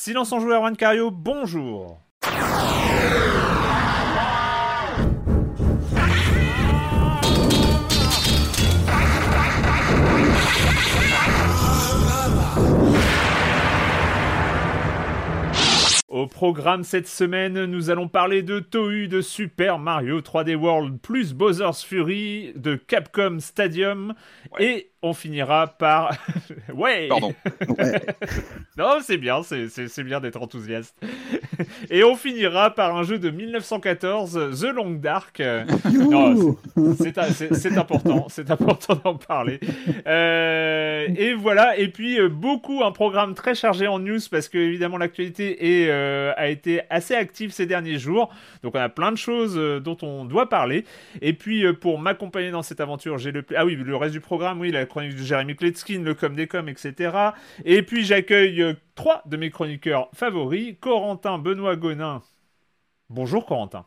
Silence en joueur, Juan Cario, bonjour. Au programme cette semaine, nous allons parler de Tohu, de Super Mario 3D World, plus Bowser's Fury, de Capcom Stadium, et on finira par... ouais Pardon. Non, c'est bien, c'est- bien d'être enthousiaste. et on finira par un jeu de 1914, The Long Dark. Non, c'est- important, c'est important d'en parler. Euh, et voilà, et puis euh, beaucoup, un programme très chargé en news parce que évidemment l'actualité est, euh, a été assez active ces derniers jours. Donc on a plein de choses dont on doit parler. Et puis pour m'accompagner dans cette aventure, j'ai le ah oui le reste du programme, oui la chronique de Jérémy Kletskin, le com des coms, etc. Et puis j'accueille euh, trois de mes chroniqueurs favoris, Corentin, Benoît Gonin. Bonjour Corentin.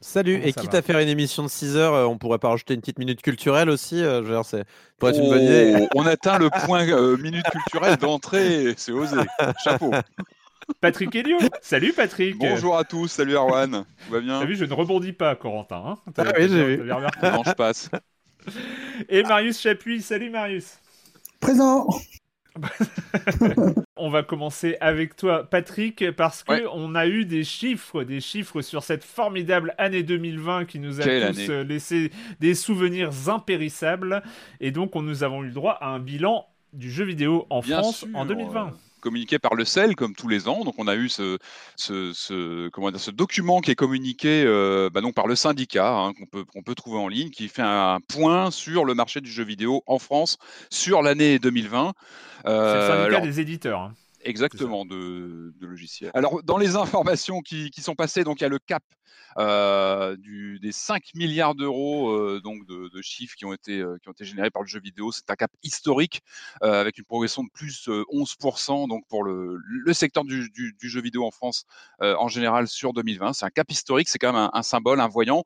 Salut, Comment et quitte à faire une émission de 6 heures, euh, on pourrait pas rajouter une petite minute culturelle aussi euh, je veux dire, c'est être une bonne idée. Oh, on atteint le point euh, minute culturelle d'entrée, c'est osé. Chapeau. Patrick Helio. Salut Patrick. Bonjour à tous, salut Erwan. Tout va bien T'as vu, je ne rebondis pas, Corentin. hein Ah oui, j'ai vu. Non, je passe? Et Marius Chapuis. Salut Marius. Présent. On va commencer avec toi, Patrick, parce que Ouais. on a eu des chiffres, des chiffres sur cette formidable année 2020 qui nous a Quelle tous année. euh, laissé des souvenirs impérissables. Et donc, on, nous avons eu le droit à un bilan du jeu vidéo en Bien France sûr, en 2020. euh, communiqué par le CEL comme tous les ans. Donc on a eu ce, ce, ce- comment dire, ce document qui est communiqué euh, bah, donc par le syndicat hein, qu'on peut, qu'on peut trouver en ligne, qui fait un point sur le marché du jeu vidéo en France sur l'année 2020. C'est le Euh, syndicat alors, des éditeurs. hein. Exactement, de, de logiciels. Alors, dans les informations qui, qui sont passées, donc il y a le cap euh, du, des 5 milliards d'euros euh, donc de, de chiffres qui ont, été, euh, qui ont été générés par le jeu vidéo. C'est un cap historique euh, avec une progression de plus euh, 11% donc pour le, le secteur du, du- du jeu vidéo en France euh, en général sur 2020. C'est un cap historique, c'est quand même un, un symbole, un voyant.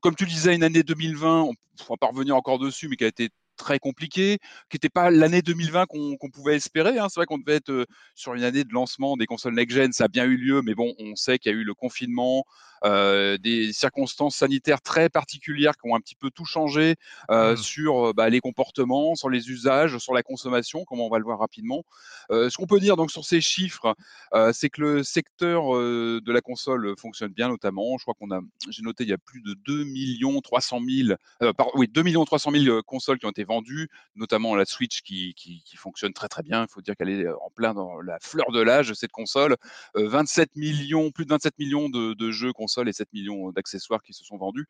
Comme tu le disais, une année 2020, on pourra pas revenir encore dessus, mais qui a été très compliquée, qui n'était pas l'année 2020 qu'on qu'on pouvait espérer. hein. C'est vrai qu'on devait être euh, sur une année de lancement des consoles next-gen, ça a bien eu lieu, mais bon, on sait qu'il y a eu le confinement, euh, des circonstances sanitaires très particulières qui ont un petit peu tout changé euh, Mm. sur euh, bah, les comportements, sur les usages, sur la consommation, comme on va le voir rapidement. Euh, ce qu'on peut dire donc sur ces chiffres, euh, c'est que le secteur euh, de la console fonctionne bien, notamment. Je crois qu'on a, j'ai noté, il y a plus de 2 millions 300 000, euh, par- oui, 2 millions 300 000 euh, consoles qui ont été vendues, notamment la Switch qui, qui, qui fonctionne très très bien. Il faut dire qu'elle est euh, en plein dans la fleur de l'âge cette console. Euh, 27 millions, plus de 27 millions de, de jeux consoles et 7 millions d'accessoires qui se sont vendus.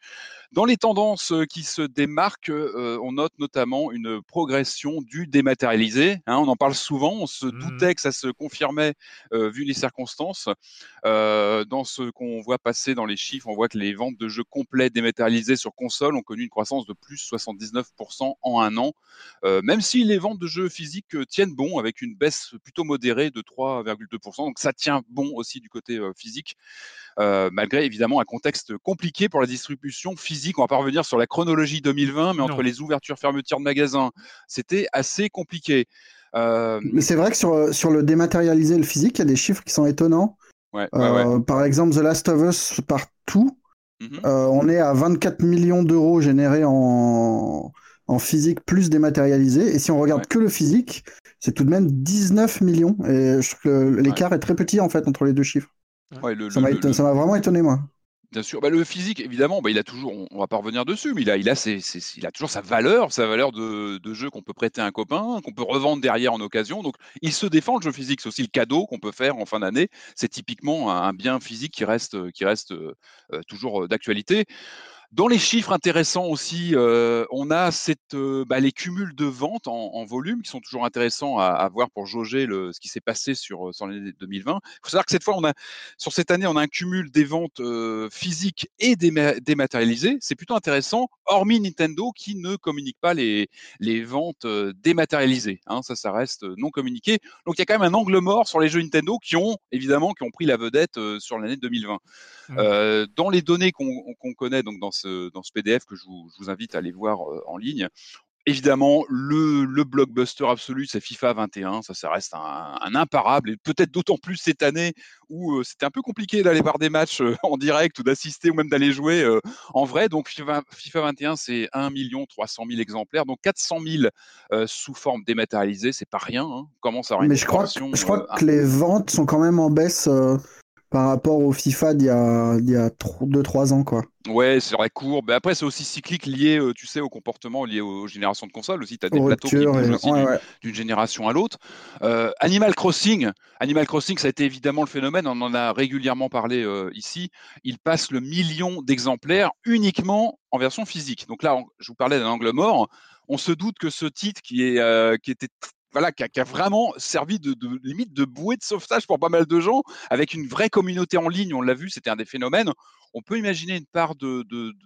Dans les tendances qui se démarquent, euh, on note notamment une progression du dématérialisé. hein, on en parle souvent, on se Mhm. doutait que ça se confirmait euh, vu les circonstances. Euh, dans ce qu'on voit passer dans les chiffres, on voit que les ventes de jeux complets dématérialisés sur console ont connu une croissance de plus 79% en un an, même si les ventes de jeux physiques tiennent bon avec une baisse plutôt modérée de 3,2%. Donc ça tient bon aussi du côté physique. Malgré évidemment un contexte compliqué pour la distribution physique. On va pas revenir sur la chronologie 2020, mais entre les ouvertures, fermetures de magasins, c'était assez compliqué. Euh, Mais c'est vrai que sur, sur le dématérialisé et le physique, il y a des chiffres qui sont étonnants. ouais, ouais, ouais. Euh, Par exemple, The Last of Us partout, Mhm. euh, on est à 24 millions d'euros générés en, en physique plus dématérialisé. Et si on regarde Ouais. que le physique, c'est tout de même 19 millions. Et je trouve que l'écart est très petit en fait entre les deux chiffres. Ouais, le- Ça m'a éton- vraiment étonné moi. Bien sûr, bah, le physique, évidemment, bah, il a toujours, on, on va pas revenir dessus, mais il a, il a, ses- ses- il a toujours sa valeur, sa valeur de, de jeu qu'on peut prêter à un copain, qu'on peut revendre derrière en occasion. Donc, il se défend le jeu physique. C'est aussi le cadeau qu'on peut faire en fin d'année. C'est typiquement un, un bien physique qui reste, qui reste euh, euh, toujours euh, d'actualité. Dans les chiffres intéressants aussi, euh, on a cette, euh, bah, les cumuls de ventes en, en, volume qui sont toujours intéressants à, à voir pour jauger le, ce qui s'est passé sur, sur l'année 2020. Il faut savoir que cette fois, on a, sur cette année, on a un cumul des ventes euh, physiques et dématérialisées. C'est plutôt intéressant, hormis Nintendo qui ne communique pas les, les ventes dématérialisées. Hein, ça, ça reste non communiqué. Donc il y a quand même un angle mort sur les jeux Nintendo qui ont évidemment qui ont pris la vedette sur l'année 2020. Mmh. dans les données qu'on qu connaît donc dans ce, dans ce PDF que je vous, je vous invite à aller voir en ligne, évidemment, le, le, blockbuster absolu, c'est FIFA 21. Ça, ça reste un, un imparable, et peut-être d'autant plus cette année où euh, c'était un peu compliqué d'aller voir des matchs euh, en direct ou d'assister ou même d'aller jouer euh, en vrai. Donc FIFA, FIFA 21, c'est 1 300 000 exemplaires, donc 400 000 sous forme dématérialisée, c'est pas rien. Hein. Comment ça Mais je crois, que, je crois que les ventes sont quand même en baisse par rapport au FIFA d'il y a, il y a 2-3 ans. Quoi. Ouais, c'est vrai, court. Mais après, c'est aussi cyclique lié, euh, tu sais, au comportement lié aux générations de consoles. Aussi, tu as des plateaux qui bougent aussi ouais, ouais. d'une génération à l'autre. Euh, Animal Crossing, Animal Crossing, ça a été évidemment le phénomène. On en a régulièrement parlé euh, ici. Il passe le million d'exemplaires uniquement en version physique. Donc là, on, je vous parlais d'un angle mort. On se doute que ce titre qui, est, euh, qui était voilà, qui a, vraiment servi de, limite de bouée de sauvetage pour pas mal de gens, avec une vraie communauté en ligne. On l'a vu, c'était un des phénomènes. On peut imaginer une part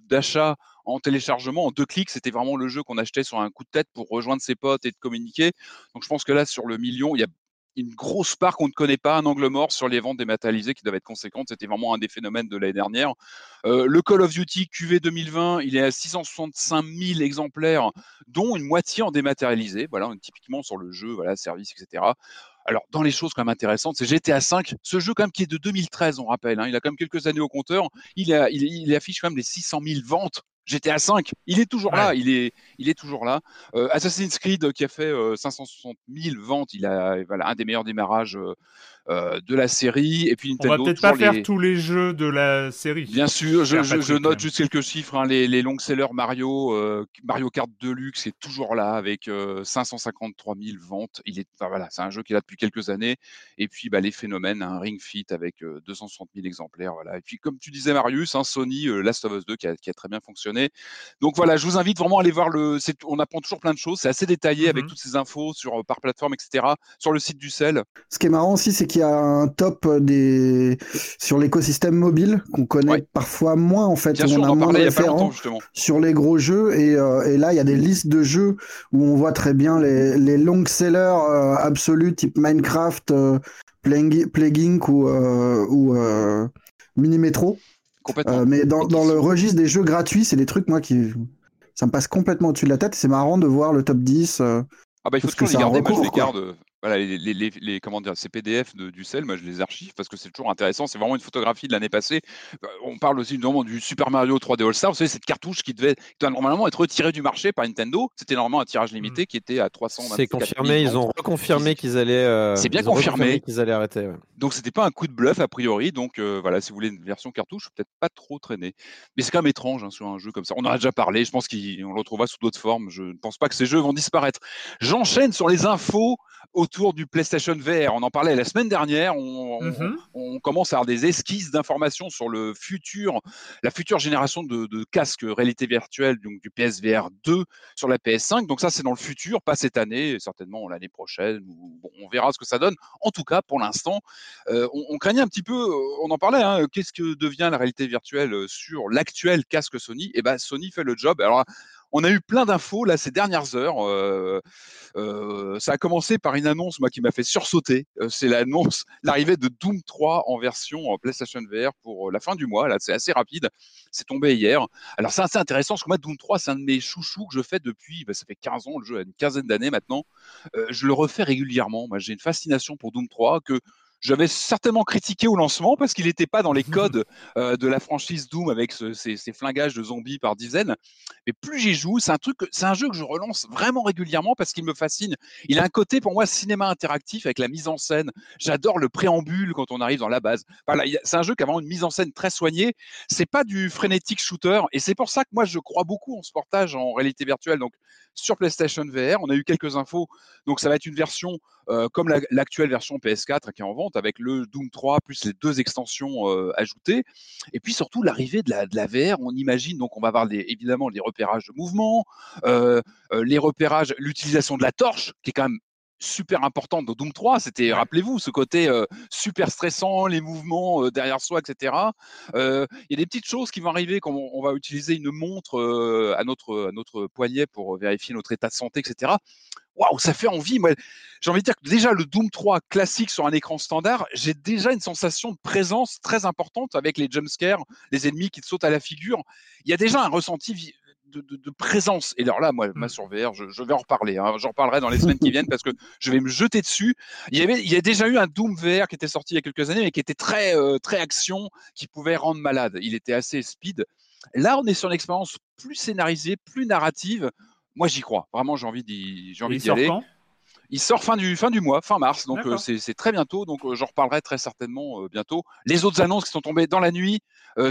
d'achat en téléchargement en deux clics. C'était vraiment le jeu qu'on achetait sur un coup de tête pour rejoindre ses potes et de communiquer. Donc je pense que là, sur le million, il y a une grosse part qu'on ne connaît pas, un angle mort sur les ventes dématérialisées qui doivent être conséquentes. C'était vraiment un des phénomènes de l'année dernière. Euh, le Call of Duty QV 2020, il est à 665 000 exemplaires, dont une moitié en dématérialisé. Voilà, typiquement sur le jeu, voilà, service, etc. Alors, dans les choses quand même intéressantes, c'est GTA V, ce jeu quand même qui est de 2013, on rappelle. Hein, il a quand même quelques années au compteur. Il, il affiche quand même les 600 000 ventes GTA 5, il est toujours ouais. là, il est, il est toujours là. Euh, Assassin's Creed qui a fait euh, 560 000 ventes, il a voilà, un des meilleurs démarrages euh, euh, de la série. Et puis Nintendo, On va peut-être pas les... faire tous les jeux de la série. Bien sûr, je, je, je note juste quelques chiffres. Hein, les, les long sellers Mario, euh, Mario Kart Deluxe est toujours là avec 553 000 ventes. Il est, enfin, voilà, c'est un jeu qui est là depuis quelques années. Et puis bah, les phénomènes, un hein, Ring Fit avec 260 000 exemplaires. Voilà. Et puis comme tu disais Marius, hein, Sony, Last of Us 2 qui a, qui a très bien fonctionné donc voilà, je vous invite vraiment à aller voir le. On apprend toujours plein de choses. C'est assez détaillé avec toutes ces infos sur par plateforme, etc. Sur le site du CEL. Ce qui est marrant aussi, c'est qu'il y a un top des sur l'écosystème mobile qu'on connaît ouais. parfois moins en fait. Bien sûr, on, a en moins de référents sur les gros jeux et, euh, et là il y a des listes de jeux où on voit très bien les, les long sellers euh, absolus type Minecraft, euh, Plague Inc ou, euh, ou Mini Metro. Mais dans, dans le registre des jeux gratuits, c'est des trucs, moi, qui. Ça me passe complètement au-dessus de la tête. C'est marrant de voir le top 10. Euh, ah bah il faut toujours les garder, recours, moi je les garde. Voilà, les, les, les, les, comment dire, ces PDF de, du sel, moi je les archive parce que c'est toujours intéressant. C'est vraiment une photographie de l'année passée. Euh, on parle aussi normalement du Super Mario 3D All Star. Vous savez, cette cartouche qui devait, qui doit normalement être retirée du marché par Nintendo. C'était normalement un tirage limité mmh. qui était à 300. C'est confirmé, ils ont reconfirmé qu'ils allaient. Euh, c'est bien confirmé qu'ils allaient arrêter. Ouais. Donc c'était pas un coup de bluff a priori. Donc euh, voilà, si vous voulez une version cartouche, peut-être pas trop traîner. Mais c'est quand même étrange hein, sur un jeu comme ça. On en a déjà parlé. Je pense qu'on le retrouvera sous d'autres formes. Je ne pense pas que ces jeux vont disparaître. J'enchaîne sur les infos autour du PlayStation VR. On en parlait la semaine dernière. On, mm -hmm. on, on commence à avoir des esquisses d'informations sur le futur, la future génération de, de, casques réalité virtuelle, donc du PSVR 2 sur la PS5. Donc ça, c'est dans le futur, pas cette année, certainement l'année prochaine. Ou, bon, on verra ce que ça donne. En tout cas, pour l'instant, on, on, craignait un petit peu. On en parlait. Hein, Qu'est-ce que devient la réalité virtuelle sur l'actuel casque Sony? Et eh ben, Sony fait le job. Alors on a eu plein d'infos là ces dernières heures. Euh, euh, ça a commencé par une annonce moi qui m'a fait sursauter. Euh, c'est l'annonce, l'arrivée de Doom 3 en version PlayStation VR pour la fin du mois. Là, c'est assez rapide. C'est tombé hier. Alors c'est assez intéressant parce que moi Doom 3 c'est un de mes chouchous que je fais depuis, bah, ça fait 15 ans, le jeu a une quinzaine d'années maintenant. Euh, je le refais régulièrement. Moi j'ai une fascination pour Doom 3 que j'avais certainement critiqué au lancement parce qu'il n'était pas dans les codes euh, de la franchise Doom avec ce, ces, ces, flingages de zombies par dizaines. Mais plus j'y joue, c'est un truc, c'est un jeu que je relance vraiment régulièrement parce qu'il me fascine. Il a un côté pour moi cinéma interactif avec la mise en scène. J'adore le préambule quand on arrive dans la base. Voilà, c'est un jeu qui a vraiment une mise en scène très soignée. C'est pas du frénétique shooter et c'est pour ça que moi je crois beaucoup en ce portage en réalité virtuelle. Donc sur PlayStation VR, on a eu quelques infos. Donc ça va être une version euh, comme l'actuelle la, version PS4 qui est en vente avec le Doom 3 plus les deux extensions euh, ajoutées. Et puis surtout l'arrivée de la, de VR. On imagine donc on va avoir évidemment les repérages de mouvement, euh, euh, les repérages, l'utilisation de la torche qui est quand même super importante dans Doom 3. C'était, rappelez-vous, ce côté euh, super stressant, les mouvements euh, derrière soi, etc. Euh, Il y a des petites choses qui vont arriver quand on, on va utiliser une montre à, notre, à notre poignet pour vérifier notre état de santé, etc. Waouh, ça fait envie. Moi, j'ai envie de dire que déjà le Doom 3 classique sur un écran standard, j'ai déjà une sensation de présence très importante avec les jumpscares, les ennemis qui te sautent à la figure. Il y a déjà un ressenti de, de- de présence. Et alors là, moi, ma sur VR, je, je vais en reparler. hein. J'en reparlerai dans les semaines qui viennent parce que je vais me jeter dessus. Il y avait, il y a déjà eu un Doom VR qui était sorti il y a quelques années, mais qui était très, euh, très action, qui pouvait rendre malade. Il était assez speed. Là, on est sur une expérience plus scénarisée, plus narrative. Moi, j'y crois. Vraiment, j'ai envie d'y, j'ai envie d'y aller. Il sort fin du, fin du mois, fin mars, donc euh, c'est très bientôt. Donc euh, j'en reparlerai très certainement euh, bientôt. Les autres annonces qui sont tombées dans la nuit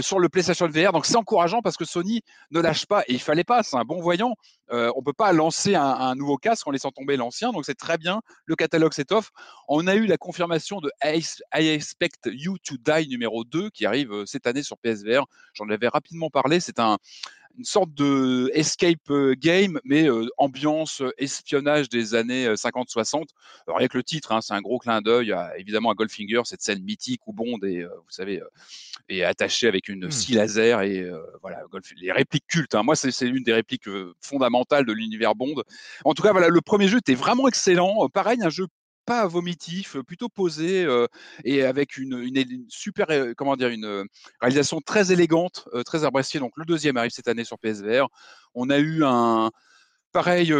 sur le PlayStation VR, donc c'est encourageant parce que Sony ne lâche pas et il fallait pas. C'est un bon voyant. On peut pas lancer un, un nouveau casque en laissant tomber l'ancien, donc c'est très bien. Le catalogue s'étoffe. On a eu la confirmation de I, I Expect You to Die numéro 2 qui arrive cette année sur PSVR. J'en avais rapidement parlé. C'est un une sorte de escape euh, game, mais euh, ambiance euh, espionnage des années euh, 50-60. Alors, Rien que le titre, hein, c'est un gros clin d'œil à, évidemment à Goldfinger, cette scène mythique où Bond est, euh, vous savez, euh, est attaché avec une Hmm. scie laser et voilà, les répliques cultes. hein. Moi, c'est l'une des répliques fondamentales de l'univers Bond. En tout cas, voilà, le premier jeu était vraiment excellent. Pareil, un jeu pas vomitif, plutôt posé et avec une, super, comment dire, une réalisation très élégante, très appréciée. Donc le deuxième arrive cette année sur PSVR. On a eu un, pareil,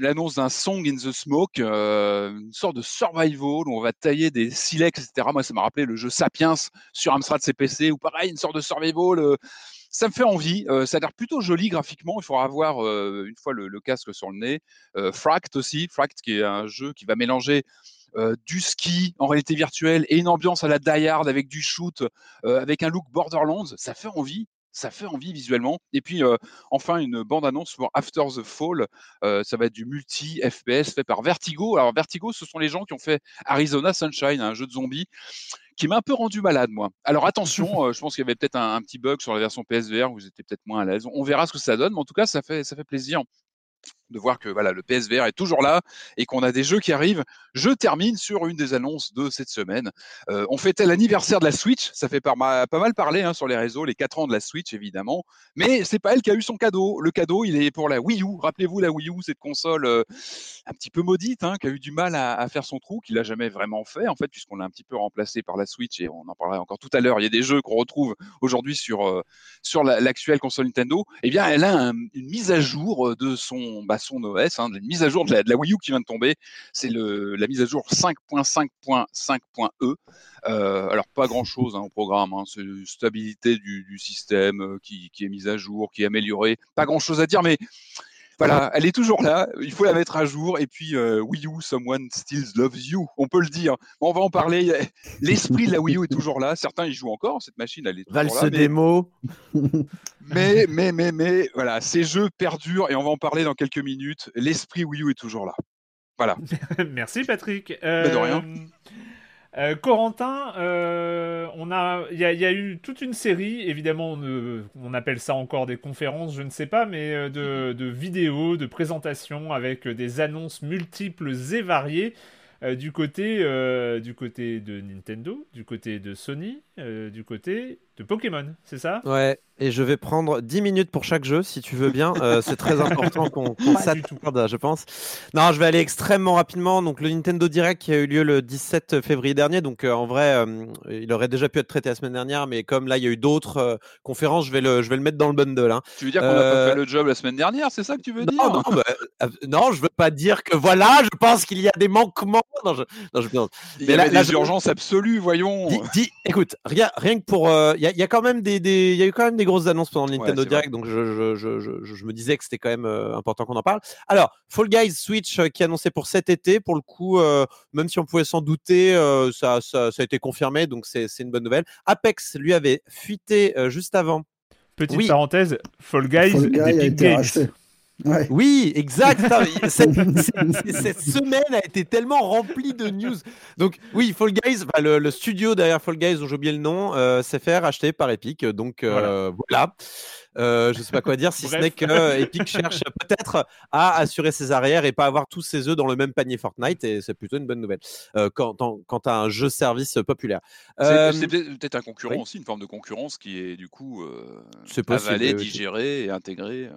l'annonce d'un Song in the Smoke, une sorte de survival où on va tailler des silex, etc. Moi, ça m'a rappelé le jeu Sapiens sur Amstrad CPC, ou pareil, une sorte de survival. Ça me fait envie. ça a l'air plutôt joli graphiquement. Il faudra avoir une fois le, casque sur le nez. Fract aussi, Fract qui est un jeu qui va mélanger du ski en réalité virtuelle et une ambiance à la Die Hard avec du shoot, avec un look Borderlands. Ça fait envie. Ça fait envie visuellement. Et puis enfin une bande annonce pour After the Fall. Ça va être du multi FPS fait par Vertigo. Alors Vertigo, ce sont les gens qui ont fait Arizona Sunshine, un jeu de zombies qui m'a un peu rendu malade, moi. Alors attention, euh, je pense qu'il y avait peut-être un, un petit bug sur la version PSVR, vous étiez peut-être moins à l'aise. On verra ce que ça donne, mais en tout cas, ça fait, ça fait plaisir de voir que voilà le PSVR est toujours là et qu'on a des jeux qui arrivent. Je termine sur une des annonces de cette semaine. Euh, on fêtait l'anniversaire de la Switch, ça fait pas, ma- pas mal parler hein, sur les réseaux, les 4 ans de la Switch évidemment, mais c'est pas elle qui a eu son cadeau. Le cadeau, il est pour la Wii U. Rappelez-vous la Wii U, cette console euh, un petit peu maudite, hein, qui a eu du mal à, faire son trou, qu'il a jamais vraiment fait en fait, puisqu'on l'a un petit peu remplacé par la Switch et on en parlera encore tout à l'heure. Il y a des jeux qu'on retrouve aujourd'hui sur euh, sur la- l'actuelle console Nintendo. Eh bien, elle a un- une mise à jour de son bah, son OS, hein, une mise à jour de la, Wii U qui vient de tomber. C'est la mise à jour 5.5.5.e. Euh, alors pas grand chose au programme, hein, c'est stabilité du, système euh, qui, qui est mise à jour, qui est améliorée. Pas grand chose à dire, mais voilà, elle est toujours là. Il faut la mettre à jour. Et puis euh, Wii U, someone still loves you. On peut le dire. On va en parler. L'esprit de la Wii U est toujours là. Certains y jouent encore. Cette machine, elle est toujours Valse là. mais- démo. mais, mais, mais, mais, voilà, ces jeux perdurent et on va en parler dans quelques minutes. L'esprit Wii U est toujours là. Voilà. Merci Patrick. Mais de rien. Euh, Corentin, euh, on a, il y, a- il y a eu toute une série, évidemment, on, euh, on appelle ça encore des conférences, je ne sais pas, mais euh, de, de vidéos, de présentations avec des annonces multiples et variées du côté, du côté de Nintendo, du côté de Sony, euh, du côté de Pokémon, c'est ça? Ouais, et je vais prendre 10 minutes pour chaque jeu, si tu veux bien. Euh, c'est très important qu'on qu'on Pas du tout. s'attarde, je pense. Non, je vais aller extrêmement rapidement. Donc, le Nintendo Direct qui a eu lieu le 17 février dernier. Donc, euh, en vrai, euh, il aurait déjà pu être traité la semaine dernière, mais comme là, il y a eu d'autres euh, conférences, je vais, le, je vais le mettre dans le bundle. hein. Tu veux dire qu'on n'a pas fait le job la semaine dernière C'est ça que tu veux dire? Non, bah, euh, non, je veux pas dire que voilà, je pense qu'il y a des manquements. Non, je, non, je plaisante. Il y mais là- avait là, des je- urgences absolues, voyons. Dis, dis- écoute, rien, rien que pour, euh, il y, a- il y a quand même des, des- il y a eu quand même des grosses annonces pendant le Ouais, Nintendo c'est Direct, donc je, je, je, je, je me disais que c'était quand même euh, important qu'on en parle. Alors, Fall Guys Switch euh, qui est annoncé pour cet été, pour le coup, euh, même si on pouvait s'en douter, euh, ça, ça, ça a été confirmé, donc c'est c'est une bonne nouvelle. Apex lui avait fuité euh, juste avant. Petite Oui. parenthèse, Fall Guys, Fall Guy des a Big été Games. Ouais. Oui, exact. Cette, cette- cette semaine a été tellement remplie de news. Donc oui, Fall Guys, bah, le, le studio derrière Fall Guys, dont j'ai oublié le nom, euh, s'est fait racheter par Epic. Donc euh, voilà. Euh, je sais pas quoi dire, si ce n'est que Epic cherche peut-être à assurer ses arrières et pas avoir tous ses œufs dans le même panier Fortnite. Et c'est plutôt une bonne nouvelle euh, quand, quand, quand tu as un jeu-service populaire. C'est Euh, peut-être un concurrent oui. aussi, une forme de concurrence qui est du coup euh, avalée, digérée et intégrée.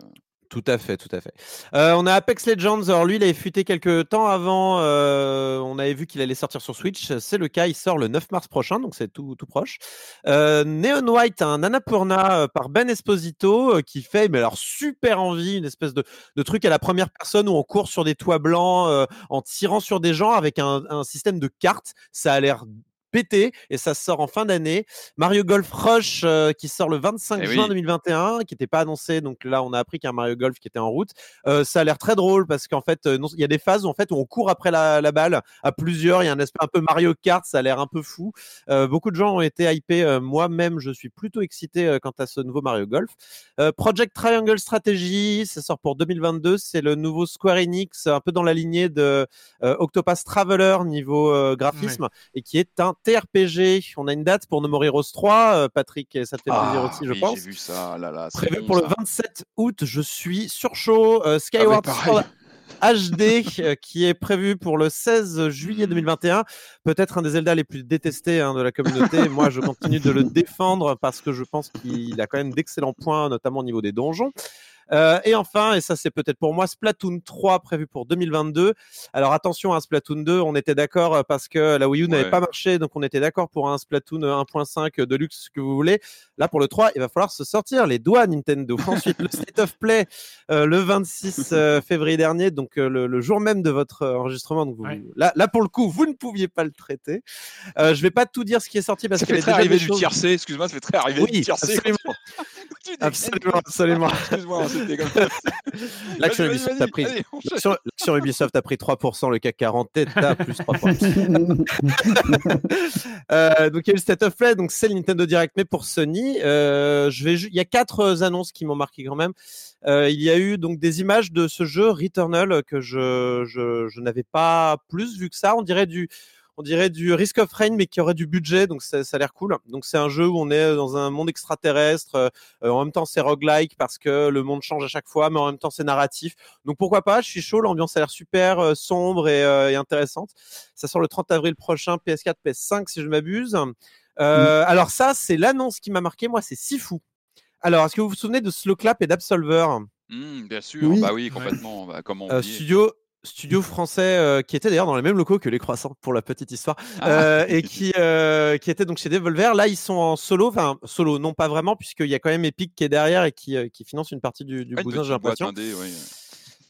Tout à fait, tout à fait. Euh, on a Apex Legends. Alors lui, il avait fuité quelques temps avant. euh, on avait vu qu'il allait sortir sur Switch. C'est le cas. Il sort le 9 mars prochain, donc c'est tout, tout proche. Euh, Neon White, un Annapurna par Ben Esposito, qui fait, mais alors super envie, une espèce de, de truc à la première personne où on court sur des toits blancs en tirant sur des gens avec un, un système de cartes. Ça a l'air pété et ça sort en fin d'année. Mario Golf Rush euh, qui sort le 25 Eh juin oui. 2021, qui n'était pas annoncé. Donc là, on a appris qu'il y a un Mario Golf qui était en route. Euh, ça a l'air très drôle parce qu'en fait, euh, il y a des phases où, en fait, où on court après la, la balle à plusieurs. Il y a un aspect un peu Mario Kart. Ça a l'air un peu fou. Euh, beaucoup de gens ont été hypés. Euh, Moi-même, je suis plutôt excité quant à ce nouveau Mario Golf. Euh, Project Triangle Strategy, ça sort pour 2022. C'est le nouveau Square Enix, un peu dans la lignée de euh, Octopath Traveler niveau graphisme et qui est un TRPG. On a une date pour No More Heroes 3, euh, Patrick, et ça te fait plaisir Ah, aussi, je pense. J'ai vu ça, là, là. Prévu bon, pour le ça. 27 août, je suis sur chaud. Euh, Skyward pareil. Sword HD euh, qui est prévu pour le 16 juillet 2021. Peut-être un des Zelda les plus détestés hein, de la communauté. Moi, je continue de le défendre parce que je pense qu'il a quand même d'excellents points, notamment au niveau des donjons. Euh, et enfin, et ça c'est peut-être pour moi, Splatoon 3 prévu pour 2022. Alors attention à Splatoon 2, on était d'accord euh, parce que la Wii U n'avait Ouais. pas marché, donc on était d'accord pour un Splatoon 1.5 de luxe que vous voulez. Là pour le 3, il va falloir se sortir les doigts Nintendo. Ensuite, le State of Play euh, le 26 euh, février dernier, donc euh, le, le jour même de votre euh, enregistrement. Donc vous- Ouais. là, là pour le coup, vous ne pouviez pas le traiter. Euh, je vais pas tout dire ce qui est sorti parce Ça qu'il y fait très arrivé du tiercé, excuse-moi, ça fait très arrivé Oui, du tiercé. absolument. Absolument, absolument. Excuse-moi, c'était comme ça. L'action Ubisoft a pris. allez, Ubisoft a pris 3%, le CAC 40 t'as plus 3 points. Euh, donc il y a eu le State of Play, donc c'est le Nintendo Direct, mais pour Sony, euh, je vais, ju- il y a quatre euh, annonces qui m'ont marqué quand même. Euh, il y a eu donc des images de ce jeu Returnal que je, je, je n'avais pas plus vu que ça. On dirait du, on dirait du Risk of Rain, mais qui aurait du budget, donc ça, ça a l'air cool. Donc c'est un jeu où on est dans un monde extraterrestre. euh, en même temps, c'est roguelike parce que le monde change à chaque fois, mais en même temps, c'est narratif. Donc pourquoi pas Je suis chaud. L'ambiance a l'air super euh, sombre et, euh, et intéressante. Ça sort le 30 avril prochain, PS4, PS5 si je ne m'abuse. Euh, Alors ça, c'est l'annonce qui m'a marqué. Moi, c'est Sifu. Alors, est-ce que vous vous souvenez de Slow Clap et d'Absolver? Hum, bien sûr, Oui. bah oui, complètement. Bah, comment Euh, oublier studio studio français euh, qui était d'ailleurs dans les mêmes locaux que les croissants pour la petite histoire Ah. euh, et qui euh, qui était donc chez Devolver là ils sont en solo enfin solo non pas vraiment puisqu'il y a quand même Epic qui est derrière et qui, euh, qui finance une partie du, du Ah, bousin j'ai l'impression.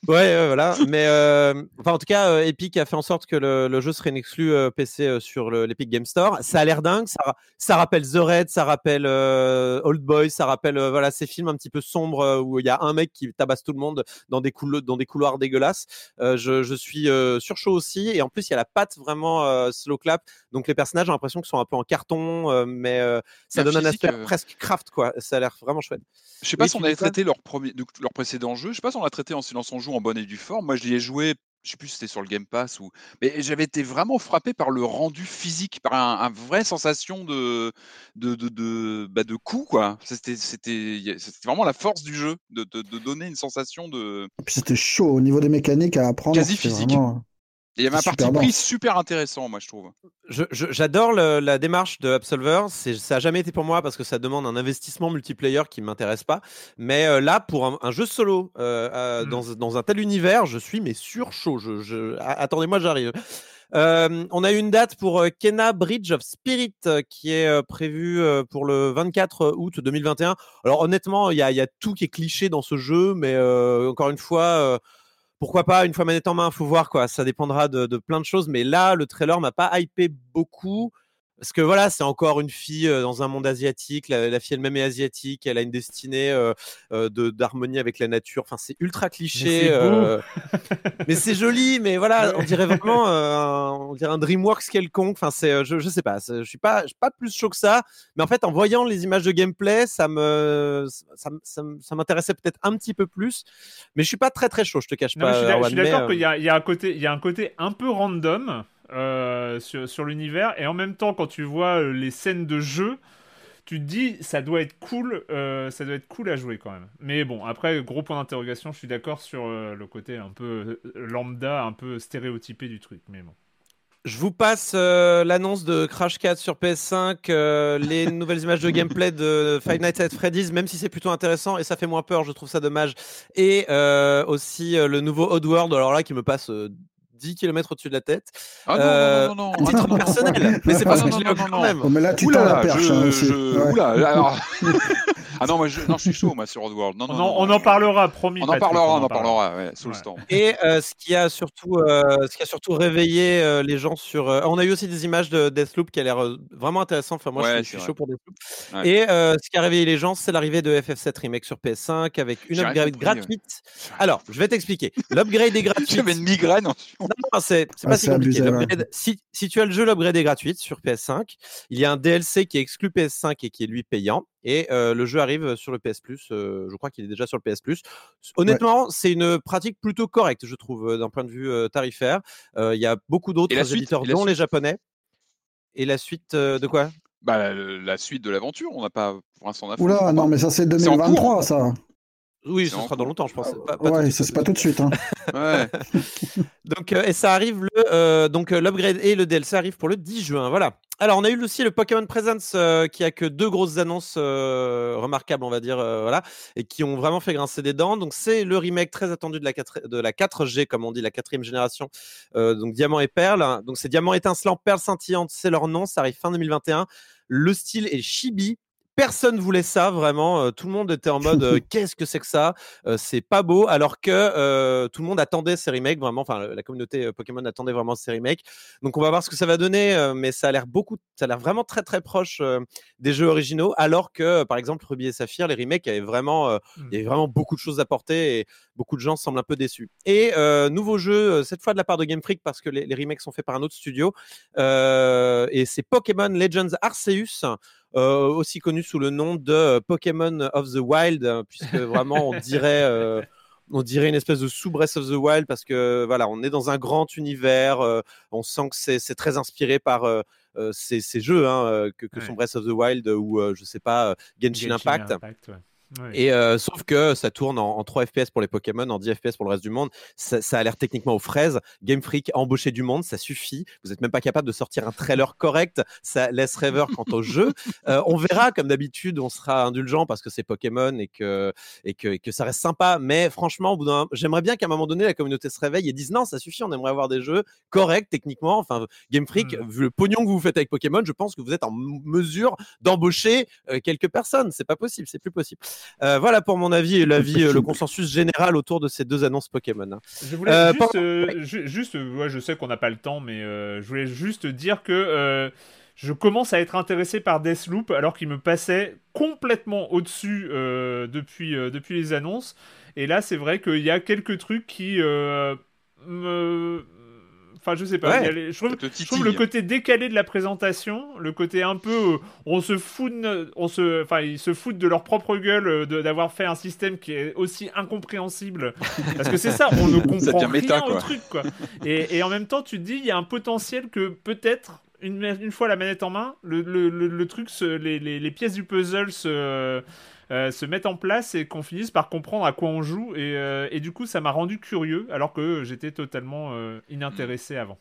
Ouais, ouais, voilà. Mais euh, enfin, en tout cas, euh, Epic a fait en sorte que le, le jeu serait une exclu euh, PC euh, sur le- l'Epic Game Store. Ça a l'air dingue. Ça, ra- ça rappelle The Red, ça rappelle euh, Old Boy, ça rappelle euh, voilà ces films un petit peu sombres euh, où il y a un mec qui tabasse tout le monde dans des coulo- dans des couloirs dégueulasses. Euh, je, je suis euh, sur chaud aussi. Et en plus, il y a la patte vraiment euh, slow clap. Donc les personnages, j'ai l'impression qu'ils sont un peu en carton, euh, mais euh, ça donne un aspect euh, presque craft quoi. Ça a l'air vraiment chouette. Je sais pas Oui, si on avait traité leur, premier, leur précédent jeu. Je sais pas si on l'a traité en silence on joue en bonne et due forme. Moi, je l'y ai joué. Je sais plus si c'était sur le Game Pass ou. Mais j'avais été vraiment frappé par le rendu physique, par un, un vraie sensation de de de de, bah, de coup quoi. C'était c'était vraiment la force du jeu de, de, de donner une sensation de. Puis c'était chaud au niveau des mécaniques à apprendre. Quasi physique. vraiment- il y avait un parti super pris super intéressant, moi je trouve. Je- je- J'adore la démarche de Absolver. Ça a jamais été pour moi parce que ça demande un investissement multiplayer qui m'intéresse pas. Mais euh, là, pour un, un jeu solo euh, euh, Mm. dans, dans un tel univers, je suis mais sur chaud. Je, je- a- Attendez-moi, j'arrive. Euh, on a eu une date pour Kena Bridge of Spirit qui est prévue pour le 24 août 2021. Alors honnêtement, il y a, il y a tout qui est cliché dans ce jeu, mais euh, encore une fois, euh, pourquoi pas une fois manette en main, faut voir quoi. Ça dépendra de, de plein de choses, mais là, le trailer m'a pas hypé beaucoup. Parce que voilà, c'est encore une fille euh, dans un monde asiatique. La, la fille elle-même est asiatique. Elle a une destinée euh, euh, de d'harmonie avec la nature. Enfin, c'est ultra cliché. euh, mais c'est joli. Mais voilà, on dirait vraiment, euh, un- on dirait un DreamWorks quelconque. Enfin, c'est, euh, je, je sais pas. Je suis pas, je suis pas plus chaud que ça. Mais en fait, en voyant les images de gameplay, ça me, ça, ça m'intéressait peut-être un petit peu plus. Mais je suis pas très très chaud. Je te cache Non, pas. je suis d'accord euh, qu'il y a, il y a un côté, il y a un côté un peu random euh, sur, sur l'univers, et en même temps, quand tu vois euh, les scènes de jeu, tu te dis ça doit être cool, euh, ça doit être cool à jouer quand même. Mais bon, après gros point d'interrogation, je suis d'accord sur euh, le côté un peu lambda, un peu stéréotypé du truc. Mais bon. Je vous passe euh, l'annonce de Crash 4 sur PS5, euh, les nouvelles images de gameplay de Five Nights at Freddy's, même si c'est plutôt intéressant et ça fait moins peur, je trouve ça dommage. Et aussi le nouveau Oddworld, alors là qui me passe 10 km au-dessus de la tête. Ah non, Euh, non, non, non, titre ah non, non, personnel, mais c'est parce non, que je non, l'ai non, quand non. même. Oh, mais là, tu là la perche. je, hein, aussi. je- Ouais. oula, alors- ah non, moi je, non, je suis chaud moi sur Oddworld. Non, On non, non, on non, en parlera, promis. On en parlera, on en parlera, ouais, sous le stand. Et euh, ce qui a surtout, euh, ce qui a surtout réveillé euh, les gens sur, euh, on a eu aussi des images de Deathloop qui a l'air vraiment intéressant. Enfin, moi, je Ouais, suis- chaud pour Deathloop. Ouais. Et euh, ce qui a réveillé les gens, c'est l'arrivée de FF7 Remake sur PS5 avec une upgrade compris, ouais. gratuite. Alors, je vais t'expliquer. L'upgrade est gratuite. J'avais une migraine. en- Non, c'est Ah, pas si compliqué. si, si tu as le jeu, l'upgrade est gratuite sur PS5. Il y a un DLC qui est exclu PS5 et qui est lui payant. Et euh, le jeu arrive sur le PS Plus. euh, je crois qu'il est déjà sur le PS Plus. Honnêtement, c'est une pratique plutôt correcte, je trouve, euh, d'un point de vue euh, tarifaire. Euh, Il y a beaucoup d'autres éditeurs, dont les japonais. Et la suite euh, de quoi? Bah, la suite de l'aventure, on n'a pas pour l'instant. Oula, non, mais ça, c'est C'est en cours. 2023, ça. Oui, ce en sera dans longtemps, je pense. Pas- pas de Ouais, ça, pas c'est tout pas de tout de suite. hein. Ouais. Donc, euh, et ça arrive le. euh, donc, euh, l'upgrade et le DLC arrivent pour le 10 juin. Voilà. Alors, on a eu aussi le Pokémon Presents euh, qui a que deux grosses annonces euh, remarquables, on va dire, euh, voilà, et qui ont vraiment fait grincer des dents. Donc, c'est le remake très attendu de la, 4, de la 4G, comme on dit, la quatrième génération. euh, donc, Diamant et Perle. Donc, c'est Diamant étincelant, Perle scintillante, c'est leur nom. Ça arrive fin 2021. Le style est chibi. Personne voulait ça vraiment. euh, tout le monde était en mode euh, qu'est-ce que c'est que ça? Euh, C'est pas beau. Alors que tout le monde attendait ces remakes vraiment. Enfin, la communauté Pokémon attendait vraiment ces remakes. Donc on va voir ce que ça va donner. mais ça a l'air beaucoup, ça a l'air vraiment très très proche des jeux originaux. Alors que par exemple Ruby et Saphir, les remakes avaient vraiment, il y avait vraiment beaucoup de choses à porter et beaucoup de gens semblent un peu déçus. Et euh, nouveau jeu cette fois de la part de Game Freak parce que les, les remakes sont faits par un autre studio. Euh, et c'est Pokémon Legends Arceus aussi connu sous le nom de euh, Pokémon of the Wild, euh, puisque vraiment on dirait, euh, on dirait une espèce de sous Breath of the Wild, parce que voilà, on est dans un grand univers, euh, on sent que c'est très inspiré par euh, euh, ces, ces jeux hein, euh, que, que Ouais. sont Breath of the Wild ou euh, je sais pas euh, Genshin, Impact. ouais. Et euh, sauf que ça tourne en, en 3 FPS pour les Pokémon, en 10 FPS pour le reste du monde. Ça, ça a l'air techniquement aux fraises. Game Freak a embauché du monde, ça suffit. Vous n'êtes même pas capable de sortir un trailer correct. Ça laisse rêveur quant au jeu. Euh, on verra, comme d'habitude, on sera indulgent parce que c'est Pokémon et que, et, que, et que ça reste sympa. Mais franchement, j'aimerais bien qu'à un moment donné, la communauté se réveille et dise non, ça suffit, on aimerait avoir des jeux corrects techniquement. Enfin, Game Freak, Mm. vu le pognon que vous faites avec Pokémon, je pense que vous êtes en mesure d'embaucher euh, quelques personnes. C'est pas possible, c'est plus possible. Euh, voilà pour mon avis et l'avis, euh, le consensus général autour de ces deux annonces Pokémon. Je voulais Euh, juste, pendant- ju- juste, ouais, je sais qu'on n'a pas le temps, mais euh, je voulais juste dire que euh, je commence à être intéressé par Deathloop alors qu'il me passait complètement au-dessus euh, depuis, euh, depuis les annonces. Et là, c'est vrai qu'il y a quelques trucs qui euh, me... Enfin, je sais pas. Ouais. les- je, trouve, je le côté décalé de la présentation, le côté un peu, on se fout, de on se, enfin, ils se foutent de leur propre gueule euh, d'avoir fait un système qui est aussi incompréhensible. Parce que c'est ça, on ne comprend rien méta, au truc, quoi. Et, et en même temps, tu te dis, il y a un potentiel que peut-être une, une fois la manette en main, le, le, le, le truc, se- les, les, les pièces du puzzle se euh, se mettent en place et qu'on finisse par comprendre à quoi on joue. Et, euh, et du coup, ça m'a rendu curieux, alors que j'étais totalement euh, inintéressé avant.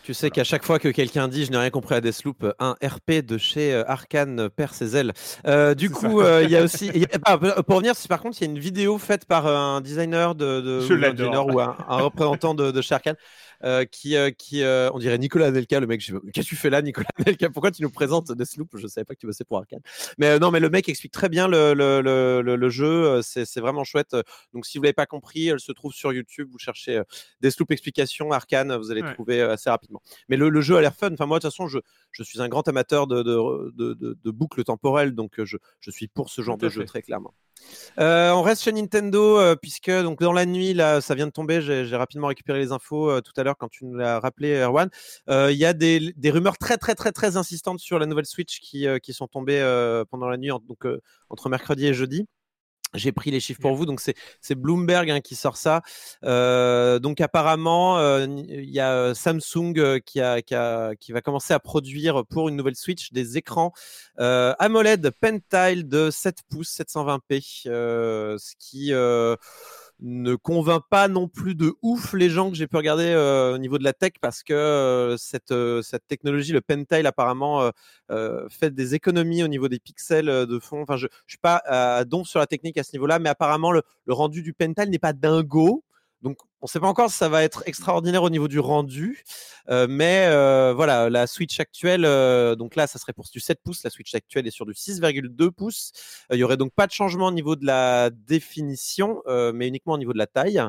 Tu sais qu'à chaque fois que quelqu'un dit je n'ai rien compris à Deathloop, un RP de chez Arkane perd ses ailes. Euh, du coup, euh, il y a aussi. il y a- ah, pour revenir, par contre, il y a une vidéo faite par un designer de, de, ou un designer ou un, un représentant de, de chez Arkane. Euh, qui, euh, qui on dirait Nicolas Anelka, le mec. Qu'est-ce que tu fais là, Nicolas Anelka? Pourquoi tu nous présentes Deathloop Je savais pas que tu bossais pour Arkane. Mais non, mais le mec explique très bien le, le, le, le jeu. C'est vraiment chouette. Donc, si vous l'avez pas compris, elle se trouve sur YouTube. Vous cherchez Deathloop explication Arkane, vous allez trouver assez rapidement. Mais le, jeu a l'air fun. Enfin, moi, de toute façon, je, je suis un grand amateur de, de, de, de boucles temporelles, donc je, je suis pour ce genre de jeu très clairement. Euh, on reste chez Nintendo euh, puisque donc dans la nuit là, ça vient de tomber. J'ai rapidement récupéré les infos euh, tout à l'heure quand tu nous l'as rappelé, Erwan. Il y a des, rumeurs très très très très insistantes sur la nouvelle Switch qui, qui sont tombées pendant la nuit, donc entre mercredi et jeudi. J'ai pris les chiffres pour vous, donc c'est Bloomberg hein, qui sort ça. Euh, donc apparemment, euh, il y a euh, Samsung qui, a, qui, a, qui, va commencer à produire pour une nouvelle Switch des écrans AMOLED Pentile de 7 pouces 720p, ce qui ne convainc pas non plus de ouf les gens que j'ai pu regarder euh, au niveau de la tech parce que euh, cette, euh, cette technologie, le Pentile apparemment fait des économies au niveau des pixels de fond. Enfin, je, ne suis pas à don sur la technique à ce niveau-là, mais apparemment le, le rendu du Pentile n'est pas dingo. On ne sait pas encore si ça va être extraordinaire au niveau du rendu, euh, mais euh, voilà, la Switch actuelle, euh, donc là, ça serait pour du 7 pouces. La Switch actuelle est sur du 6,2 pouces. Il n'y aurait donc pas de changement au niveau de la définition, mais uniquement au niveau de la taille.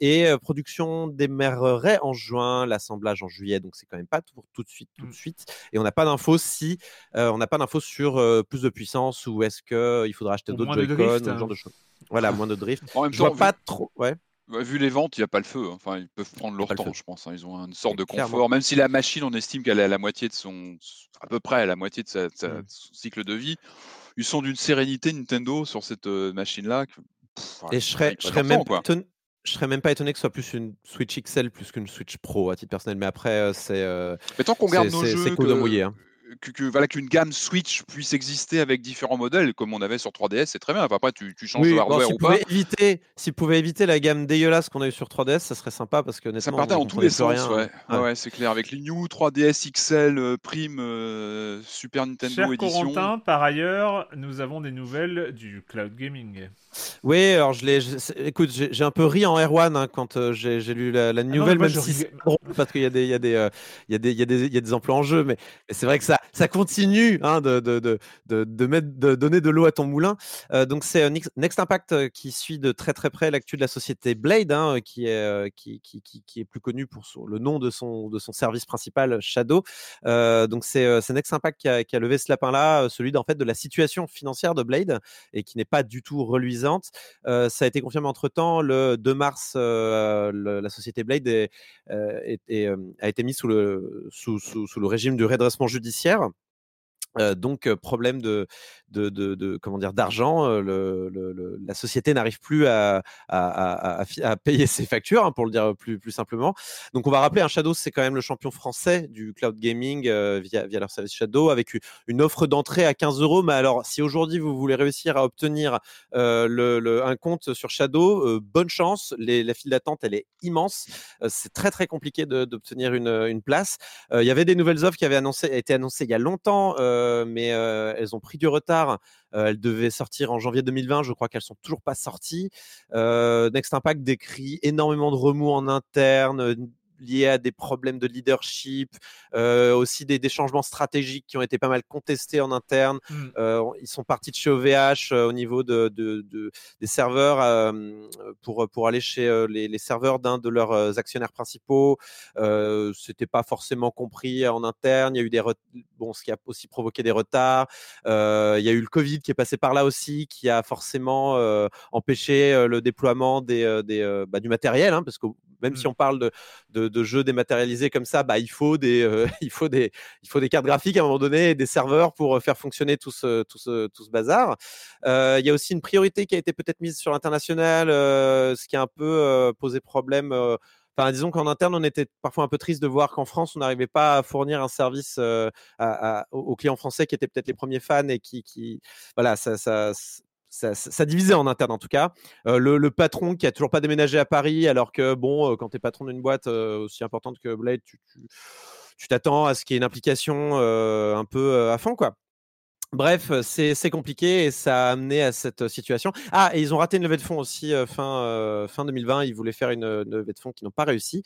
et production démarrerait en juin, l'assemblage en juillet, donc c'est quand même pas tout, tout de suite, tout de mmh. suite. Et on n'a pas d'infos si on n'a pas d'infos sur plus de puissance ou est-ce qu'il faudra acheter d'autres Joy-Con, ce genre hein. de choses. Voilà, moins de drift. En même je vois pas trop. Ouais. Vu les ventes, il n'y a pas le feu. Hein. Enfin, ils peuvent prendre leur temps, je pense. Hein. Ils ont une sorte de confort. Même si la machine, on estime qu'elle est à la moitié de son, à peu près à la moitié de, sa, mmh. son cycle de vie, ils sont d'une sérénité Nintendo sur cette euh, machine-là. Et je serais, je serais même je serais même pas étonné que ce soit plus une Switch XL plus qu'une Switch Pro à titre personnel. Mais après, c'est. Euh, mais tant qu'on garde nos jeux, c'est mouiller. Hein que, voilà qu'une gamme Switch puisse exister avec différents modèles comme on avait sur 3DS, c'est très bien. après, tu, tu changes de hardware ou pas. Éviter, si pouvait éviter la gamme dégueulasse qu'on a eu sur 3DS, ça serait sympa parce que ça partait en tous les sens. Ouais. ouais. c'est clair. Avec les New 3DS XL euh, Prime euh, Super Nintendo Cher Edition. Corentin, par ailleurs, nous avons des nouvelles du cloud gaming. Oui, alors je l'ai. Écoute, j'ai un peu ri en R1 hein, quand euh, j'ai lu la, la ah nouvelle, même si c'est drôle parce qu'il y a des, il y a des, il y a des, il y a des, il y a des emplois en jeu, mais, mais c'est vrai que ça, ça continue hein, de, donner de l'eau à ton moulin. Euh, donc c'est Next Impact euh, qui suit de très très près l'actu de la société Blade, hein, qui, est, euh, plus connu pour le nom de son, service principal, Shadow. donc c'est Next Impact qui a, levé ce lapin-là, celui de la situation financière de Blade et qui n'est pas du tout reluisante. ça a été confirmé entre temps le 2 mars, la société Blade a été mise sous le régime du redressement judiciaire financière donc problème de, comment dire d'argent, la société n'arrive plus à, payer ses factures, hein, pour le dire plus, simplement. Donc on va rappeler, un Shadow c'est quand même le champion français du cloud gaming via, via leur service Shadow avec une offre d'entrée à 15 euros. Mais alors si aujourd'hui vous voulez réussir à obtenir un compte sur Shadow, bonne chance. La file d'attente elle est immense. c'est très très compliqué d'obtenir une, place. Il y avait des nouvelles offres qui avaient été annoncées il y a longtemps mais euh, elles ont pris du retard. Euh, elles devaient sortir en janvier 2020. Je crois qu'elles sont toujours pas sorties. Next Impact décrit énormément de remous en interne, liés à des problèmes de leadership, euh, aussi des, des, changements stratégiques qui ont été pas mal contestés en interne. Mmh. Euh, ils sont partis de chez OVH euh, au niveau de, de, de des serveurs pour, pour aller chez les, les, serveurs d'un de leurs actionnaires principaux. C'était pas forcément compris en interne. Il y a eu des bon, ce qui a aussi provoqué des retards. il y a eu le Covid qui est passé par là aussi, qui a forcément empêché le déploiement des, des bah, du matériel, hein, parce que même mmh. si on parle de, de, de, jeux dématérialisés comme ça, bah, il, faut des, euh, il, faut des, il faut des cartes graphiques à un moment donné et des serveurs pour euh, faire fonctionner tout ce, tout ce, tout ce bazar. Euh, il y a aussi une priorité qui a été peut-être mise sur l'international, ce qui a un peu posé problème. Enfin, disons qu'en interne, on était parfois un peu triste de voir qu'en France, on n'arrivait pas à fournir un service à, à, aux clients français qui étaient peut-être les premiers fans et qui, qui voilà, ça, ça, ça, divisait en interne en tout cas. Euh, le, patron qui a toujours pas déménagé à Paris, alors que bon, euh, quand tu es patron d'une boîte euh, aussi importante que Blade, tu t'attends à ce qu'il y ait une implication un peu à fond, quoi. Bref, c'est compliqué et ça a amené à cette situation. Ah, et ils ont raté une levée de fonds aussi fin, fin 2020. Ils voulaient faire une, levée de fonds qui n'ont pas réussi.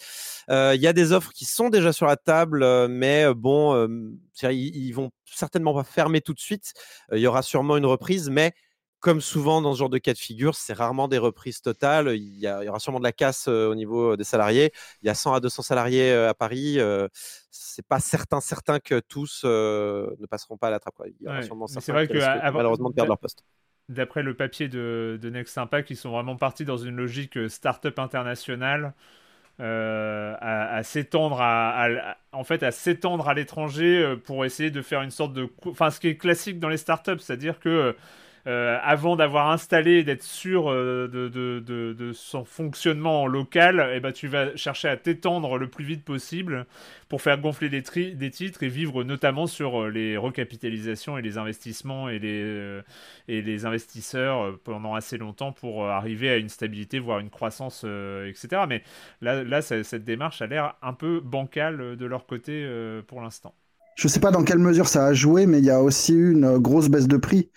Il y a des offres qui sont déjà sur la table, mais bon, ils, ils, vont certainement pas fermer tout de suite. Il y aura sûrement une reprise, mais comme souvent dans ce genre de cas de figure, c'est rarement des reprises totales. Il y, aura sûrement de la casse au niveau des salariés. Il y a 100 à 200 salariés à Paris. c'est pas certain, certain que tous ne passeront pas à la trappe. Il y aura sûrement certains vrai qui que malheureusement de perdre leur poste. D'après le papier de, de Next Impact, ils sont vraiment partis dans une logique start-up internationale. à, s'étendre à, en fait à s'étendre à l'étranger pour essayer de faire une sorte de enfin ce qui est classique dans les startups c'est-à-dire que euh, avant d'avoir installé et d'être sûr euh, de, son fonctionnement local, eh ben, tu vas chercher à t'étendre le plus vite possible pour faire gonfler des, titres et vivre notamment sur euh, les recapitalisations et les investissements et les, investisseurs pendant assez longtemps pour arriver à une stabilité, voire une croissance, etc. Mais là cette démarche a l'air un peu bancale de leur côté pour l'instant. Je ne sais pas dans quelle mesure ça a joué, mais il y a aussi eu une grosse baisse de prix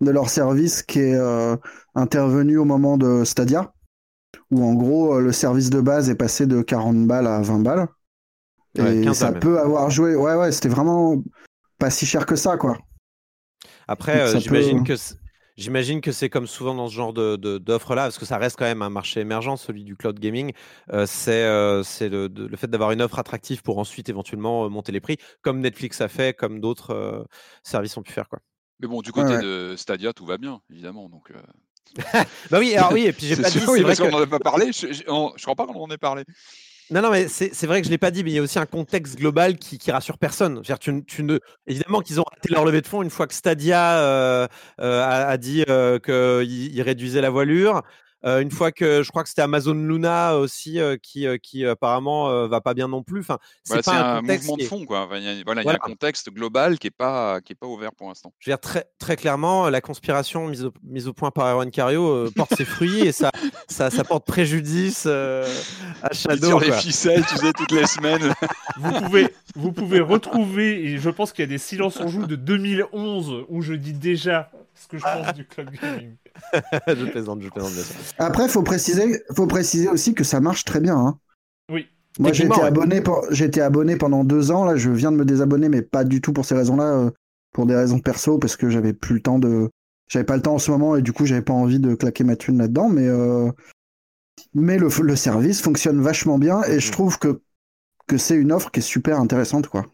de leur service qui est euh, intervenu au moment de Stadia, où en gros euh, le service de base est passé de 40 balles à 20 balles. et ça peut avoir joué. Ouais, ouais, c'était vraiment pas si cher que ça, quoi. Après, euh, j'imagine que. J'imagine que c'est comme souvent dans ce genre d'offres de, de, là, parce que ça reste quand même un marché émergent, celui du cloud gaming. c'est le, le, fait d'avoir une offre attractive pour ensuite éventuellement monter les prix, comme Netflix a fait, comme d'autres services ont pu faire. Quoi. Mais bon, du côté de Stadia, tout va bien, évidemment. Donc, euh. bah oui, alors oui, et puis j'ai pas dit. Oui, parce qu'on n'en a pas parlé. Je, je, crois pas qu'on en ait parlé. Non, non, mais c'est vrai que je ne l'ai pas dit, mais il y a aussi un contexte global qui, qui rassure personne. Tu, tu ne... Évidemment qu'ils ont raté leur levée de fonds une fois que Stadia euh, euh, a, a, dit qu'il réduisait la voilure. Euh, une fois que je crois que c'était Amazon Luna aussi euh, qui, euh, qui apparemment va pas bien non plus. Enfin, c'est pas un, mouvement de fond quoi. Il y a, voilà, il y a un contexte global qui est pas qui est pas ouvert pour l'instant. Je veux dire très très clairement, la conspiration mise au, mise au point par Erwan Cario porte ses fruits et ça, ça, ça porte préjudice à Shadow. Sur les ficelles, tu sais, toutes les semaines. vous pouvez vous pouvez retrouver et je pense qu'il y a des silences en joue de 2011 où je dis déjà ce que je pense du cloud gaming. je plaisante, je plaisante Après, faut préciser, faut préciser aussi que ça marche très bien. Hein. Oui. Moi, j'ai été, abonné été abonné pendant deux ans. Là, je viens de me désabonner, mais pas du tout pour ces raisons-là, euh, pour des raisons perso, parce que j'avais plus le temps de. J'avais pas le temps en ce moment et du coup, j'avais pas envie de claquer ma thune là-dedans. Mais, euh, mais le, le, service fonctionne vachement bien et je mm. trouve que, que c'est une offre qui est super intéressante, quoi.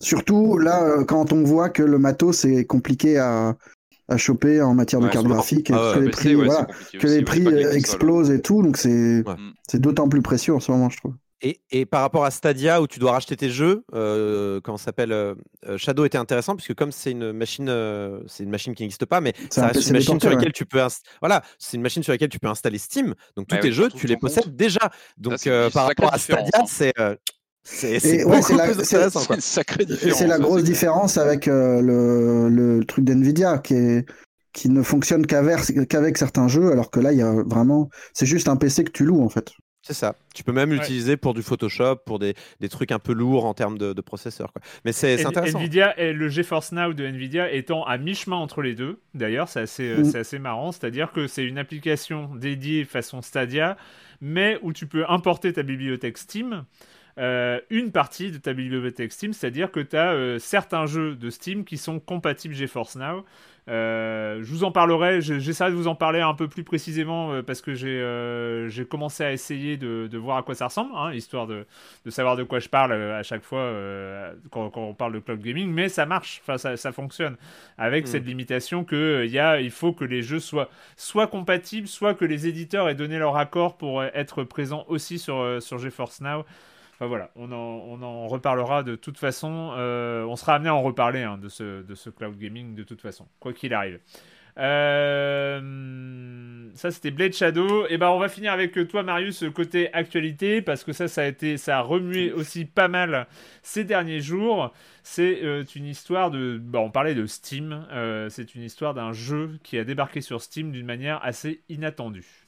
Surtout là, euh, quand on voit que le matos est compliqué à, à choper en matière de carte graphique et ah que, les prix, voilà, que les prix, explosent et tout. Donc c'est c'est d'autant plus précieux en ce moment, je trouve. Et, et, par rapport à Stadia où tu dois racheter tes jeux, euh, comment s'appelle euh, Shadow était intéressant puisque comme c'est une machine, euh, c'est une machine qui n'existe pas, mais ça reste une machine sur laquelle tu peux, voilà, c'est une machine sur laquelle tu peux installer Steam. Donc tous tes jeux, tu les possèdes déjà. Donc euh, par rapport à Stadia, c'est c'est ouais, la, sacrée différence. C'est la grosse différence avec euh, le, le, truc d'NVIDIA qui, est, qui ne fonctionne qu'avec certains jeux, alors que là, il y a vraiment. C'est juste un PC que tu loues en fait. C'est ça. Tu peux même l'utiliser pour du Photoshop, pour des, des, trucs un peu lourds en termes de, de processeur. Quoi. Mais c'est intéressant. Nvidia et le GeForce Now de Nvidia étant à mi-chemin entre les deux. D'ailleurs, c'est assez, euh, mm. assez marrant. C'est-à-dire que c'est une application dédiée façon Stadia, mais où tu peux importer ta bibliothèque Steam. Euh, une partie de ta bibliothèque Steam, c'est-à-dire que tu as euh, certains jeux de Steam qui sont compatibles GeForce Now. Euh, je vous en parlerai, j'essaierai de vous en parler un peu plus précisément parce que j'ai commencé à essayer de, voir à quoi ça ressemble, hein, histoire de, savoir de quoi je parle à chaque fois quand, on parle de cloud gaming, mais ça marche, ça, ça, fonctionne, avec mm. cette limitation que y a, il faut que les jeux soient soit compatibles, soit que les éditeurs aient donné leur accord pour être présents aussi sur, sur GeForce Now. Enfin voilà, on en, reparlera de toute façon. Euh, on sera amené à en reparler hein, de, ce, cloud gaming de toute façon, quoi qu'il arrive. Euh, ça c'était Blade Shadow. Et ben on va finir avec toi Marius côté actualité parce que ça ça a été ça a remué aussi pas mal ces derniers jours. C'est euh, une histoire de bah, on parlait de Steam. c'est une histoire d'un jeu qui a débarqué sur Steam d'une manière assez inattendue.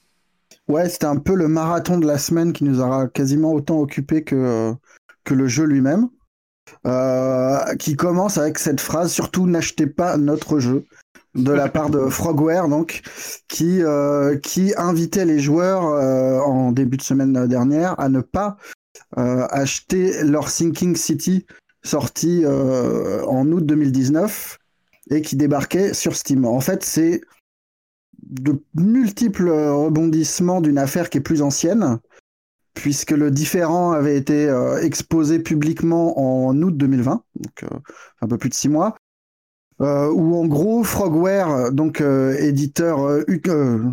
Ouais, c'était un peu le marathon de la semaine qui nous aura quasiment autant occupé que, que le jeu lui-même. euh, qui commence avec cette phrase surtout n'achetez pas notre jeu de la part de Frogware donc qui euh, qui invitait les joueurs euh, en début de semaine dernière à ne pas euh, acheter leur Sinking City sorti euh, en août 2019 et qui débarquait sur Steam. En fait, c'est de multiples rebondissements d'une affaire qui est plus ancienne, puisque le différent avait été euh, exposé publiquement en août 2020, donc euh, un peu plus de six mois, euh, où en gros Frogware, donc éditeur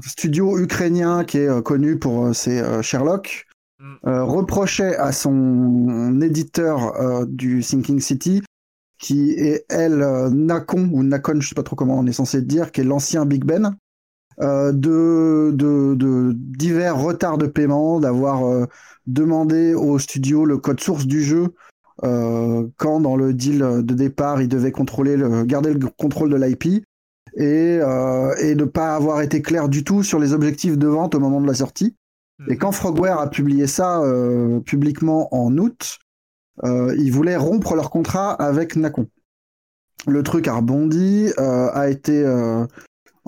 studio ukrainien qui est connu pour ses Sherlock, Mm. reprochait à son éditeur du Sinking City qui est elle Nacon ou Nacon, je sais pas trop comment on est censé dire, qui est l'ancien Big Ben, euh, de, de, de divers retards de paiement, d'avoir euh, demandé au studio le code source du jeu euh, quand dans le deal de départ il devait contrôler le, garder le contrôle de l'IP et, et de pas avoir été clair du tout sur les objectifs de vente au moment de la sortie. Et quand Frogware a publié ça publiquement en août, ils voulaient rompre leur contrat avec Nacon. Le truc a rebondi, a été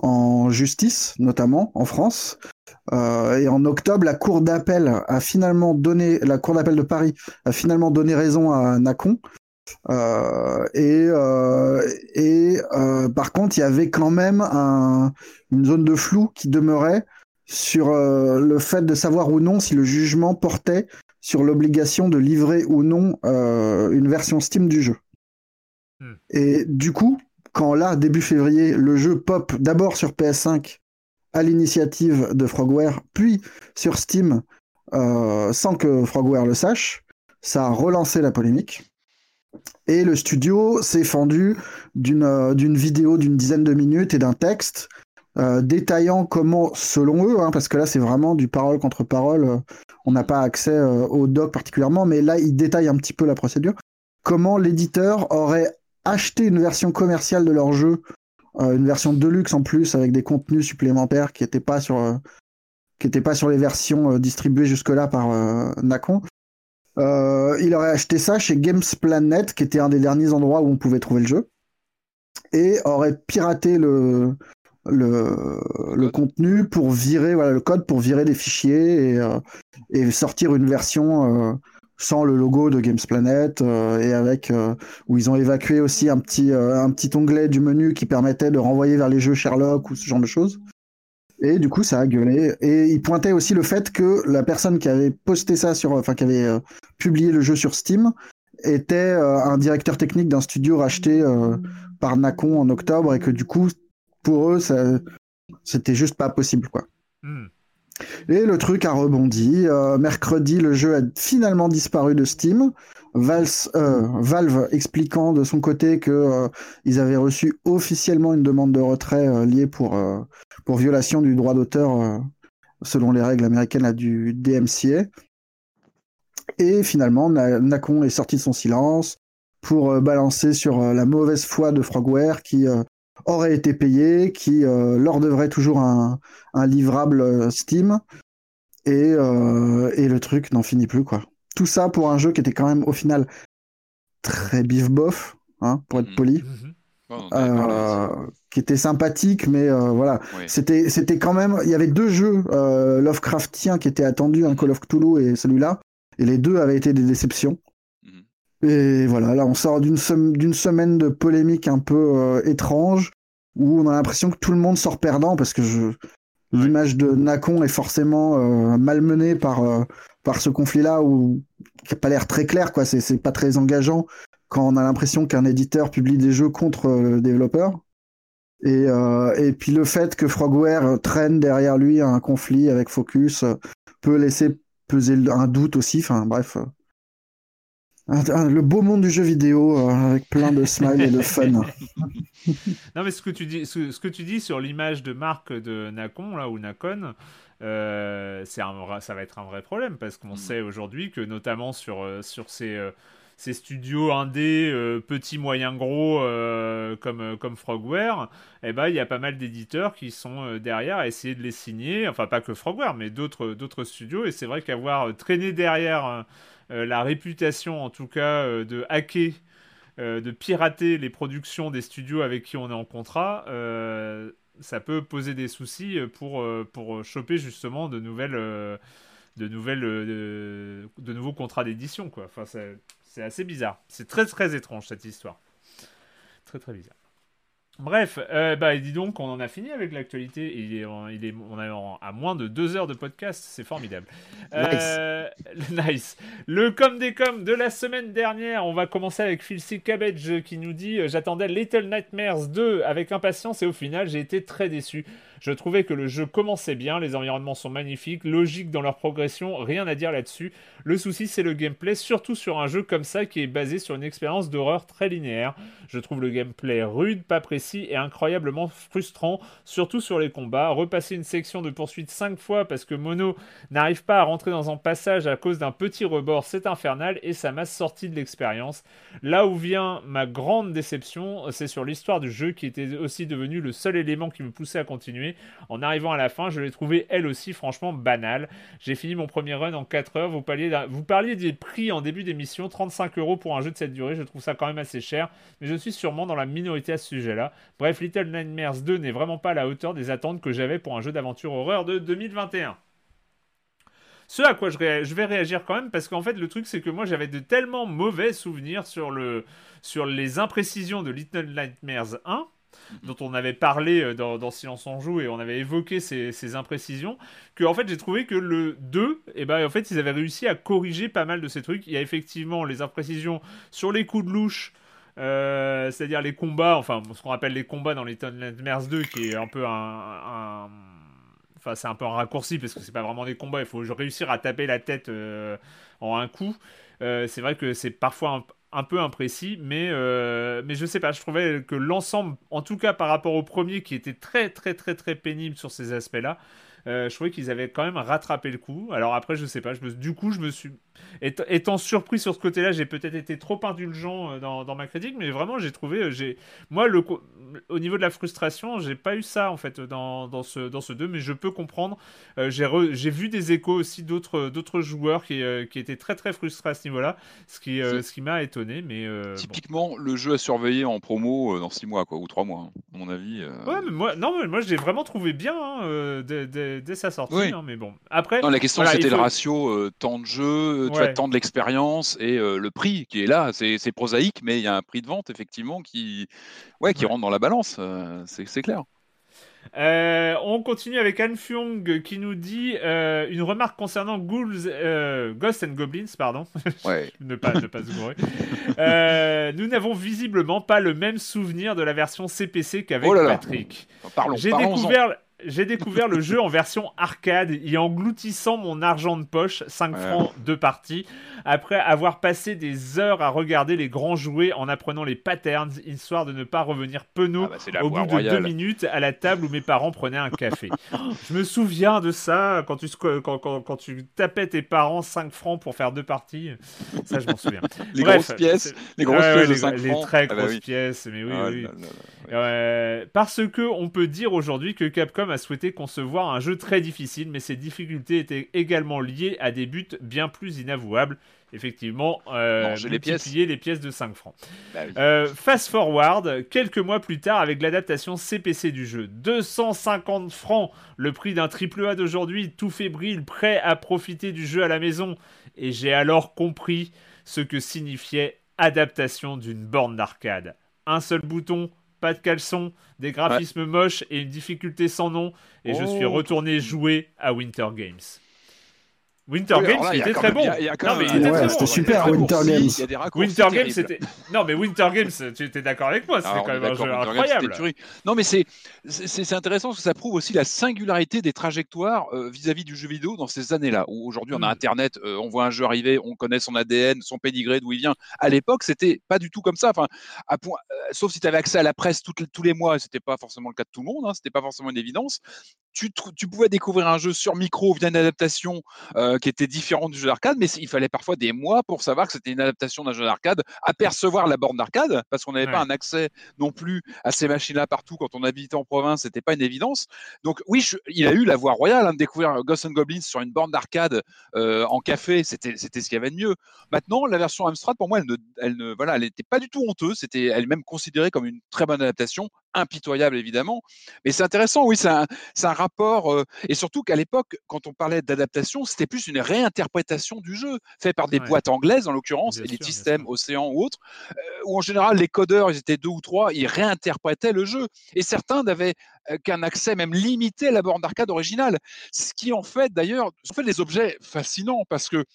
en justice, notamment en France. Euh, et en octobre, la Cour d'appel a finalement donné, la Cour d'appel de Paris a finalement donné raison à Nacon. Euh, et euh, et par contre, il y avait quand même un, une zone de flou qui demeurait sur le fait de savoir ou non si le jugement portait sur l'obligation de livrer ou non une version Steam du jeu. Hmm. Et du coup, quand là, début février, le jeu pop d'abord sur PS5 à l'initiative de Frogware, puis sur Steam euh, sans que Frogware le sache, ça a relancé la polémique. Et le studio s'est fendu d'une euh, vidéo d'une dizaine de minutes et d'un texte euh, détaillant comment, selon eux, hein, parce que là c'est vraiment du parole contre parole, on n'a pas accès au doc particulièrement, mais là ils détaillent un petit peu la procédure, comment l'éditeur aurait acheté une version commerciale de leur jeu, euh, une version deluxe en plus avec des contenus supplémentaires qui n'étaient pas sur euh, qui pas sur les versions euh, distribuées jusque-là par Nacon. Il aurait acheté ça chez Games Planet, qui était un des derniers endroits où on pouvait trouver le jeu, et aurait piraté le, le, le contenu pour virer, voilà, le code pour virer des fichiers et, euh, et sortir une version euh, sans le logo de Games Planet euh, et avec euh, où ils ont évacué aussi un petit, euh, un petit onglet du menu qui permettait de renvoyer vers les jeux Sherlock ou ce genre de choses. Et du coup, ça a gueulé. Et il pointait aussi le fait que la personne qui avait posté ça sur, enfin, qui avait publié le jeu sur Steam était un directeur technique d'un studio racheté par Nacon en octobre et que du coup, pour eux, c'était juste pas possible, quoi. Hmm. Et le truc a rebondi. Euh, mercredi, le jeu a finalement disparu de Steam. Valve, euh, expliquant de son côté que euh, avaient reçu officiellement une demande de retrait liée pour, violation du droit d'auteur selon les règles américaines du DMCA. Et finalement, Na- Nacon est sorti de son silence pour balancer sur la mauvaise foi de Frogware qui aurait été payé, qui euh, leur devrait toujours un, un livrable euh, Steam. Et, euh, et le truc n'en finit plus, quoi. Tout ça pour un jeu qui était quand même, au final, très bif bof, hein, pour être Mhm. poli. Mhm. Euh, qui était sympathique, mais euh, voilà. C'était, c'était quand même. Il y avait deux jeux euh, Lovecraftiens qui étaient attendus, un Call of Cthulhu et celui-là. Et les deux avaient été des déceptions. Et voilà, là, on sort d'une sem- d'une semaine de polémique un peu euh, étrange où on a l'impression que tout le monde sort perdant parce que je... l'image de Nacon est forcément euh, malmenée par, euh, par ce conflit-là où qui n'a pas l'air très clair, quoi. C'est pas très engageant quand on a l'impression qu'un éditeur publie des jeux contre le développeur. Et, euh, et puis le fait que Frogware traîne derrière lui un conflit avec Focus peut laisser peser un doute aussi. Enfin bref, le beau monde du jeu vidéo euh, avec plein de smiles et de fun. Non, mais ce que tu dis, ce, ce que tu dis sur l'image de marque de Nacon là ou Nacon, euh, c'est un, vrai- ça va être un vrai problème parce qu'on Mm. sait aujourd'hui que notamment sur euh, sur ces euh, ces studios indés euh, petits moyens gros euh, comme comme Frogware, eh ben il y a pas mal d'éditeurs qui sont euh, derrière à essayer de les signer, enfin pas que Frogware mais d'autres d'autres studios et c'est vrai qu'avoir euh, traîné derrière la réputation en tout cas euh, de hacker euh, de pirater les productions des studios avec qui on est en contrat, euh, ça peut poser des soucis pour, euh, pour choper justement de nouvelles, euh, de, nouvelles euh, de, nouveaux contrats d'édition. quoi. Enfin, c'est assez bizarre. C'est très très étrange cette histoire. Très très bizarre. Bref, euh, bah dis donc, on en a fini avec l'actualité. Il est, en- il est, on est en- à moins de deux heures de podcast, c'est formidable. Euh, nice. Le com des com de la semaine dernière, on va commencer avec Philcy Cabbage qui nous dit euh, J'attendais Little Nightmares 2 avec impatience et au final, j'ai été très déçu. Je trouvais que le jeu commençait bien, les environnements sont magnifiques, logiques dans leur progression, rien à dire là-dessus. Le souci, c'est le gameplay, surtout sur un jeu comme ça qui est basé sur une expérience d'horreur très linéaire. Je trouve le gameplay rude, pas précis et incroyablement frustrant, surtout sur les combats. Repasser une section de poursuite 5 fois parce que Mono n'arrive pas à rentrer dans un passage à cause d'un petit rebord, c'est infernal et ça m'a sorti de l'expérience. Là où vient ma grande déception, c'est sur l'histoire du jeu qui était aussi devenu le seul élément qui me poussait à continuer. En arrivant à la fin, je l'ai trouvée elle aussi franchement banale. J'ai fini mon premier run en 4 heures. Vous parliez, des prix en début d'émission, 35 euros pour un jeu de cette durée. Je trouve ça quand même assez cher, mais je suis sûrement dans la minorité à ce sujet-là. Bref, Little Nightmares 2 n'est vraiment pas à la hauteur des attentes que j'avais pour un jeu d'aventure horreur de 2021. Ce à quoi je, vais réagir quand même, parce qu'en fait, le truc, c'est que moi, j'avais de tellement mauvais souvenirs sur, sur les imprécisions de Little Nightmares 1, dont on avait parlé euh, dans, Silence on joue et on avait évoqué ces, ces imprécisions, que en fait, j'ai trouvé que le 2, eh ben, en fait, ils avaient réussi à corriger pas mal de ces trucs. Il y a effectivement les imprécisions sur les coups de louche. euh, c'est-à-dire les combats, enfin ce qu'on appelle les combats dans Little Nightmares 2, qui est un peu un, Enfin, c'est un peu un raccourci parce que c'est pas vraiment des combats. Il faut réussir à taper la tête euh, en un coup. C'est vrai que c'est parfois un, peu imprécis, mais, euh, mais je sais pas. Je trouvais que l'ensemble, en tout cas par rapport au premier qui était très très très très pénible sur ces aspects-là, euh, je trouvais qu'ils avaient quand même rattrapé le coup. Alors après, je sais pas. Je me- du coup, je me suis Étant- surpris sur ce côté-là, j'ai peut-être été trop indulgent euh, dans, dans ma critique, mais vraiment, j'ai trouvé, euh, j'ai, moi, le, au niveau de la frustration, j'ai pas eu ça en fait dans, dans ce dans ce 2, mais je peux comprendre. Euh, j'ai vu des échos aussi d'autres joueurs qui euh, qui étaient très très frustrés à ce niveau-là, ce qui euh, ce qui m'a étonné, mais bon. Typiquement, le jeu à surveiller en promo dans 6 mois, quoi, ou 3 mois, hein, à mon avis. Ouais, mais moi, non, mais moi, je l'ai vraiment trouvé bien hein, dès, dès- dès sa sortie. Oui. hein, mais bon, après. Non, la question voilà, il c'était le ratio temps de jeu, tu Ouais. temps de l'expérience et euh, le prix qui est là. C'est prosaïque, mais il y a un prix de vente effectivement qui, ouais, qui Ouais. rentre dans la balance. euh, c'est clair. Euh, on continue avec Anne Fyong qui nous dit euh, une remarque concernant Ghouls, euh, Ghosts and Goblins, pardon. Ouais. ne pas, ne pas se gourer. Nous n'avons visiblement pas le même souvenir de la version CPC qu'avec Oh. Patrick. J'ai découvert, j'ai découvert le jeu en version arcade y engloutissant mon argent de poche, 5 Ouais. francs de partie, après avoir passé des heures à regarder les grands jouets en apprenant les patterns, histoire de ne pas revenir penaud Ah bah, au bout de deux royale. minutes à la table où mes parents prenaient un café. je me souviens de ça quand tu, sco- quand, quand, quand tu tapais tes parents 5 francs pour faire deux parties. Ça, je m'en souviens. Les Bref, grosses pièces, les grosses Ouais, pièces de les, 5 les francs. très Ah bah grosses oui. pièces, mais oui, Ah oui. là là là, ouais. Euh, parce que on peut dire aujourd'hui que Capcom a souhaité concevoir un jeu très difficile, mais ces difficultés étaient également liées à des buts bien plus inavouables. Effectivement, euh, les pièces. les pièces de 5 francs. Bah oui. Euh, fast forward, quelques mois plus tard, avec l'adaptation CPC du jeu, 250 francs, le prix d'un triple A d'aujourd'hui, tout fébrile, prêt à profiter du jeu à la maison. Et j'ai alors compris ce que signifiait adaptation d'une borne d'arcade. Un seul bouton, pas de caleçon, des graphismes moches et une difficulté sans nom, et je suis Oh. retourné jouer à Winter Games. Winter Oui, Games, là, il était très bon. c'était super, Il y a des Winter raccourcis, Games. Winter Games, c'était. Non, mais Winter Games, tu étais d'accord avec moi, c'était on quand même un jeu Winter incroyable. Non, mais c'est intéressant parce que ça prouve aussi la singularité des trajectoires euh, vis-à-vis du jeu vidéo dans ces années-là. Où aujourd'hui on a Mm. Internet, euh, on voit un jeu arriver, on connaît son ADN, son pédigré, d'où il vient. À l'époque, c'était pas du tout comme ça. Enfin, à point, euh, sauf si tu avais accès à la presse toutes tous les mois, c'était pas forcément le cas de tout le monde. Hein, c'était pas forcément une évidence. tu, tu pouvais découvrir un jeu sur micro via une adaptation euh, qui était différente du jeu d'arcade, mais il fallait parfois des mois pour savoir que c'était une adaptation d'un jeu d'arcade, apercevoir la borne d'arcade, parce qu'on n'avait pas un accès non plus à ces machines-là partout quand on habitait en province, c'était pas une évidence. Donc oui, je- il a eu la voie royale hein, de découvrir Ghosts and Goblins sur une borne d'arcade euh, en café, c'était ce qu'il y avait de mieux. Maintenant, la version Amstrad, pour moi, elle ne, elle ne, voilà, elle n'était pas du tout honteuse, c'était elle est même considérée comme une très bonne adaptation, impitoyable évidemment, mais c'est intéressant, oui, c'est un, rapport, euh, et surtout qu'à l'époque, quand on parlait d'adaptation, c'était plus une réinterprétation du jeu, fait par des Ouais. boîtes anglaises en l'occurrence, bien systèmes. Océan ou autres, euh, où en général les codeurs, ils étaient deux ou trois, ils réinterprétaient le jeu, et certains n'avaient euh, qu'un accès même limité à la borne d'arcade originale, ce qui en fait d'ailleurs, en fait des objets fascinants, parce que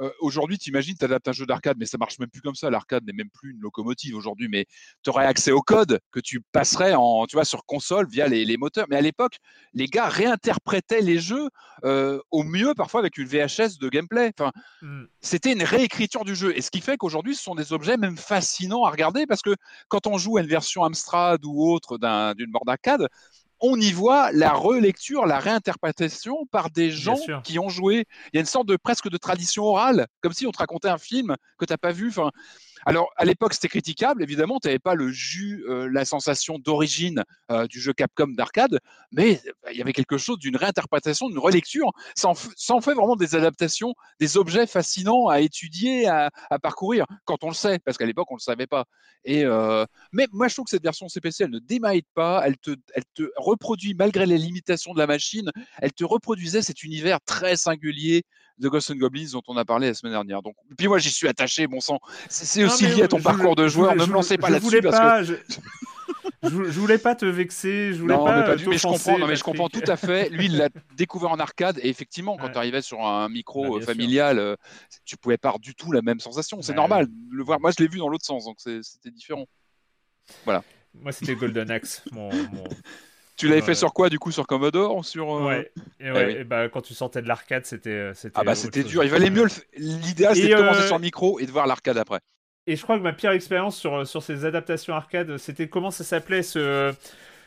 euh, aujourd'hui, tu imagines, tu adaptes un jeu d'arcade, mais ça marche même plus comme ça. L'arcade n'est même plus une locomotive aujourd'hui, mais tu aurais accès au code que tu passerais en, tu vois, sur console via les, les moteurs. Mais à l'époque, les gars réinterprétaient les jeux euh, au mieux, parfois avec une VHS de gameplay. Enfin, Mm. c'était une réécriture du jeu. Et ce qui fait qu'aujourd'hui, ce sont des objets même fascinants à regarder parce que quand on joue à une version Amstrad ou autre d'un- d'une borne d'arcade, on y voit la relecture, la réinterprétation par des gens qui ont joué. Il y a une sorte de presque de tradition orale, comme si on te racontait un film que tu n'as pas vu. Enfin, alors, à l'époque, c'était critiquable, évidemment, tu n'avais pas le jus, euh, la sensation d'origine euh, du jeu Capcom d'arcade, mais euh, il y avait quelque chose d'une réinterprétation, d'une relecture. Ça en, fait vraiment des adaptations, des objets fascinants à étudier, à, à parcourir, quand on le sait, parce qu'à l'époque, on ne le savait pas. Et, euh, mais moi, je trouve que cette version CPC, elle ne démaille pas, elle te, elle te reproduit, malgré les limitations de la machine, elle te reproduisait cet univers très singulier de Ghosts and Goblins dont on a parlé la semaine dernière. Donc, puis moi, j'y suis attaché, bon sang. C'est aussi lié à ton parcours de joueur. Ne me lancez pas là-dessus parce que. je... voulais- pas te vexer, je voulais Non, pas. mais, pas du- mais je comprends, non, mais je comprends tout à fait. Lui, il l'a découvert en arcade et effectivement, quand Ouais. tu arrivais sur un micro Bah, euh, familial, euh, tu pouvais pas du tout la même sensation. C'est Bah, normal le voir. Moi, je l'ai vu dans l'autre sens, donc c'était différent. Moi, c'était Golden Axe. Mon, mon- Tu l'avais fait sur quoi, du coup, sur Commodore ou sur euh, Ouais. Et, ouais, oui. et bah, quand tu sortais de l'arcade, c'était. euh, c'était Ah bah c'était dur. Il valait mieux. L'idéal, c'était de commencer euh, sur le micro et de voir l'arcade après. Et je crois que ma pire expérience sur, sur ces adaptations arcade, c'était comment ça s'appelait ce,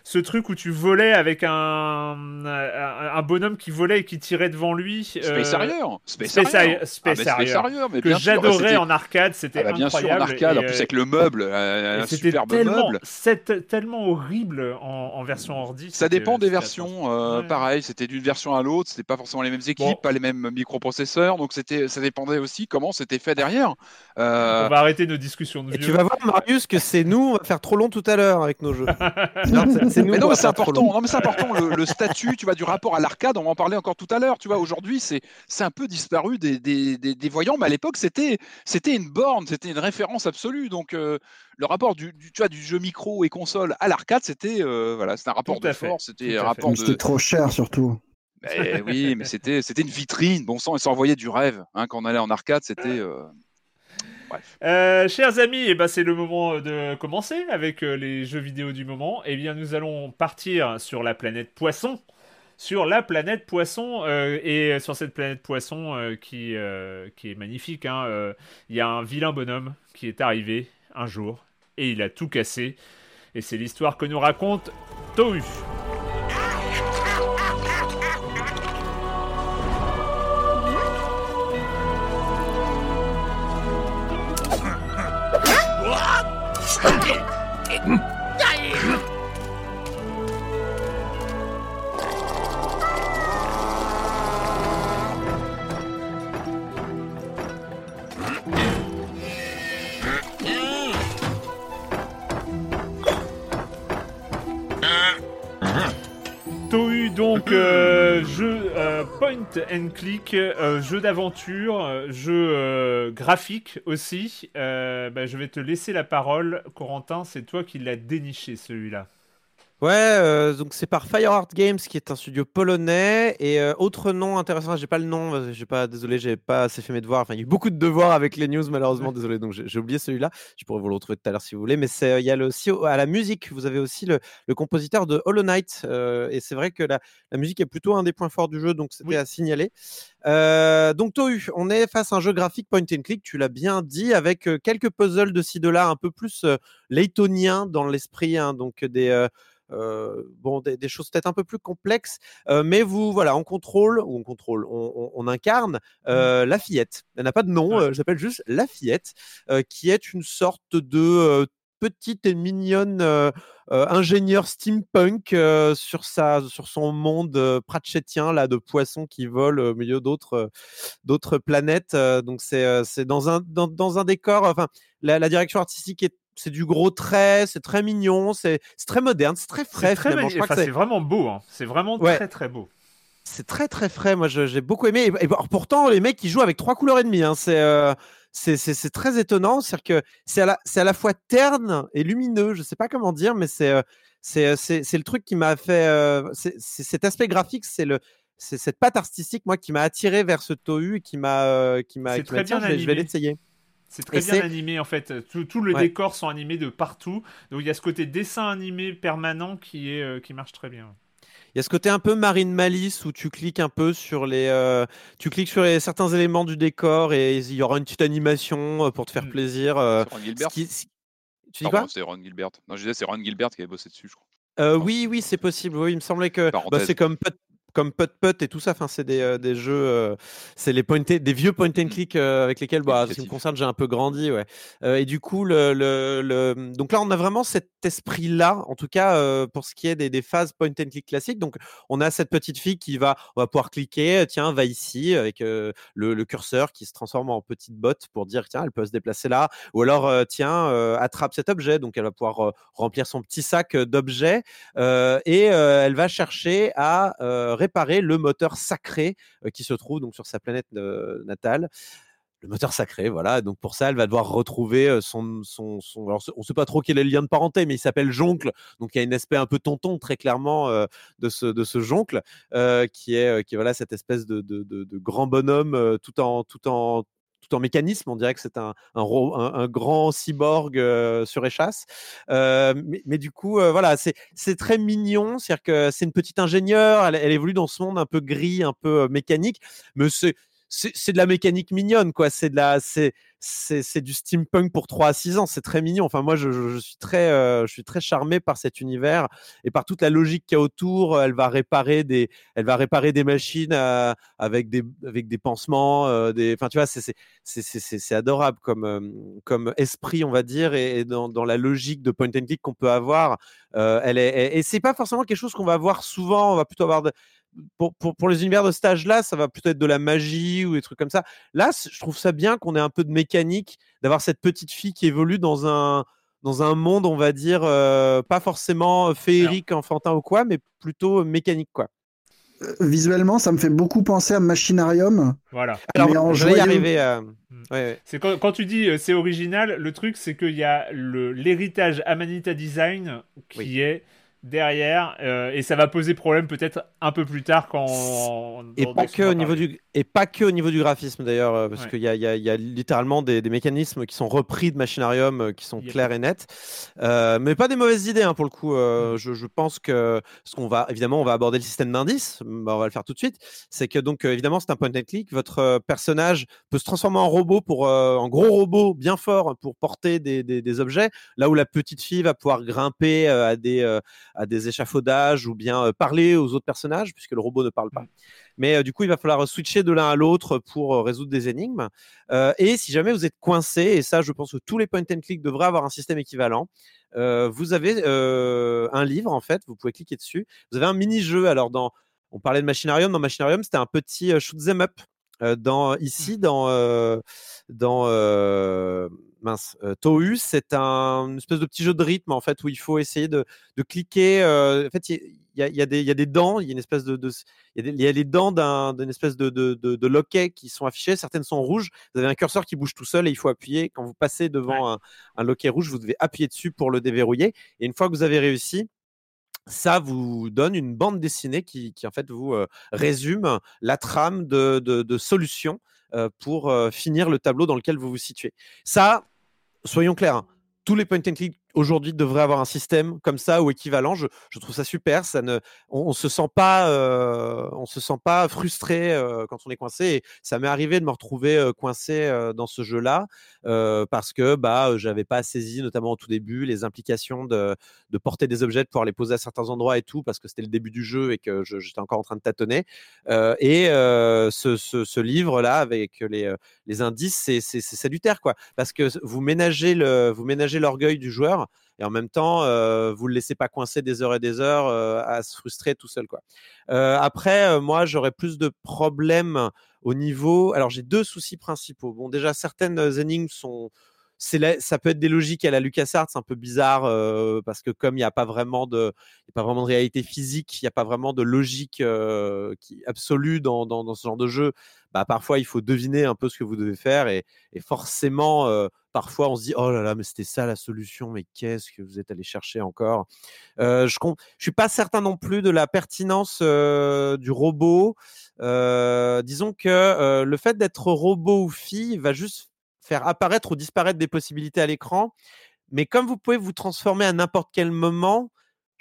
ce truc où tu volais avec un, un, un bonhomme qui volait et qui tirait devant lui. Space euh, Harrier. Space Space Harrier. Ah, Space mais Harrier, Harrier, mais que bien sûr. j'adorais C'était- en arcade, c'était Ah bah bien sûr en incroyable. arcade, en et, plus euh, avec le meuble, euh, et un c'était superbe tellement, meuble. c'est tellement horrible en, en version ordi. Ça dépend des c'était versions. euh, Ouais. Pareil, c'était d'une version à l'autre. C'était pas forcément les mêmes équipes, Bon. pas les mêmes microprocesseurs. Donc c'était, ça dépendait aussi comment c'était fait derrière. Euh, On va arrêter nos discussions de Et vieux. tu vas voir, Marius, que c'est nous, on va faire trop long tout à l'heure avec nos jeux. Non, c'est- nous Mais non, mais c'est important. Non, mais c'est important. Le, le statut, tu vois, du rapport à l'arcade, on va en parler encore tout à l'heure. Tu vois, aujourd'hui, c'est, c'est un peu disparu des, des, des, des voyants, mais à l'époque, c'était, c'était une borne, c'était une référence absolue. Donc, euh, le rapport du, du, tu vois, du jeu micro et console à l'arcade, c'était, euh, voilà, c'était un rapport Tout à de fait. force, c'était un rapport de. Trop cher surtout. Oui, mais c'était, c'était une vitrine. Bon sang, et ça envoyait du rêve. Hein, quand on allait en arcade, c'était. euh, Euh, chers amis, eh ben, c'est le moment de commencer avec euh, les jeux vidéo du moment. Eh bien, nous allons partir sur la planète Poisson. Sur la planète Poisson, euh, et sur cette planète Poisson euh, qui, euh, qui est magnifique, hein, euh, il y a un vilain bonhomme qui est arrivé un jour et il a tout cassé. Et c'est l'histoire que nous raconte Tohu. Donc, euh, jeu euh, point and click, euh, jeu d'aventure, euh, jeu graphique aussi. Bah, je vais te laisser la parole, Corentin, c'est toi qui l'as déniché celui-là. Ouais, euh, donc c'est par Fireheart Games qui est un studio polonais et euh, autre nom intéressant, j'ai pas le nom, j'ai pas désolé, j'ai pas assez fait mes devoirs. Enfin, il y a eu beaucoup de devoirs avec les news malheureusement, désolé. Donc j'ai oublié celui-là. Je pourrais vous le retrouver tout à l'heure si vous voulez, mais c'est il y a le aussi au- à la musique, vous avez aussi le, le compositeur de Hollow Knight euh, et c'est vrai que la, la musique est plutôt un des points forts du jeu, donc c'était Oui. à signaler. Donc Tohu, on est face à un jeu graphique point and click, tu l'as bien dit, avec quelques puzzles de ci de là, un peu plus laytonien dans l'esprit, hein, donc des bon, des, choses peut-être un peu plus complexes, mais vous, voilà, on contrôle, ou on contrôle, on, incarne mmh. la fillette. Elle n'a pas de nom, j'appelle juste la fillette, qui est une sorte de petite et mignonne ingénieur steampunk sur, sa, sur son monde pratchettien là, de poissons qui volent au milieu d'autres, d'autres planètes. donc c'est, dans, un, dans, un décor, enfin, la, la direction artistique est c'est du gros trait, c'est très mignon, c'est très moderne, c'est très frais. C'est vraiment beau, hein. c'est vraiment très très beau. C'est très très frais, moi j'ai beaucoup aimé. Et, pourtant, les mecs ils jouent avec trois couleurs et demie. Hein. C'est euh, c'est très étonnant. C'est que c'est à, la, à la fois terne et lumineux. Je sais pas comment dire, mais c'est euh, euh, c'est le truc qui m'a fait. c'est cet aspect graphique, c'est le c'est cette patte artistique moi qui m'a attiré vers ce Tohu et qui m'a qui m'a. très bien je vais l'essayer. C'est très bien animé en fait. Tout, le décor sont animés de partout. Donc il y a ce côté dessin animé permanent qui est euh, qui marche très bien. Il y a ce côté un peu Marine Malice où tu cliques un peu sur les, euh, tu cliques sur les, certains éléments du décor et il y aura une petite animation euh, pour te faire mm. plaisir. Ron Gilbert. tu dis quoi? C'est Ron Gilbert. Non, je disais c'est Ron Gilbert qui avait bossé dessus, je crois. oui, oui, c'est possible. Oui, il me semblait que bah, c'est comme comme Put Put et tout ça. Enfin, c'est des, euh, des, jeux, euh, c'est les des vieux point and click euh, avec lesquels, bah, ce qui me concerne, j'ai un peu grandi. Ouais. et du coup, le, le, le, donc là, on a vraiment cet esprit-là, en tout cas pour ce qui est des, des, phases point and click classiques. Donc, on a cette petite fille qui va, on va pouvoir cliquer, tiens, va ici avec le, le, curseur qui se transforme en petite botte pour dire, tiens, elle peut se déplacer là. Ou alors, tiens, attrape cet objet. Donc, elle va pouvoir remplir son petit sac d'objets et elle va chercher à réparer le moteur sacré euh, qui se trouve donc sur sa planète euh, natale le moteur sacré, voilà. Donc pour ça, elle va devoir retrouver euh, son, son, son... Alors, on ne sait pas trop quel est le lien de parenté, mais il s'appelle Joncle. Donc il y a un aspect un peu tonton, très clairement, de ce de ce Joncle, qui est qui voilà cette espèce de, de, de, de grand bonhomme tout en tout en en mécanisme. On dirait que c'est un, grand cyborg sur échasse. Mais, du coup, voilà, c'est très mignon. C'est-à-dire que c'est une petite ingénieure. Elle, elle, évolue dans ce monde un peu gris, un peu mécanique. Mais c'est c'est de la mécanique mignonne, quoi. C'est de la, c'est c'est du steampunk pour 3 à 6 ans. C'est très mignon. Enfin, moi, je, je, suis très, euh, je suis très charmé par cet univers et par toute la logique qu'il y a autour. Elle va réparer des, elle va réparer des machines euh, avec des, avec des pansements. Euh, des, enfin, tu vois, c'est, c'est, adorable comme, comme esprit, on va dire, et, dans, dans, la logique de point and click qu'on peut avoir. elle est, et c'est pas forcément quelque chose qu'on va voir souvent. On va plutôt avoir de, pour, pour, pour, les univers de stage là, ça va plutôt être de la magie ou des trucs comme ça. Là, je trouve ça bien qu'on ait un peu de mécanique, d'avoir cette petite fille qui évolue dans un, dans un monde, on va dire, euh, pas forcément féerique, enfantin ou quoi, mais plutôt mécanique, quoi. Euh, visuellement, ça me fait beaucoup penser à Machinarium. Voilà. Alors, je vais y arriver. Mm. C'est quand, quand, tu dis euh, c'est original, le truc c'est qu'il y a l'héritage Amanita Design qui est derrière euh, et ça va poser problème peut-être un peu plus tard quand et pas que au niveau du et pas que au niveau du graphisme d'ailleurs euh, parce qu'il y a, y, y a, littéralement des, des, mécanismes qui sont repris de Machinarium euh, qui sont clairs et nets. Mais pas des mauvaises idées hein, pour le coup mm. je, je, pense que ce qu'on va évidemment on va aborder le système d'indices bah, on va le faire tout de suite. C'est que donc évidemment c'est un point and click votre personnage peut se transformer en robot pour en gros robot bien fort pour porter des, des, des, objets. Là où la petite fille va pouvoir grimper à des à des échafaudages ou bien euh, parler aux autres personnages, puisque le robot ne parle pas. Mm. Mais euh, du coup, il va falloir switcher de l'un à l'autre pour euh, résoudre des énigmes. et si jamais vous êtes coincé, et ça, je pense que tous les point and click devraient avoir un système équivalent, vous avez un livre, en fait, vous pouvez cliquer dessus. Vous avez un mini-jeu. Alors, dans, on parlait de Machinarium. Dans Machinarium, c'était un petit shoot them up. dans, ici, mm. dans, dans mince, euh, Tohu, c'est un une espèce de petit jeu de rythme en fait où il faut essayer de, de cliquer. Euh, en fait, il y a, y, a y a, des dents, il y a une espèce de, il y, y, a les dents d'une espèce de, loquet qui sont affichées. Certaines sont rouges. Vous avez un curseur qui bouge tout seul et il faut appuyer. Quand vous passez devant un, un, loquet rouge, vous devez appuyer dessus pour le déverrouiller. Et une fois que vous avez réussi, ça vous donne une bande dessinée qui, en fait vous euh, résume la trame de, solutions pour finir le tableau dans lequel vous vous situez. Ça, soyons clairs, hein, tous les point and click aujourd'hui devrait avoir un système comme ça ou équivalent. Je, trouve ça super. Ça ne, on, on se sent pas, euh, on se sent pas frustré euh, quand on est coincé. Et ça m'est arrivé de me retrouver euh, coincé dans ce jeu-là parce que bah j'avais pas saisi, notamment au tout début, les implications de, de porter des objets, de pouvoir les poser à certains endroits et tout, parce que c'était le début du jeu et que j'étais encore en train de tâtonner. Et ce, ce, livre-là avec les, les indices, c'est c'est- c'est salutaire quoi, parce que vous ménagez le, vous ménagez l'orgueil du joueur et en même temps, euh, vous le laissez pas coincer des heures et des heures euh, à se frustrer tout seul quoi. Euh, après, moi, j'aurais plus de problèmes au niveau. Alors, j'ai deux soucis principaux. Bon, déjà, certaines énigmes sont c'est ça peut être des logiques à la LucasArts, un peu bizarre euh, parce que comme il n'y a pas vraiment de, pas vraiment de réalité physique, il n'y a pas vraiment de logique euh, qui absolue dans, dans, ce genre de jeu. Bah parfois il faut deviner un peu ce que vous devez faire et, forcément euh, parfois on se dit oh là là mais c'était ça la solution mais qu'est-ce que vous êtes allé chercher encore? Je je suis pas certain non plus de la pertinence du robot. Disons que le fait d'être robot ou fille va juste faire apparaître ou disparaître des possibilités à l'écran. Mais comme vous pouvez vous transformer à n'importe quel moment,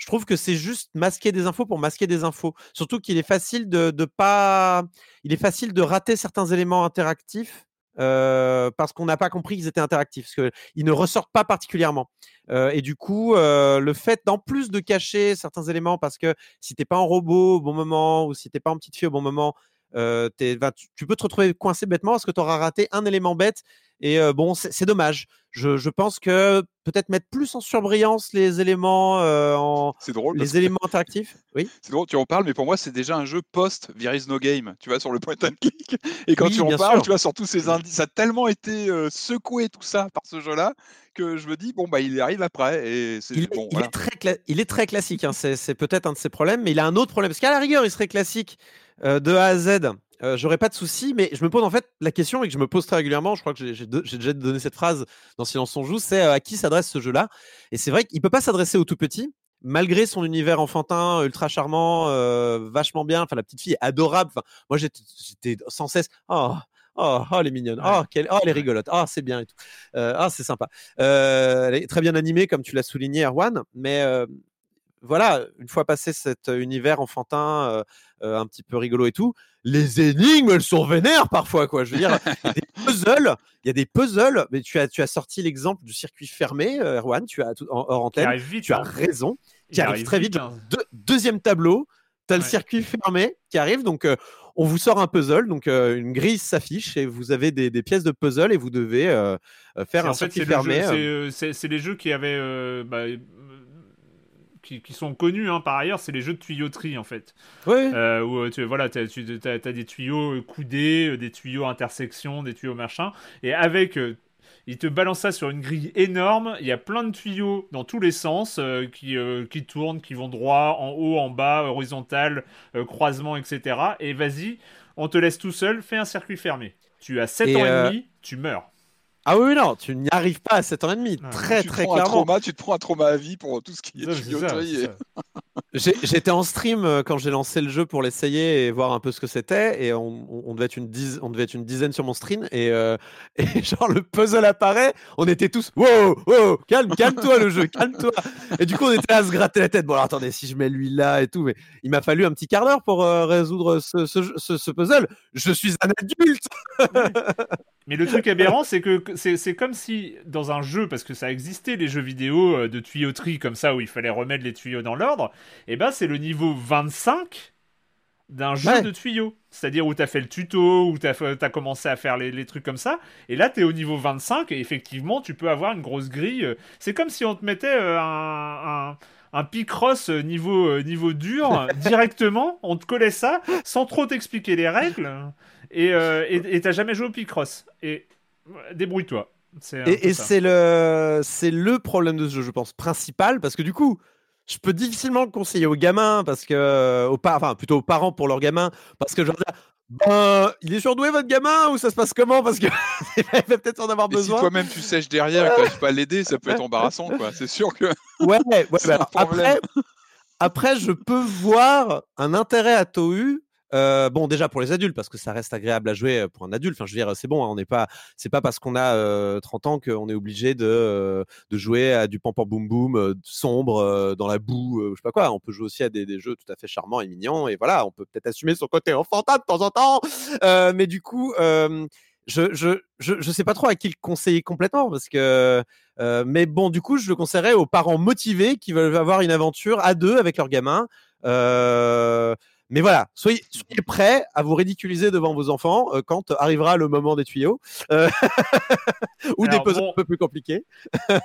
je trouve que c'est juste masquer des infos pour masquer des infos. Surtout qu'il est facile de, pas, il est facile de rater certains éléments interactifs euh, parce qu'on n'a pas compris qu'ils étaient interactifs, parce qu'ils ne ressortent pas particulièrement. Euh, et du coup, euh, le fait d'en plus de cacher certains éléments, parce que si t'es pas en robot au bon moment ou si t'es pas en petite fille au bon moment, euh, tu, tu peux te retrouver coincé bêtement parce que tu auras raté un élément bête. Et euh, bon, c'est dommage. Je, je pense que peut-être mettre plus en surbrillance les éléments, euh, en, C'est drôle. les éléments interactifs. Oui. C'est drôle, tu en parles, mais pour moi, c'est déjà un jeu post There is no game, tu vois, sur le point and click. Et quand Oui, tu en parles, sûr. tu vois, sur tous ces indices, ça a tellement été euh, secoué tout ça par ce jeu-là que je me dis, bon, bah, il arrive après. Et c'est Il, bon, il voilà. est très cla- il est très classique. hein. C'est peut-être un de ses problèmes, mais il a un autre problème. Parce qu'à la rigueur, il serait classique euh, de A à Z. Euh, J'aurais pas de souci, mais je me pose en fait la question et que je me pose très régulièrement. Je crois que j'ai- déjà donné cette phrase dans Silence on joue. C'est euh, à qui s'adresse ce jeu-là? Et c'est vrai qu'il peut pas s'adresser aux tout petits, malgré son univers enfantin, ultra charmant, vachement bien. Enfin, la petite fille est adorable. Enfin, moi, j'étais sans cesse. Oh, Oh, oh, elle est mignonne. Oh, quelle... oh, elle est rigolote. Oh, c'est bien et tout. Euh, ah, c'est sympa. Euh, elle est très bien animée, comme tu l'as souligné, Erwan. Mais euh, voilà, une fois passé cet univers enfantin, euh, un petit peu rigolo et tout, les énigmes, elles sont vénères parfois, quoi. Je veux dire, il y a des puzzles, il y a des puzzles, mais tu as, tu as sorti l'exemple du circuit fermé, Erwan, tu as tout, en, hors antenne, vite. tu as hein. raison, Il qui arrive très vite. hein. Deux- deuxième tableau, tu as le circuit fermé qui arrive, donc euh, on vous sort un puzzle, donc euh, une grille s'affiche et vous avez des, des pièces de puzzle et vous devez euh, faire un circuit c'est le fermé. jeu- c'est, les jeux qui avaient. bah, qui, qui sont connus hein, par ailleurs, c'est les jeux de tuyauterie en fait. ouais. Euh, où euh, tu voilà, t'as, tu as, des tuyaux euh, coudés, euh, des tuyaux intersection, des tuyaux machin, et avec euh, il te balance ça sur une grille énorme. Il y a plein de tuyaux dans tous les sens euh, qui, euh, qui tournent, qui vont droit, en haut, en bas, horizontal, euh, croisement, etc. Et vas-y, on te laisse tout seul, fais un circuit fermé. Tu as 7 Et, ans et demi, tu meurs. Ah oui, non, tu n'y arrives pas à 7 ans et demi, Ah, très très prends un clairement. trauma, tu te prends un trauma à vie pour tout ce qui est ça, et-. J'ai- J'étais en stream euh, quand j'ai lancé le jeu pour l'essayer et voir un peu ce que c'était. Et on, devait être une dizaine, on devait être une dizaine sur mon stream. Et, euh, et genre, le puzzle apparaît. On était tous Wow, wow, calme, calme-toi le jeu, calme-toi. Et du coup, on était à se gratter la tête. Bon, alors attendez, si je mets lui là et tout. Mais il m'a fallu un petit quart d'heure pour euh, résoudre ce, ce jeu- ce- ce puzzle. Je suis un adulte. Mais le truc aberrant, c'est que c'est comme si dans un jeu, parce que ça existait les jeux vidéo euh, de tuyauterie comme ça où il fallait remettre les tuyaux dans l'ordre, et ben c'est le niveau 25 d'un jeu Ouais. de tuyaux. C'est-à-dire où t'as fait le tuto, où t'as fait- t'as commencé à faire les, les trucs comme ça, et là t'es au niveau 25 et effectivement tu peux avoir une grosse grille. euh, C'est comme si on te mettait euh, un, un un Picross niveau, niveau dur directement, on te collait ça sans trop t'expliquer les règles et euh, t'as jamais joué au Picross. Et débrouille-toi. Et, c'est le, c'est le problème de ce jeu, je pense, principal, parce que du coup, je peux difficilement le conseiller aux gamins, parce que, aux par- enfin, plutôt aux parents pour leurs gamins, parce que je leur dis, ben, il est surdoué votre gamin, ou ça se passe comment, parce que il va peut-être en avoir Et si besoin. toi-même tu sèches derrière et que tu pas l'aider, ça peut être embarrassant, quoi. C'est sûr que. Ouais, bah un alors, problème. après, après, je peux voir un intérêt à Tohu Euh, bon, déjà pour les adultes, parce que ça reste agréable à jouer pour un adulte. Enfin, je veux dire, c'est bon, hein, on n'est pas, c'est pas parce qu'on a 30 ans qu'on est obligé de, de jouer à du pam boum boum sombre dans la boue, je sais pas quoi. On peut jouer aussi à des, des, jeux tout à fait charmants et mignons, et voilà, on peut peut-être assumer son côté enfantin de temps en temps. mais du coup, je, je, je, sais pas trop à qui le conseiller complètement parce que, mais bon, du coup, je le conseillerais aux parents motivés qui veulent avoir une aventure à deux avec leur gamin. Mais voilà, soyez, soyez, prêts à vous ridiculiser devant vos enfants quand arrivera le moment des tuyaux ou des puzzles un peu plus compliqués.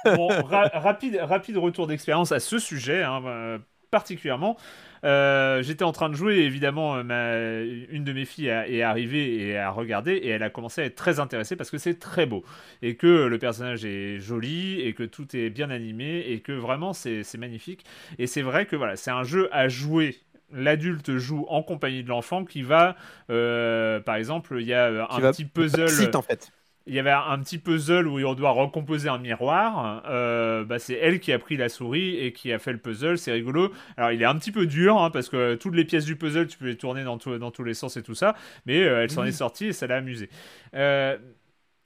bon, rapide, rapide retour d'expérience à ce sujet, hein, particulièrement. Euh, j'étais en train de jouer, évidemment, euh, une de mes filles est arrivée et a regardé, et elle a commencé à être très intéressée parce que c'est très beau, et que le personnage est joli, et que tout est bien animé, et que vraiment c'est magnifique. Et c'est vrai que voilà, c'est un jeu à jouer l'adulte joue en compagnie de l'enfant qui va, euh, par exemple, il y a un petit puzzle. en fait il y avait un petit puzzle où on doit recomposer un miroir. Euh, bah, c'est elle qui a pris la souris et qui a fait le puzzle. C'est rigolo. Alors, il est un petit peu dur hein, parce que toutes les pièces du puzzle, tu peux les tourner dans, dans tous les sens et tout ça. Mais euh, elle s'en est sortie et ça l'a amusée. Euh,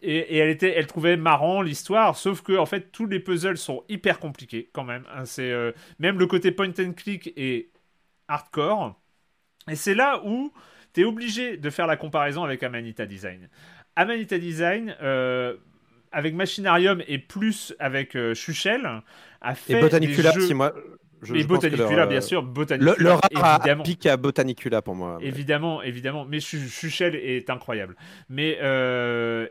et, elle, était, elle trouvait marrant l'histoire, sauf que en fait tous les puzzles sont hyper compliqués quand même. Hein. c'est même le côté point and click est hardcore. Et c'est là où tu es obligé de faire la comparaison avec Amanita Design. Amanita Design, euh, avec Machinarium et plus avec euh, Chuchel, a fait. Et Botanicula, jeux... si moi. Je, et Botanicula, bien sûr. Botanicula, le, leur évidemment. pique à Botanicula pour moi. Évidemment, évidemment. Mais Chuchel est incroyable. Mais euh,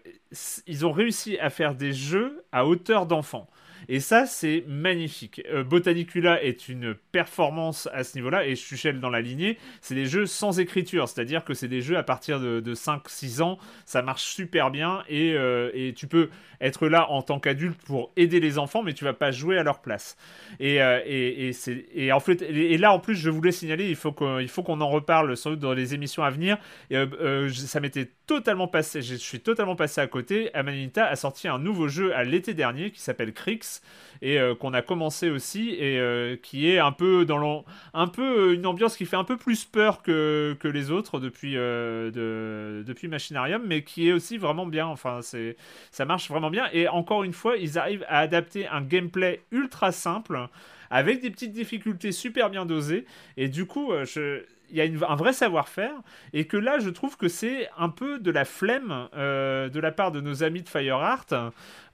ils ont réussi à faire des jeux à hauteur d'enfant. Et ça, c'est magnifique. Euh, Botanicula est une performance à ce niveau-là, et Chuchel dans la lignée, c'est des jeux sans écriture, c'est-à-dire que c'est des jeux à partir de, 5-6 ans, ça marche super bien, et, euh, et, tu peux être là en tant qu'adulte pour aider les enfants, mais tu vas pas jouer à leur place. Et, euh, et, et, en fait, et là, en plus, je voulais signaler, il faut qu'on en reparle sans doute dans les émissions à venir, ça m'était totalement passé, je suis totalement passé à côté, Amanita a sorti un nouveau jeu à l'été dernier qui s'appelle Crix, et euh, qu'on a commencé aussi et euh, qui est un peu dans un peu euh, une ambiance qui fait un peu plus peur que, que les autres depuis de, depuis Machinarium mais qui est aussi vraiment bien. Enfin c'est ça marche vraiment bien. Et encore une fois ils arrivent à adapter un gameplay ultra simple avec des petites difficultés super bien dosées. Et du coup je il y a un vrai savoir-faire et que là je trouve que c'est un peu de la flemme euh, de la part de nos amis de FireArt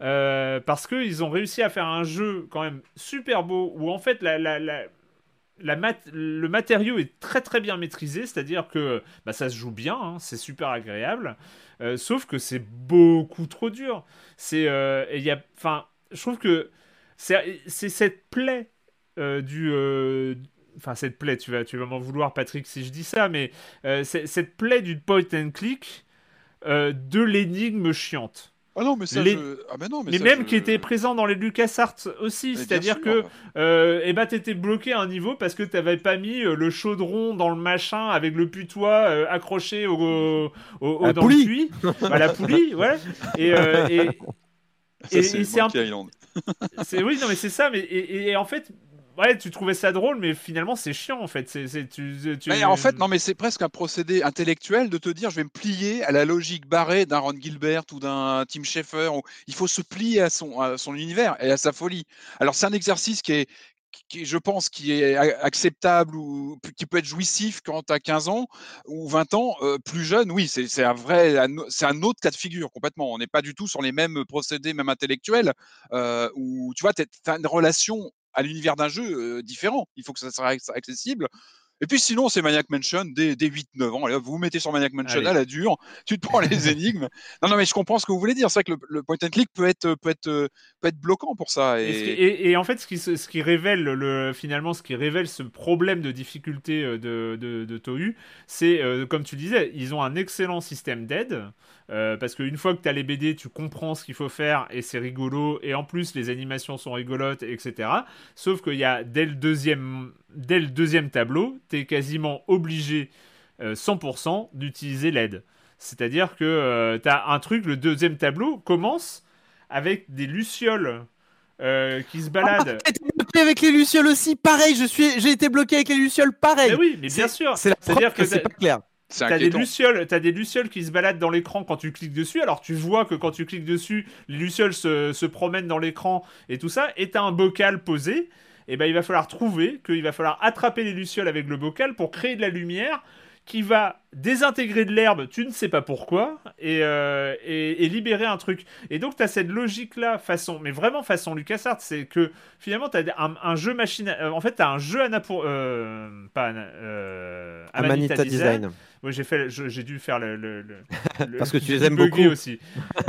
euh, parce qu'ils ont réussi à faire un jeu quand même super beau où en fait le matériau est très très bien maîtrisé, c'est-à-dire que bah, ça se joue bien, hein, c'est super agréable, euh, sauf que c'est beaucoup trop dur. C'est, il y a, je trouve que c'est cette plaie du, enfin cette plaie, tu vas, tu vas m'en vouloir Patrick si je dis ça, mais euh, cette plaie du point and click euh, de l'énigme chiante. Ah non, mais ça, ah mais non, mais, même qui était présent dans les LucasArts aussi, c'est-à-dire que euh, eh ben, t'étais bloqué à un niveau parce que t'avais pas mis euh, le chaudron dans le machin avec le putois accroché au, au, dans le puits, à la poulie, ouais. Et, et, c'est un c'est oui, non mais c'est ça, mais et, en fait, ouais, tu trouvais ça drôle, mais finalement c'est chiant en fait. C'est, tu, Mais en fait, non, mais c'est presque un procédé intellectuel de te dire je vais me plier à la logique barrée d'un Ron Gilbert ou d'un Tim Schafer. Il faut se plier à son, à son univers et à sa folie. Alors c'est un exercice qui est, qui, je pense, qui est acceptable ou qui peut être jouissif quand tu as 15 ans ou 20 ans, euh, plus jeune, oui, c'est un vrai, c'est un autre cas de figure complètement. On n'est pas du tout sur les mêmes procédés, même intellectuels, euh, tu vois, tu as une relation à l'univers d'un jeu différent. Il faut que ça soit accessible. Et puis sinon, c'est Maniac Mansion dès, 8-9 ans. Allez, vous vous mettez sur Maniac Mansion à la dure, tu te prends les énigmes. Non, non, mais je comprends ce que vous voulez dire. C'est vrai que le, point and click peut être, peut être, peut être bloquant pour ça. Et, et, en fait, ce qui, ce qui révèle le, finalement, ce qui révèle ce problème de difficulté de, de, de Tohu, c'est, comme tu disais, ils ont un excellent système d'aide. Euh, parce qu'une fois que tu as les BD, tu comprends ce qu'il faut faire et c'est rigolo. Et en plus, les animations sont rigolotes, etc. Sauf qu'il y a dès le deuxième, dès le deuxième tableau, tu es quasiment obligé 100% euh, d'utiliser l'aide. C'est-à-dire que euh, tu as un truc, le deuxième tableau commence avec des lucioles qui se baladent. Ah, été bloqué avec les lucioles aussi, pareil. Je suis, j'ai été bloqué avec les lucioles, pareil. Mais oui, mais bien sûr. C'est la dire que c'est pas clair. T'as des lucioles, t'as des lucioles qui se baladent dans l'écran quand tu cliques dessus. Alors tu vois que quand tu cliques dessus, les lucioles se, se promènent dans l'écran et tout ça. Et t'as un bocal posé. Et ben il va falloir trouver qu'il va falloir attraper les lucioles avec le bocal pour créer de la lumière qui va désintégrer de l'herbe, tu ne sais pas pourquoi, et, euh, et, et libérer un truc. Et donc, tu as cette logique-là, façon, mais vraiment façon LucasArts, c'est que finalement, tu as un, un jeu machine. euh, en fait, tu as un jeu Ana pour. Euh, pas euh, Amanita Amanita Design. Design. Oui, j'ai fait, j'ai dû faire le. le- le- le- Parce que tu les aimes beaucoup. aussi.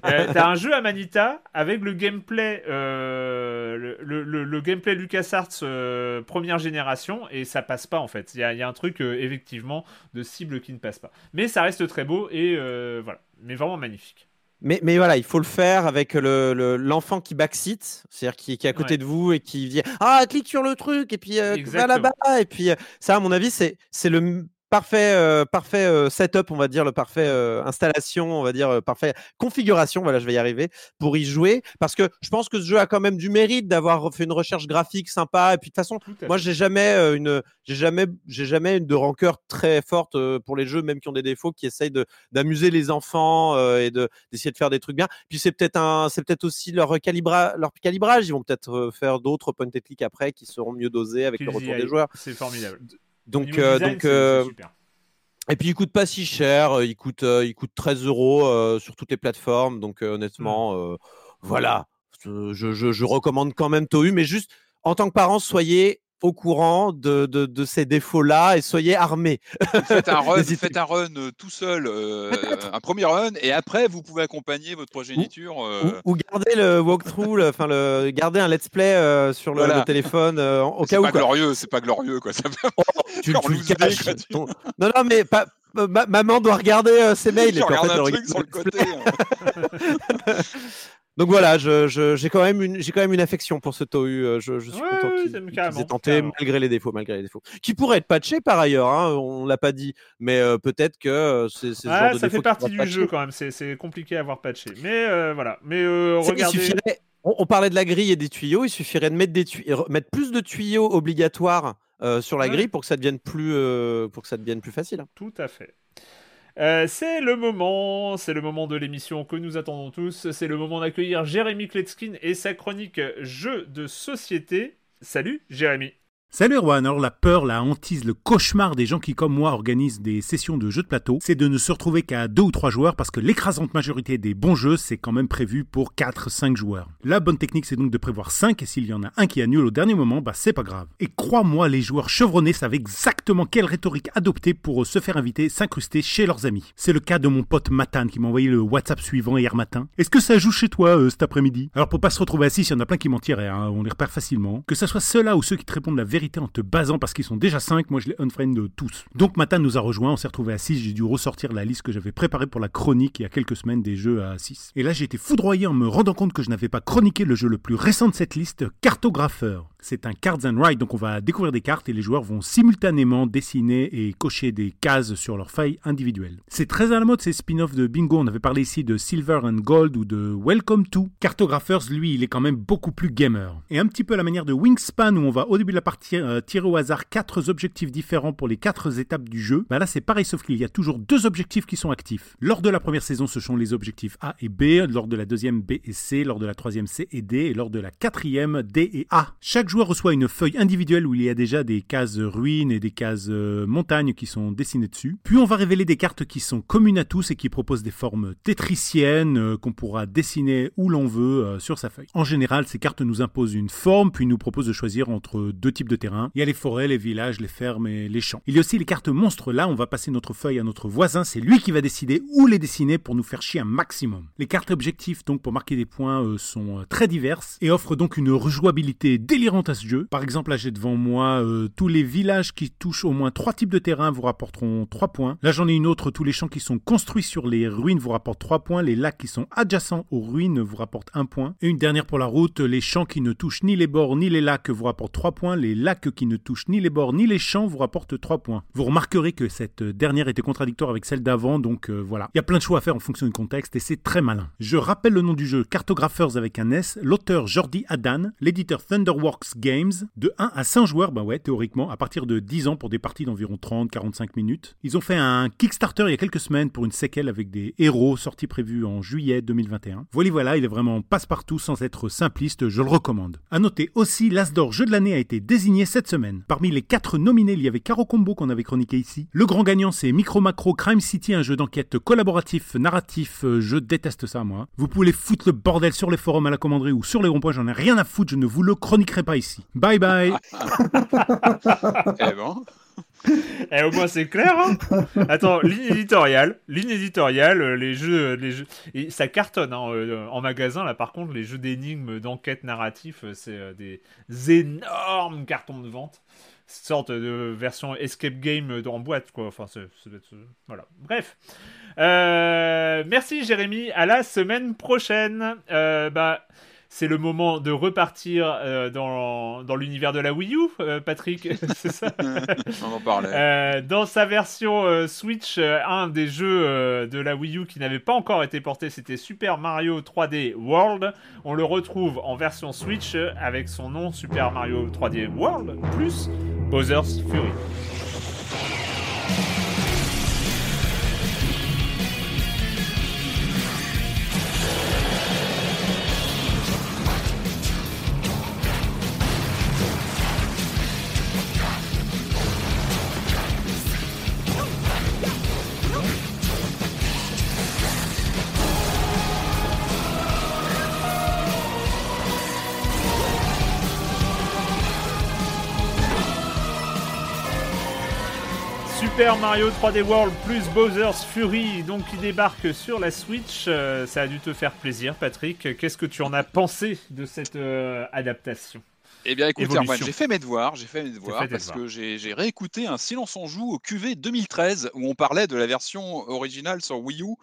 Euh, T'as un jeu Amanita avec le gameplay, euh, le, le- le- le gameplay LucasArts euh, première génération et ça passe pas en fait. Il y a, il y a un truc euh, effectivement de cible qui ne passe pas. Mais ça reste très beau et euh, voilà. Mais vraiment magnifique. Mais, mais voilà, il faut le faire avec le- le- l'enfant qui backseat, c'est-à-dire qui, qui est à côté Ouais. de vous et qui dit Ah, clique sur le truc, et puis euh, va là-bas. Et puis, ça, à mon avis, c'est c'est le parfait, euh, parfait euh, setup, on va dire, le parfait euh, installation, on va dire, parfait configuration. Voilà, je vais y arriver pour y jouer. Parce que je pense que ce jeu a quand même du mérite d'avoir fait une recherche graphique sympa. Et puis, de toute façon, moi, j'ai jamais une, j'ai jamais, j'ai jamais une de rancœur très forte pour les jeux, même qui ont des défauts, qui essayent de d'amuser les enfants et de d'essayer de faire des trucs bien. Puis c'est peut-être un, c'est peut-être aussi leur calibra, leur calibrage. Ils vont peut-être faire d'autres point and click après qui seront mieux dosés avec le retour des joueurs. C'est formidable. Donc, euh, design, donc, c'est- c'est euh, super. et puis il coûte pas si cher. euh, Il coûte, il coûte 13 euros sur toutes les plateformes. Donc honnêtement, Hmm. voilà. Je, je, je- je recommande quand même Tohu, mais juste en tant que parent, soyez au courant de, de, de ces défauts-là et soyez armés. Faites un run, faites un run euh, tout seul, euh, un premier run, et après vous pouvez accompagner votre progéniture. euh, Ou, ou gardez le walkthrough, le- enfin le, gardez un let's play euh, sur le, Voilà. le téléphone euh, au c'est cas où. pas quoi. glorieux, c'est pas glorieux quoi. Ça tu, en tu le caches. quoi, tu- ton- Non, non, mais pas, euh, ma- maman doit regarder euh, ses mails. Je et puis, en regarde fait, un elle truc sur le côté. Donc voilà, je- je- j'ai quand même une, j'ai quand même une affection pour ce Tohu. euh, Je, je suis Ouais, content qu'il ait tenté carrément. malgré les défauts, malgré les défauts. Qui pourrait être patché par ailleurs, hein, on l'a pas dit, mais euh, peut-être que euh, c'est ce Ah, genre ça fait partie du patcher. jeu quand même. C'est- compliqué à avoir patché. Mais euh, voilà. Mais euh, regardez. suffirait- on, on parlait de la grille et des tuyaux, il suffirait de mettre, des tuyaux, mettre plus de tuyaux obligatoires sur la Ouais. grille pour que ça devienne plus, pour que ça devienne plus facile. Tout à fait. Euh, c'est le moment, c'est le moment de l'émission que nous attendons tous. C'est le moment d'accueillir Jérémy Kletskin et sa chronique Jeux de société. Salut Jérémy. Salut Erwan, alors la peur, la hantise, le cauchemar des gens qui comme moi organisent des sessions de jeux de plateau, c'est de ne se retrouver qu'à deux ou trois joueurs parce que l'écrasante majorité des bons jeux, c'est quand même prévu pour 4-5 joueurs. La bonne technique, c'est donc de prévoir 5 et s'il y en a un qui annule au dernier moment, bah c'est pas grave. Et crois-moi, les joueurs chevronnés savent exactement quelle rhétorique adopter pour se faire inviter, s'incruster chez leurs amis. C'est le cas de mon pote Matane qui m'a envoyé le WhatsApp suivant hier matin. Est-ce que ça joue chez toi euh, cet après-midi? Alors pour pas se retrouver assis, il y en a plein qui mentiraient, hein, on les repère facilement. Que ce soit ceux-là ou ceux qui te répondent la vérité en te basant parce qu'ils sont déjà 5, moi je les unfriend tous. Donc Matane nous a rejoints, on s'est retrouvés à 6, j'ai dû ressortir la liste que j'avais préparée pour la chronique il y a quelques semaines des jeux à 6. Et là j'ai été foudroyé en me rendant compte que je n'avais pas chroniqué le jeu le plus récent de cette liste, Cartographeur. C'est un Cards and Ride, donc on va découvrir des cartes et les joueurs vont simultanément dessiner et cocher des cases sur leurs feuilles individuelles. C'est très à la mode ces spin-offs de bingo, on avait parlé ici de Silver and Gold ou de Welcome to. Cartographers, lui, il est quand même beaucoup plus gamer. Et un petit peu à la manière de Wingspan où on va au début de la partie euh, tirer au hasard quatre objectifs différents pour les quatre étapes du jeu, bah là c'est pareil sauf qu'il y a toujours deux objectifs qui sont actifs. Lors de la première saison, ce sont les objectifs A et B, lors de la deuxième B et C, lors de la troisième C et D, et lors de la quatrième D et A. Chaque joueur reçoit une feuille individuelle où il y a déjà des cases ruines et des cases euh, montagnes qui sont dessinées dessus. Puis on va révéler des cartes qui sont communes à tous et qui proposent des formes tétriciennes euh, qu'on pourra dessiner où l'on veut euh, sur sa feuille. En général, ces cartes nous imposent une forme puis nous proposent de choisir entre deux types de terrains. Il y a les forêts, les villages, les fermes et les champs. Il y a aussi les cartes monstres. Là, on va passer notre feuille à notre voisin. C'est lui qui va décider où les dessiner pour nous faire chier un maximum. Les cartes objectifs, donc pour marquer des points, sont très diverses et offrent donc une rejouabilité délirante à ce jeu. Par exemple, là j'ai devant moi euh, tous les villages qui touchent au moins trois types de terrain vous rapporteront 3 points. Là j'en ai une autre, tous les champs qui sont construits sur les ruines vous rapportent 3 points. Les lacs qui sont adjacents aux ruines vous rapportent 1 point. Et une dernière pour la route, les champs qui ne touchent ni les bords ni les lacs vous rapportent 3 points. Les lacs qui ne touchent ni les bords ni les champs vous rapportent 3 points. Vous remarquerez que cette dernière était contradictoire avec celle d'avant, donc euh, voilà. Il y a plein de choix à faire en fonction du contexte et c'est très malin. Je rappelle le nom du jeu, Cartographers avec un S, l'auteur Jordi Adan, l'éditeur Thunderworks Games, de 1 à 5 joueurs, bah ouais, théoriquement, à partir de 10 ans pour des parties d'environ 30-45 minutes. Ils ont fait un Kickstarter il y a quelques semaines pour une séquelle avec des héros sortis prévus en juillet 2021. Voilà, voilà, il est vraiment passe-partout sans être simpliste, je le recommande. À noter aussi, l'As d'or jeu de l'année a été désigné cette semaine. Parmi les 4 nominés, il y avait Caro Combo qu'on avait chroniqué ici. Le grand gagnant, c'est Micro Macro Crime City, un jeu d'enquête collaboratif, narratif, euh, je déteste ça moi. Vous pouvez foutre le bordel sur les forums à la commanderie ou sur les ronds-points, j'en ai rien à foutre, je ne vous le chroniquerai pas ici. Bye bye Eh bon. Et au moins c'est clair. Hein Attends, ligne éditoriale, ligne éditoriale, euh, les jeux, les jeux, et ça cartonne hein, euh, en magasin là. Par contre, les jeux d'énigmes, d'enquête narratif, euh, c'est euh, des énormes cartons de vente. Sorte de version escape game en boîte quoi. Enfin, euh, voilà. Bref. Euh, merci Jérémy. À la semaine prochaine. Euh, bah. C'est le moment de repartir euh, dans, dans l'univers de la Wii U, euh, Patrick, c'est ça On en parlait. Euh, dans sa version Switch, un des jeux de la Wii U qui n'avait pas encore été porté, c'était Super Mario 3D World. On le retrouve en version Switch avec son nom Super Mario 3D World plus Bowser's Fury. Mario 3D World plus Bowser's Fury, donc qui débarque sur la Switch. Euh, ça a dû te faire plaisir, Patrick. Qu'est-ce que tu en as pensé de cette euh, adaptation? Eh bien, écoute. Erwan, j'ai fait mes devoirs, j'ai fait mes devoirs fait parce devoirs. que j'ai réécouté un Silence on joue au QV 2013 où on parlait de la version originale sur Wii U,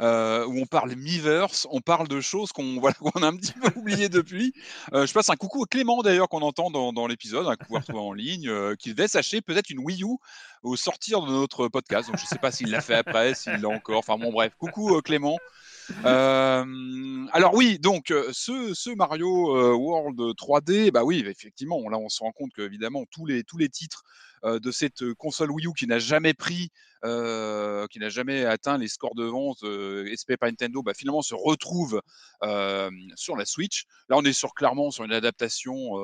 euh, où on parle Miiverse, on parle de choses qu'on voilà, a un petit peu oubliées depuis. Euh, je passe un coucou à Clément d'ailleurs qu'on entend dans, dans l'épisode, un coucou à retrouver en ligne, euh, qui devait s'acheter peut-être une Wii U au sortir de notre podcast. Donc je sais pas s'il l'a fait après, s'il l'a encore. Enfin bon, bref, coucou euh, Clément. Euh, alors oui, donc euh, ce, Mario euh, World 3D, bah oui, effectivement, là on se rend compte que évidemment tous les titres de cette console Wii U qui n'a jamais pris, qui n'a jamais atteint les scores de vente euh, espérés par Nintendo, bah, finalement se retrouvent euh, sur la Switch. Là, on est sur clairement sur une adaptation.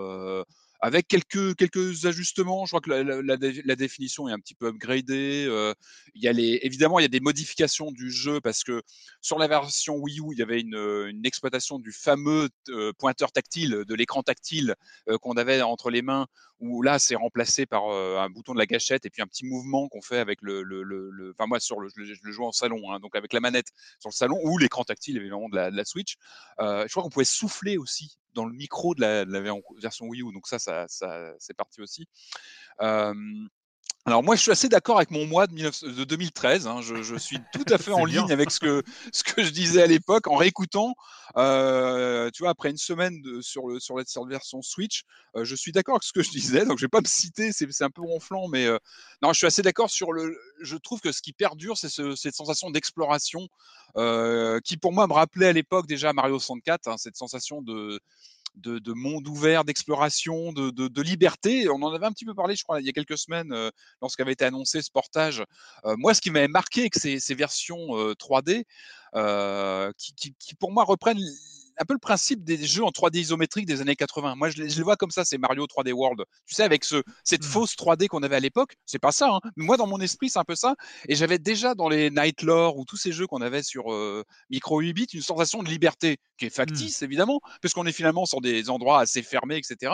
Avec quelques, quelques ajustements, je crois que la, la- la dé- la définition est un petit peu upgradée. euh, il y a les, évidemment, il y a des modifications du jeu parce que sur la version Wii U, il y avait une, euh, une exploitation du fameux euh, pointeur tactile, de l'écran tactile qu'on avait entre les mains, où là, c'est remplacé par un bouton de la gâchette et puis un petit mouvement qu'on fait avec le, le, le- enfin moi sur le, je, le- joue en salon, hein, donc avec la manette sur le salon ou l'écran tactile évidemment de la, Switch. Je crois qu'on pouvait souffler aussi dans le micro de la, version Wii U, donc ça, ça, c'est parti aussi. Alors moi, je suis assez d'accord avec mon mois de, 19 de 2013. hein. Je, je suis tout à fait en bien. ligne avec ce que, ce que je disais à l'époque en réécoutant. euh, tu vois, après une semaine de, sur, le, sur, la, version Switch, euh, je suis d'accord avec ce que je disais. Donc je vais pas me citer, c'est c'est un peu ronflant, mais euh, non, je suis assez d'accord sur le. Je trouve que ce qui perdure, c'est ce- cette sensation d'exploration euh, qui, pour moi, me rappelait à l'époque déjà Mario 64, hein, cette sensation de de, de monde ouvert, d'exploration, de, de, de liberté. On en avait un petit peu parlé, je crois, il y a quelques semaines, euh, lorsqu'avait été annoncé ce portage. Euh, moi, ce qui m'avait marqué avec ces, versions euh, 3D, euh, qui, qui, qui, pour moi reprennent un peu le principe des jeux en 3D isométrique des années 80. Moi, je je les vois comme ça, c'est Mario 3D World. Tu sais, avec ce, cette Mm. fausse 3D qu'on avait à l'époque, c'est pas ça. Hein. Moi, dans mon esprit, c'est un peu ça. Et j'avais déjà dans les Night Lore ou tous ces jeux qu'on avait sur euh, Micro 8 bits une sensation de liberté qui est factice, évidemment, puisqu'on est finalement sur des endroits assez fermés, etc.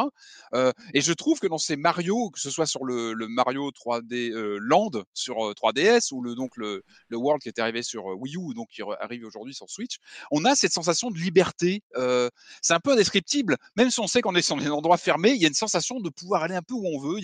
Euh, et je trouve que dans ces Mario, que ce soit sur le, le Mario 3D euh, Land sur euh, 3DS ou le, donc le, le World qui est arrivé sur Wii U, donc qui arrive aujourd'hui sur Switch, on a cette sensation de liberté. Euh, c'est un peu indescriptible, même si on sait qu'on est sur des endroits fermés, il y a une sensation de pouvoir aller un peu où on veut.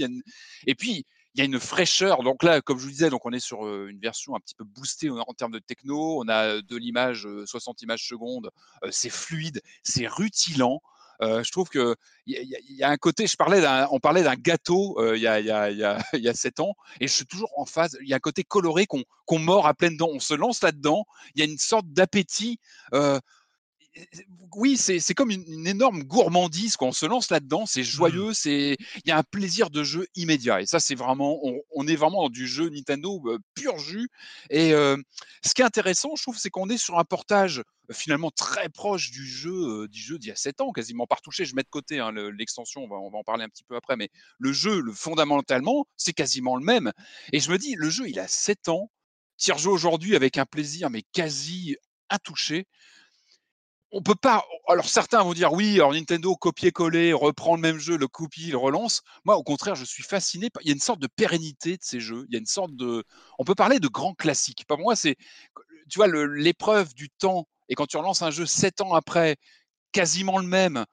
Et puis, il y a une fraîcheur. Donc là, comme je vous disais, donc on est sur euh, une version un petit peu boostée en, termes de techno. On a euh, de l'image, euh, 60 images secondes. Euh, c'est fluide, c'est rutilant. Euh, je trouve que il y, a- un côté. Je parlais on parlait d'un gâteau euh, il y a y a y y a sept ans, et je suis toujours en phase. Il y a un côté coloré qu'on qu'on mord à pleines dents. On se lance là-dedans. Il y a une sorte d'appétit. Euh, oui, c'est comme une, une énorme gourmandise quand on se lance là-dedans. C'est joyeux, c'est il y a un plaisir de jeu immédiat. Et ça, c'est vraiment, on, on est vraiment dans du jeu Nintendo euh, pur jus. Et euh, ce qui est intéressant, je trouve, c'est qu'on est sur un portage euh, finalement très proche du jeu euh, du jeu d'il y a 7 ans, quasiment par touché. Je mets de côté hein, le- l'extension, on va, on va en parler un petit peu après, mais le jeu, le, fondamentalement, c'est quasiment le même. Et je me dis, le jeu, il a 7 ans. T'y rejoues aujourd'hui avec un plaisir, mais quasi intouché on peut pas. Alors certains vont dire oui, alors Nintendo copier-coller, reprend le même jeu, le copie, le relance. Moi, au contraire, je suis fasciné. Il y a une sorte de pérennité de ces jeux. Il y a une sorte de. On peut parler de grands classiques. Pour moi, c'est, tu vois, l'épreuve du temps. Et quand tu relances un jeu sept ans après, quasiment le même,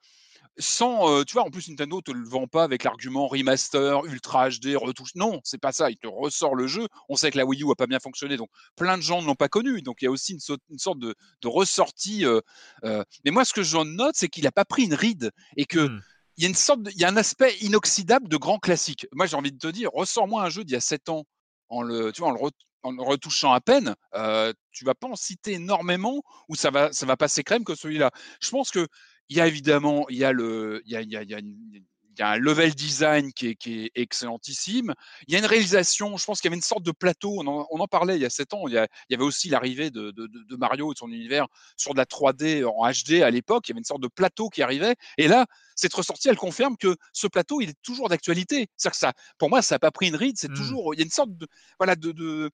sans, euh, tu vois, en plus Nintendo te le vend pas avec l'argument remaster, ultra HD, retouche. Non, c'est pas ça. Il te ressort le jeu. On sait que la Wii U a pas bien fonctionné, donc plein de gens ne l'ont pas connu. Donc il y a aussi une, so- une sorte de, de ressortie. euh, euh, Mais moi, ce que j'en note, c'est qu'il a pas pris une ride et que Hmm. il y a une sorte, de- il y a un aspect inoxydable de grand classique. Moi, j'ai envie de te dire, ressors-moi un jeu d'il y a 7 ans en le, tu vois, en le, re- en le retouchant à peine. euh, tu vas pas en citer énormément ou ça va, ça va passer crème que celui-là. Je pense que il y a évidemment, il y a le, il y a, il y a, il y a une- il y a un level design qui est, qui est excellentissime. Il y a une réalisation, je pense qu'il y avait une sorte de plateau, on en, on en parlait il y a 7 ans, il y, a- il y avait aussi l'arrivée de, de- de- de Mario et de son univers sur de la 3D en HD à l'époque, il y avait une sorte de plateau qui arrivait, et là, cette ressortie, elle confirme que ce plateau, il est toujours d'actualité. C'est-à-dire que ça, pour moi, ça n'a pas pris une ride, c'est Mm. toujours, il y a une sorte de, voilà, de, de-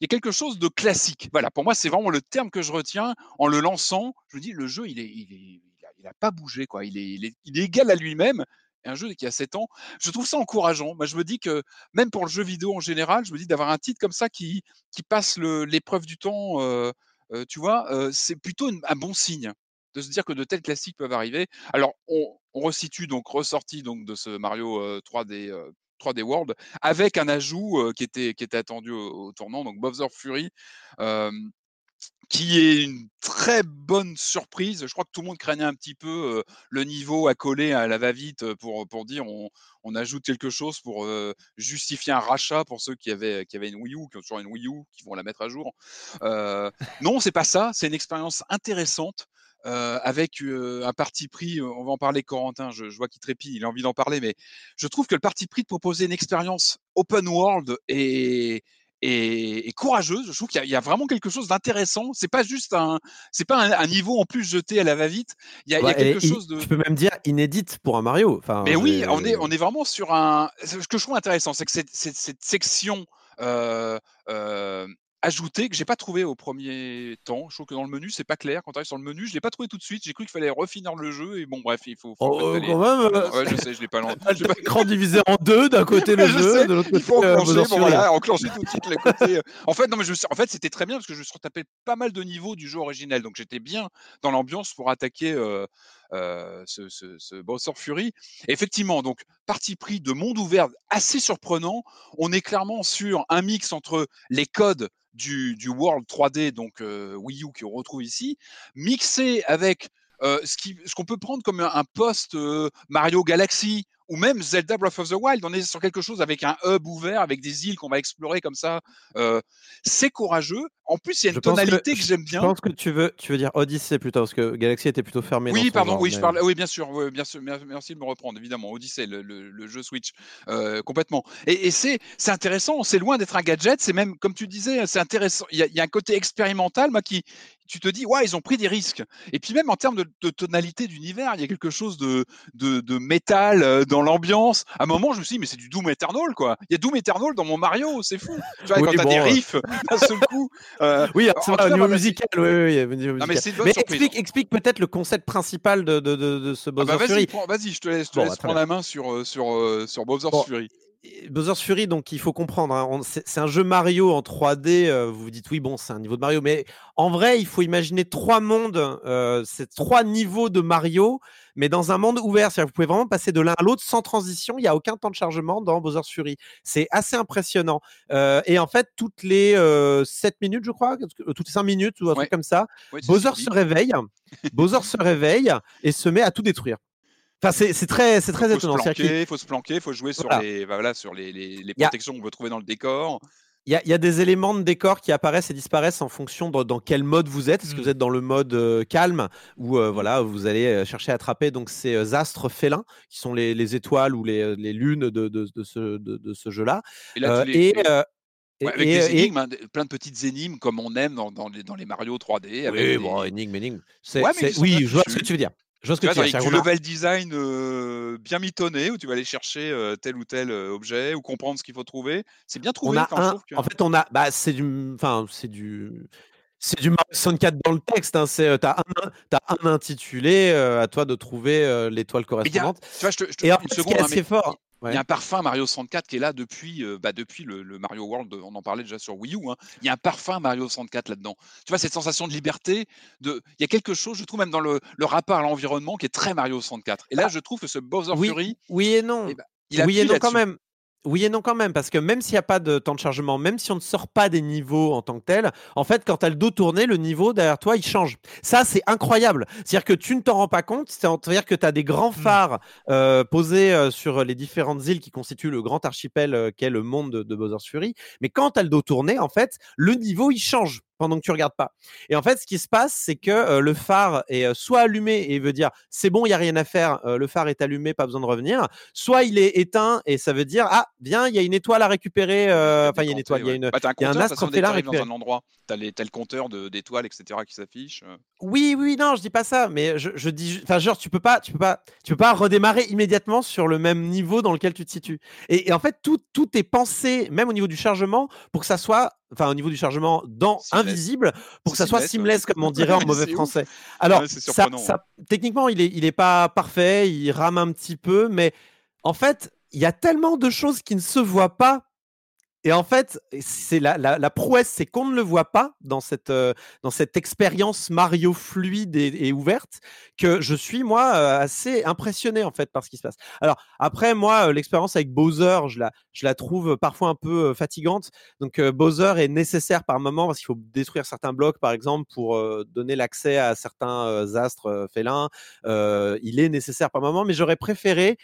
il y a quelque chose de classique. Voilà, pour moi, c'est vraiment le terme que je retiens en le lançant. Je me dis, le jeu, il est, il est, il a, il a pas bougé, quoi. Il est, il est, égal à lui-même. Un jeu qui a 7 ans, je trouve ça encourageant. Moi, je me dis que même pour le jeu vidéo en général, je me dis d'avoir un titre comme ça qui, passe l'épreuve du temps, euh, euh, tu vois, euh, c'est plutôt un bon signe de se dire que de tels classiques peuvent arriver. Alors, on, resitue donc ressorti donc de ce Mario euh, 3D. euh, 3D World avec un ajout qui était qui était attendu au, au tournant donc Bowser Fury qui est une très bonne surprise. Je crois que tout le monde craignait un petit peu le niveau à coller à la va-vite pour, pour dire on, on ajoute quelque chose pour justifier un rachat pour ceux qui avaient, qui avaient une Wii U, qui ont toujours une Wii U, qui vont la mettre à jour. Euh, non, c'est pas ça. C'est une expérience intéressante. avec un parti pris, on va en parler Corentin, je, vois qu'il trépille, il a envie d'en parler, mais je trouve que le parti pris de proposer une expérience open world est, et, et courageuse. Je trouve qu'il y, a- il y a vraiment quelque chose d'intéressant. C'est pas juste un, c'est pas un, un niveau en plus jeté à la va-vite. Il y a, il y a Ouais, elle quelque chose de. Je peux même dire inédite pour un Mario. Enfin, Mais oui, on est, on est vraiment sur un. Ce que je trouve intéressant, c'est que cette, cette- cette section euh, euh, ajoutée que j'ai pas trouvé au premier temps. Je trouve que dans le menu, c'est pas clair. Quand tu arrives sur le menu, je l'ai pas trouvé tout de suite. J'ai cru qu'il fallait refinir le jeu et bon, bref, il faut. faut Oh, euh, quand même. euh, Ouais, je sais, je l'ai pas lancé. Pas- L'écran divisé en deux, d'un côté le Je jeu, sais, de l'autre il côté faut euh, enclencher, Bowser bon, Fury. voilà, enclencher tout de suite le côté. euh, En fait, non, mais je, en fait, c'était très bien parce que je me suis retapé pas mal de niveaux du jeu originel, donc j'étais bien dans l'ambiance pour attaquer ce, ce, ce Bowser Fury. Effectivement, donc parti pris de monde ouvert assez surprenant. On est clairement sur un mix entre les codes du, World 3D, donc euh, Wii U qu'on retrouve ici, mixé avec euh, ce qu'on peut prendre comme un, post euh, Mario Galaxy ou même Zelda Breath of the Wild. On est sur quelque chose avec un hub ouvert, avec des îles qu'on va explorer comme ça. Euh, c'est courageux. En plus, il y a Je une tonalité que, j'aime Je bien. pense que tu veux, tu veux dire Odyssey plutôt, parce que Galaxy était plutôt fermé. Oui, pardon, genre, oui, je parle. Oui, bien sûr, oui, bien sûr. mer- Merci de me reprendre, évidemment. Odyssey, le, le- le jeu Switch, euh, complètement. Et, et c'est, c'est intéressant. C'est loin d'être un gadget. C'est même, comme tu disais, c'est intéressant. Il y, a, il y a un côté expérimental, moi, qui, tu te dis, ouais, ils ont pris des risques. Et puis même en termes de, de tonalité d'univers, il y a quelque chose de, de, de métal euh, dans l'ambiance. À un moment, je me suis dit, mais c'est du Doom Eternal, quoi. Il y a Doom Eternal dans mon Mario, c'est fou. Tu vois, Oui, quand t'as bon, des euh. riffs d'un seul coup. Euh, Oui, c'est vrai, au niveau musical, oui, oui, oui, au niveau Non, mais musical. c'est une bonne Mais surprise. explique, explique peut-être le concept principal de, de, de, de ce Ah Bowser bah vas-y, Fury. vas-y, je te laisse, je te Bon, laisse bah, prendre la main sur, euh, sur, euh, sur Bowser's Bon. Fury. Bowser's Fury, donc il faut comprendre, hein, c'est c'est un jeu Mario en 3D. euh, vous vous dites oui, bon, c'est un niveau de Mario, mais en vrai, il faut imaginer trois mondes, euh, c'est trois niveaux de Mario, mais dans un monde ouvert. C'est-à-dire que vous pouvez vraiment passer de l'un à l'autre sans transition. Il n'y a aucun temps de chargement dans Bowser's Fury. C'est assez impressionnant. Euh, et en fait, toutes les euh, 7 minutes, je crois, euh, toutes les 5 minutes ou un Ouais. truc comme ça, Ouais, Bowser se réveille, Bowser se réveille et se met à tout détruire. Enfin, c'est c'est très, c'est très faut se étonnant. Planquer, faut se planquer, faut jouer sur Voilà. les, bah voilà, sur les, protections qu'on peut trouver dans le décor. Il y, a- il y a des éléments de décor qui apparaissent et disparaissent en fonction de dans quel mode vous êtes. Est-ce que Mm. vous êtes dans le mode euh, calme ou euh, voilà, vous allez euh, chercher à attraper donc ces astres félins qui sont les, les étoiles ou les, les lunes de, de- de ce, jeu-là. Et là, tous les- et, les- et- ouais, avec et- des et- énigmes, hein, des- plein de petites énigmes comme on aime dans, dans les, dans les Mario 3D. Avec oui, des- bon, énigme, énigme. C'est- Ouais, mais c'est- qui sont oui, je vois ce que tu veux dire. Je vois ce que Tu vois, avec C'est-à-dire du a- level design euh, bien mitonné, où tu vas aller chercher euh, tel ou tel euh, objet ou comprendre ce qu'il faut trouver. C'est bien on trouvé. a enfin, je un, que- en fait, on a, bah, c'est du, enfin, c'est du, c'est du Mario 64 dans le texte. Hein, c'est, t'as un, un intitulé, euh, à toi de trouver l'étoile a- correspondante. tu vois, je te, je te- Et en fait, ce qui seconde, est hein, mais fort, Il y a un parfum Mario 64 qui est là depuis, euh, bah, depuis le, le Mario World. On en parlait déjà sur Wii U. hein. Il y a un parfum Mario 64 là-dedans. Tu vois, cette sensation de liberté. De... Il y a quelque chose, je trouve, même dans le, le rapport à l'environnement qui est très Mario 64. Et là, je trouve que ce Bowser Ah. oui, Fury, oui et non. eh ben, il oui et non quand même. Oui et non quand même, parce que même s'il n'y a pas de temps de chargement, même si on ne sort pas des niveaux en tant que tel, en fait, quand tu as le dos tourné, le niveau derrière toi, il change. Ça, c'est incroyable. C'est-à-dire que tu ne t'en rends pas compte, c'est-à-dire que tu as des grands phares euh, posés euh, sur les différentes îles qui constituent le grand archipel euh, qu'est le monde de, de Bowser's Fury. Mais quand tu as le dos tourné, en fait, le niveau, il change pendant que tu regardes pas. Et en fait, ce qui se passe, c'est que euh, le phare est euh, soit allumé et veut dire c'est bon, il y a rien à faire, euh, le phare est allumé, pas besoin de revenir, soit il est éteint et ça veut dire ah bien, il y a une étoile à récupérer, enfin il y a une étoile, il y a une Bah, un y a astre façon, dès que félin t'arrives dans un endroit. T'as le compteur d'étoiles, etc. qui s'affiche. Oui, oui, non, je dis pas ça, mais je, je dis, enfin, genre, tu peux pas, tu peux pas, tu peux pas redémarrer immédiatement sur le même niveau dans lequel tu te situes. Et, et en fait, tout, tout est pensé, même au niveau du chargement, pour que ça soit, enfin, au niveau du chargement dans Seamless. invisible, pour que ça soit Seamless, comme on dirait en mauvais français. Alors, Ouais, ça, techniquement, il est, il est pas parfait, il rame un petit peu, mais en fait, il y a tellement de choses qui ne se voient pas. Et en fait, c'est la, la, la prouesse, c'est qu'on ne le voit pas dans cette, euh, dans cette expérience Mario fluide et, et ouverte que je suis moi euh, assez impressionné en fait par ce qui se passe. Alors après moi, euh, l'expérience avec Bowser, je la, je la trouve parfois un peu fatigante. Donc Bowser est nécessaire par moment parce qu'il faut détruire certains blocs par exemple pour donner l'accès à certains astres félins. Il est nécessaire par moment, mais j'aurais préféré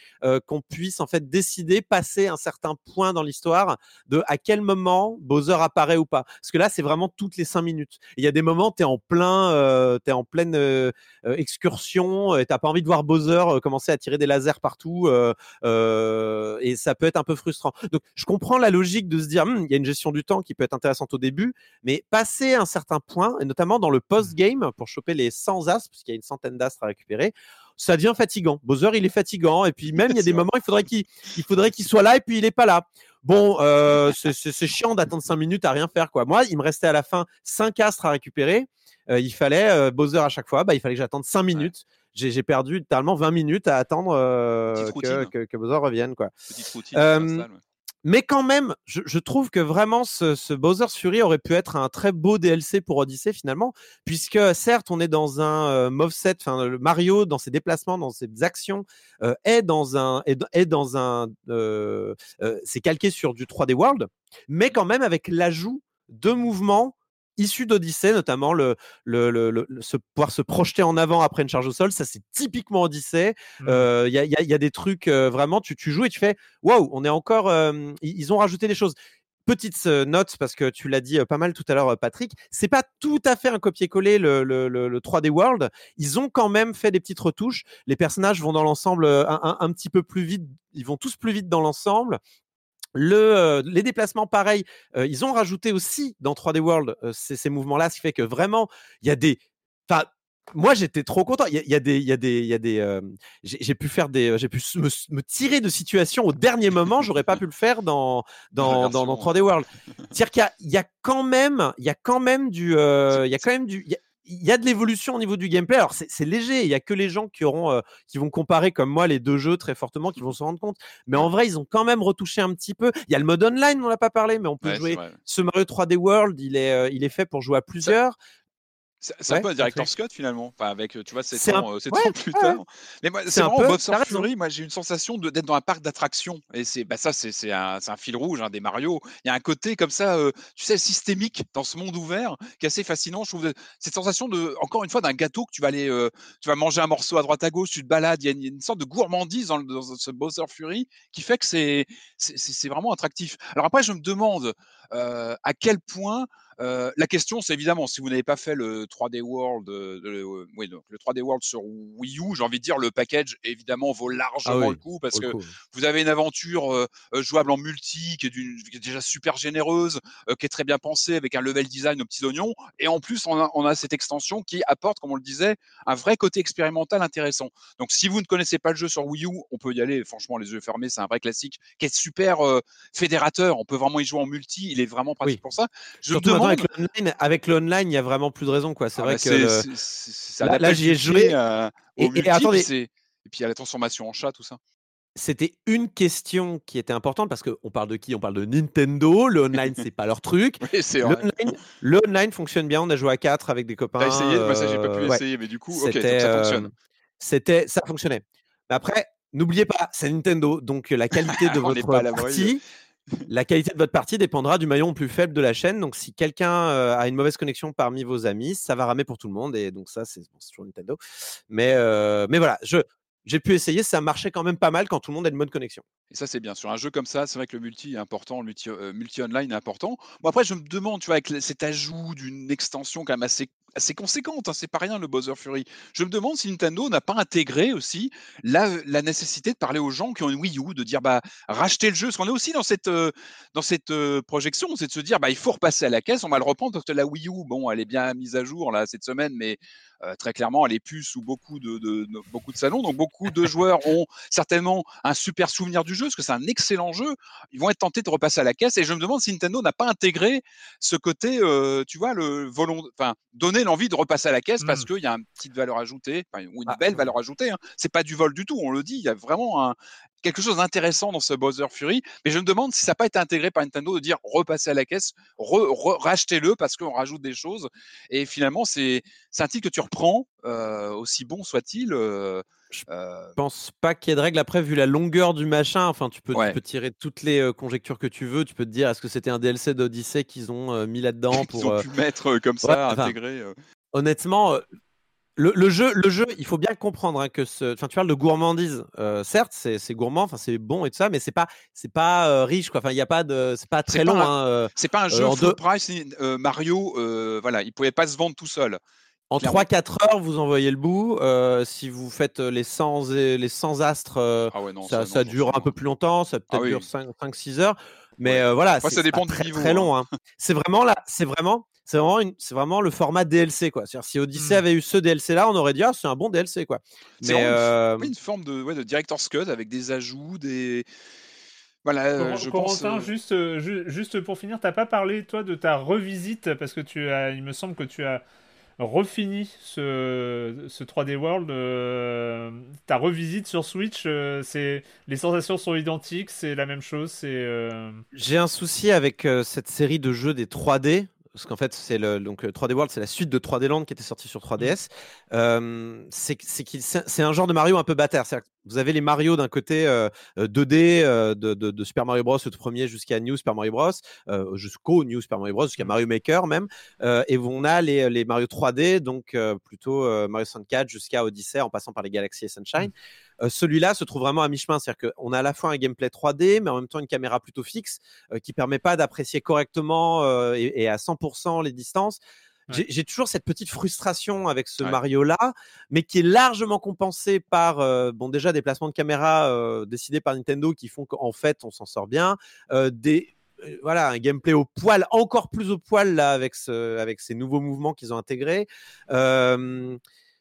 qu'on puisse en fait décider passer un certain point dans l'histoire de à quel moment Bowser apparaît ou pas. Parce que là, c'est vraiment toutes les cinq minutes. Il y a des moments, tu es en plein, euh, en pleine excursion, et t'as pas envie de voir Bowser commencer à tirer des lasers partout, et ça peut être un peu frustrant. Donc, je comprends la logique de se dire, Hum, il y a une gestion du temps qui peut être intéressante au début, mais passer un certain point, et notamment dans le post-game, pour choper les 100 astres, parce qu'il y a une centaine d'astres à récupérer, ça devient fatigant. Bowser, il est fatigant, et puis même, il y a des moments, il faudrait qu'il il faudrait qu'il soit là, et puis il est pas là. Bon, euh, c'est- chiant d'attendre 5 minutes à rien faire. quoi. Moi, il me restait à la fin 5 astres à récupérer. Euh, il fallait, euh, Bowser à chaque fois, bah, il fallait que j'attende 5 minutes. J'ai j'ai perdu littéralement 20 minutes à attendre que, routine. que, que Bowser revienne. Quoi. Petite routine. Euh. Mais quand même, je, je trouve que vraiment ce, ce Bowser's Fury aurait pu être un très beau DLC pour Odyssey finalement, puisque certes on est dans un euh, enfin le Mario dans ses déplacements, dans ses actions, euh, est dans un est, dans- un, euh, euh, c'est calqué sur du 3D World, mais quand même avec l'ajout de mouvements issus d'Odyssey, notamment le, le, le, le- se, pouvoir se projeter en avant après une charge au sol, ça c'est typiquement Odyssey. Mm. Euh, Il y, a, il y a- y a des trucs euh, vraiment, tu, tu joues et tu fais waouh, on est encore. euh, ils ont rajouté des choses. Petite euh, note, parce que tu l'as dit euh, pas mal tout à l'heure, Patrick, c'est pas tout à fait un copier-coller le, le, le- le 3D World. Ils ont quand même fait des petites retouches. Les personnages vont dans l'ensemble un, un- un petit peu plus vite. Ils vont tous plus vite dans l'ensemble. Le, euh, les déplacements, pareil, euh, ils ont rajouté aussi dans 3D World euh, ces, ces mouvements-là, ce qui fait que vraiment, il y a des. Enfin, moi, j'étais trop content. Il y, a- il y a des, il y a des, il y a des. j'ai pu faire des, j'ai pu me, me tirer de situation au dernier moment. J'aurais pas pu le faire dans dans, dans, dans version, 3D World. C'est-à-dire qu'il y y a quand même, il y a quand même du, il y a quand même du, il y a, il y a de l'évolution au niveau du gameplay. Alors c'est c'est léger. Il y a que les gens qui auront, euh, qui vont comparer comme moi les deux jeux très fortement, qui vont se rendre compte. Mais en vrai, ils ont quand même retouché un petit peu. Il y a le mode online, on l'a pas parlé, mais on peut Ouais, jouer. Ce Mario 3D World, il est, euh, il est fait pour jouer à plusieurs. C'est un Ouais, peu director's cut finalement, enfin avec tu vois 7 C'est un- ans, euh, ouais, ans plus ouais. tard. Mais moi C'est vraiment peu- raison. Fury, moi j'ai une sensation d'être dans un parc d'attractions et c'est bah ça c'est un, un fil rouge hein, des Mario. Il y a un côté comme ça, euh, tu sais systémique dans ce monde ouvert qui est assez fascinant. Je trouve cette sensation de encore une fois d'un gâteau que tu vas aller, euh, tu vas manger un morceau à droite à gauche, tu te balades, il y a une, sorte de gourmandise dans, le- dans ce Bowser Fury qui fait que c'est vraiment attractif. Alors après je me demande euh, à quel point euh, la question, c'est évidemment, si vous n'avez pas fait le 3D World, euh, le, oui, donc le 3D World sur Wii U, j'ai envie de dire, le package, évidemment, vaut largement Ah oui, le coup parce que coup. vous avez une aventure euh, jouable en multi qui est, d'une- qui est déjà super généreuse, euh, qui est très bien pensée avec un level design aux petits oignons. Et en plus, on a, on a cette extension qui apporte, comme on le disait, un vrai côté expérimental intéressant. Donc, si vous ne connaissez pas le jeu sur Wii U, on peut y aller, franchement, les yeux fermés, c'est un vrai classique qui est super euh, fédérateur. On peut vraiment y jouer en multi, il est vraiment pratique Oui. pour ça. Je me Surtout maintenant, avec l'online, avec l'online, il y a vraiment plus de raison. quoi. C'est Ah vrai bah, que Là- j'y ai joué. euh, Et- et multi, attendez. et puis il y a la transformation en chat, tout ça. c'était une question qui était importante parce qu'on parle de qui? On parle de Nintendo. Le online, c'est pas leur truc. Oui, Le online, fonctionne bien. On a joué à 4 avec des copains. T'as essayé? Bah, ça, j'ai pas pu euh, ouais. essayer, mais du coup, ok, donc C'était, ça euh, fonctionne. C'était, ça fonctionnait. Mais après, n'oubliez pas, c'est Nintendo, donc la qualité de votre à partie, la qualité de votre partie dépendra du maillon plus faible de la chaîne. Donc, si quelqu'un euh, a une mauvaise connexion parmi vos amis, ça va ramer pour tout le monde. Et donc, ça, c'est toujours Nintendo. Mais, euh, mais voilà, j'ai pu essayer, ça marchait quand même pas mal quand tout le monde a une bonne connexion. Et ça, c'est bien. Sur un jeu comme ça, c'est vrai que le multi est important, le multi, euh, multi-online est important. Bon, après, je me demande, tu vois, avec cet ajout d'une extension quand même assez, assez conséquente, hein, c'est pas rien le Bowser Fury. Je me demande si Nintendo n'a pas intégré aussi la, la nécessité de parler aux gens qui ont une Wii U, de dire, bah, racheter le jeu. Parce qu'on est aussi dans cette, euh, dans cette euh, projection, c'est de se dire, bah, il faut repasser à la caisse, on va le reprendre parce que la Wii U, bon, elle est bien mise à jour là cette semaine, mais euh, très clairement, elle est plus sous beaucoup de, beaucoup de salons. Donc, beaucoup de joueurs ont certainement un super souvenir du jeu, parce que c'est un excellent jeu. Ils vont être tentés de repasser à la caisse. Et je me demande si Nintendo n'a pas intégré ce côté, euh, tu vois, le volon, enfin, donner l'envie de repasser à la caisse parce Mm. qu'il y a une petite valeur ajoutée, enfin, ou une Ah, belle ouais. valeur ajoutée. Hein. C'est pas du vol du tout, on le dit. Il y a vraiment un, quelque chose d'intéressant dans ce Bowser Fury. Mais je me demande si ça n'a pas été intégré par Nintendo de dire repasser à la caisse, rachetez-le parce qu'on rajoute des choses. Et finalement, c'est un titre que tu reprends, euh, aussi bon soit-il. euh, Je euh, Je pense pas qu'il y ait de règles. Après, vu la longueur du machin, enfin, tu peux, tu Ouais. peux tirer toutes les euh, conjectures que tu veux. Tu peux te dire, est-ce que c'était un DLC d'Odyssey qu'ils ont euh, mis là-dedans pour. ont euh, pu mettre euh, comme ça, ouais, euh. Honnêtement, euh, le, le jeu, le jeu, il faut bien comprendre hein, que ce. Enfin, tu parles de gourmandise. euh, certes, c'est c'est gourmand, enfin, c'est bon et tout ça, mais c'est pas, c'est pas euh, riche, quoi. Enfin, il y a pas de, c'est pas C'est très pas long. un- hein, euh, C'est pas un Euh, jeu en full deux- price euh, Mario. voilà, il pouvait pas se vendre tout seul. En Clairement. 3-4 heures, vous envoyez le bout. Euh, si vous faites les 100, et- les 100 astres, euh, Ah ouais, non, ça, non, ça non, dure c'est un peu plus longtemps. Ça peut-être Ah oui. dure 5-6 heures. Mais Ouais. euh, voilà, Après, c'est ça c'est pas dépend du très, niveau, très hein. long. hein. C'est vraiment là, c'est vraiment, c'est vraiment, une- c'est vraiment le format DLC quoi. C'est-à-dire, si Odyssey Mm. avait eu ce DLC là, on aurait dit ah c'est un bon DLC quoi. C'est Mais vraiment une- euh, une forme de, ouais, de director's cut avec des ajouts, des. Voilà, euh, Cor- je pense. Corentin, euh, juste, ju- juste pour finir, t'as pas parlé toi de ta revisite parce que tu as, il me semble que tu as refini ce, ce 3D World. euh, ta revisite sur Switch, euh, c'est les sensations sont identiques, c'est la même chose, c'est. euh, j'ai un souci avec euh, cette série de jeux des 3D. Parce qu'en fait, c'est le donc euh, 3D World, c'est la suite de 3D Land qui était sortie sur 3DS. Euh, c'est c'est qu'il- c'est c'est un genre de Mario un peu bâtard. Vous avez les Mario d'un côté euh, euh, 2D euh, de, de- de Super Mario Bros, le premier jusqu'à New Super Mario Bros, euh, jusqu'au New Super Mario Bros, jusqu'à Mario Maker même. Euh, et on a les, les Mario 3D, donc euh, plutôt euh, Mario 64 jusqu'à Odyssey en passant par les Galaxies et Sunshine. Euh, Celui-là se trouve vraiment à mi-chemin, c'est-à-dire qu'on a à la fois un gameplay 3D, mais en même temps une caméra plutôt fixe euh, qui permet pas d'apprécier correctement euh, et, et à 100% les distances. Ouais. J'ai- toujours cette petite frustration avec ce Ouais. Mario-là, mais qui est largement compensée par, euh, bon, déjà des placements de caméra euh, décidés par Nintendo qui font qu'en fait, on s'en sort bien. euh, des, voilà, un gameplay au poil, encore plus au poil là, avec, ce, avec ces nouveaux mouvements qu'ils ont intégrés.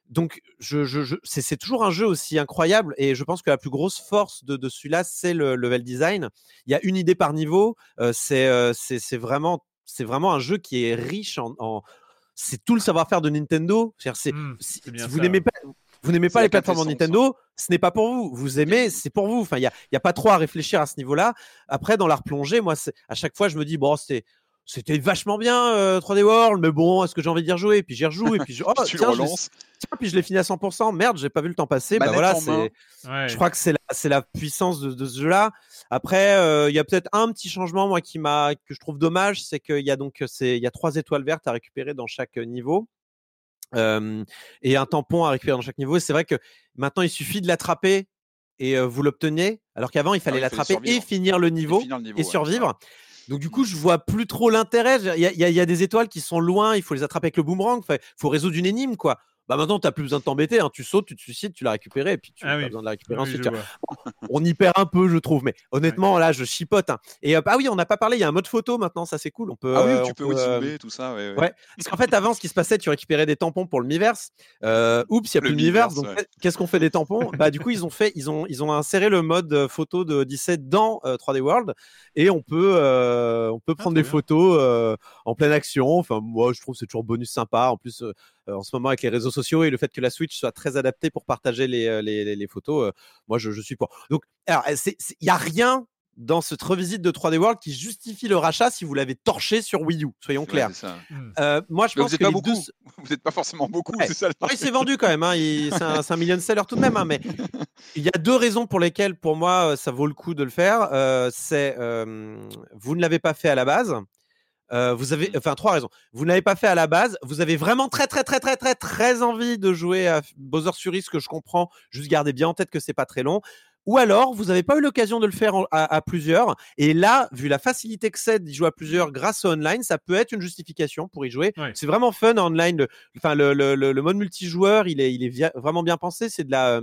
Donc, je, je, je- c'est toujours un jeu aussi incroyable et je pense que la plus grosse force de, de celui-là, c'est le level design. Il y a une idée par niveau. euh, c'est euh, c'est vraiment, un jeu qui est riche en. en- c'est tout le savoir-faire de Nintendo. Hmm, si, vous n'aimez pas, vous n'aimez C'est pas la les plateformes en quintessence, Nintendo, ce n'est pas pour vous. Vous aimez, c'est pour vous. Enfin, il y a, y a pas trop à réfléchir à ce niveau-là. Après, dans la replongée, moi, c'est- à chaque fois, je me dis bon, c'était c'était vachement bien euh, 3D World, mais bon, est-ce que j'ai envie d'y rejouer? Et puis j'y rejoue, et puis je, oh, tu tiens, le je l'ai- relances. tiens, puis je l'ai fini à 100%. Merde, j'ai pas vu le temps passer. Bah voilà, Ouais. je crois que c'est la, c'est la puissance de, de ce jeu-là. Après, euh, il y a peut-être un petit changement, moi, qui m'a, que je trouve dommage, c'est qu'il y a donc, c'est, il y a trois étoiles vertes à récupérer dans chaque niveau. Euh, et un tampon à récupérer dans chaque niveau. C'est vrai que maintenant, il suffit de l'attraper et euh, vous l'obtenez, alors qu'avant, il fallait Ah fallait l'attraper et survivre. finir le niveau niveau, et ouais. Donc du coup, je vois plus trop l'intérêt. Il y a des étoiles qui sont loin, il faut les attraper avec le boomerang. Il faut résoudre une énigme, quoi. Bah maintenant, tu plus besoin de t'embêter. hein. Tu sautes, tu te suicides, tu l'as récupéré, et puis tu Ah as oui. besoin de la récupérer Oui, ensuite. On y perd un peu, je trouve. Mais honnêtement, là, je chipote. hein. Et euh, ah oui, on n'a pas parlé. Il y a un mode photo maintenant, ça c'est cool. On peut. Ah oui, euh, tu on peux peut, euh, tout ça. Ouais, ouais. Ouais, parce qu'en fait, avant, ce qui se passait, tu récupérais des tampons pour le Miiverse. Euh, oups, il n'y a Le plus de Miiverse. Donc, ouais. qu'est-ce qu'on fait des tampons? Bah, du coup, ils ont fait, ils ont, ils ont inséré le mode euh, photo de 17 dans euh, 3D World, et on peut, euh, on peut prendre trop des bien. photos euh, en pleine action. Enfin, moi, je trouve que c'est toujours bonus sympa. En plus, en ce moment, avec les réseaux sociaux et le fait que la Switch soit très adaptée pour partager les, euh, les, les- les photos, euh, moi, je, je suis pour. Donc, alors, il n'y a rien dans cette revisite de 3D World qui justifie le rachat si vous l'avez torché sur Wii U. Soyons Ouais, clairs. Hmm. Euh, moi, je Mais pense vous n'êtes que pas les beaucoup. deux- Vous n'êtes pas forcément beaucoup, Ouais. c'est ça. le Ah, il s'est vendu quand même. hein, il- C'est un, c'est un million de sellers tout de même. hein, mais il y a deux raisons pour lesquelles, pour moi, euh, ça vaut le coup de le faire. Euh, c'est euh, vous ne l'avez pas fait à la base. Euh, vous avez, enfin, trois raisons. Vous ne l'avez pas fait à la base. Vous avez vraiment très, très, très, très, très, très envie de jouer à Bowser's Fury, ce que je comprends. Juste gardez bien en tête que c'est pas très long. Ou alors, vous n'avez pas eu l'occasion de le faire en- à, à plusieurs. Et là, vu la facilité que c'est d'y jouer à plusieurs grâce au online, ça peut être une justification pour y jouer. Ouais. C'est vraiment fun en online. Le, enfin, le, le- le- le mode multijoueur, il est, il est vraiment bien pensé. C'est de la euh,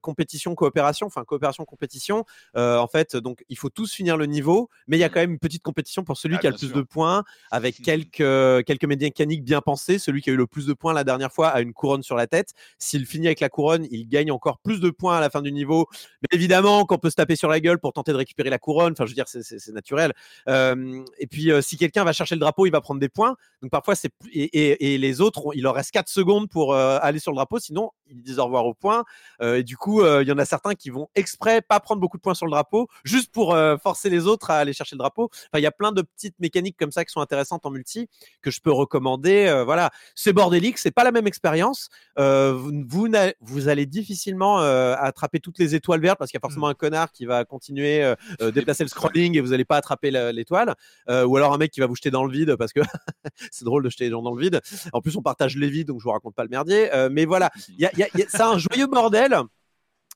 compétition, coopération, enfin coopération, compétition. Euh, en fait, donc il faut tous finir le niveau, mais il y a quand même une petite compétition pour celui Ah, qui a le plus sûr. de points, avec quelques euh, quelques mécaniques bien pensées. Celui qui a eu le plus de points la dernière fois a une couronne sur la tête. S'il finit avec la couronne, il gagne encore plus de points à la fin du niveau. Mais évidemment qu'on peut se taper sur la gueule pour tenter de récupérer la couronne. Enfin, je veux dire, c'est- naturel. Euh, et puis, euh, si quelqu'un va chercher le drapeau, il va prendre des points. Donc parfois, c'est et, et- et les autres, il leur reste 4 secondes pour euh, aller sur le drapeau. Sinon, ils disent au revoir au point. Euh, et du coup, euh, il y en a certains qui vont exprès pas prendre beaucoup de points sur le drapeau, juste pour euh, forcer les autres à aller chercher le drapeau. Enfin, il y a plein de petites mécaniques comme ça qui sont intéressantes en multi que je peux recommander. Euh, voilà, c'est bordélique, c'est pas la même expérience. Vous, vous, n'a- vous allez difficilement attraper toutes les étoiles vertes parce qu'il y a forcément un connard qui va continuer euh, euh, déplacer le scrolling et vous allez pas attraper l'étoile. Euh, ou alors un mec qui va vous jeter dans le vide parce que c'est drôle de jeter les gens dans le vide. En plus, on partage les vides, donc je vous raconte pas le merdier. Mais voilà, il y a- y a- y a- c'est un joyeux bordel.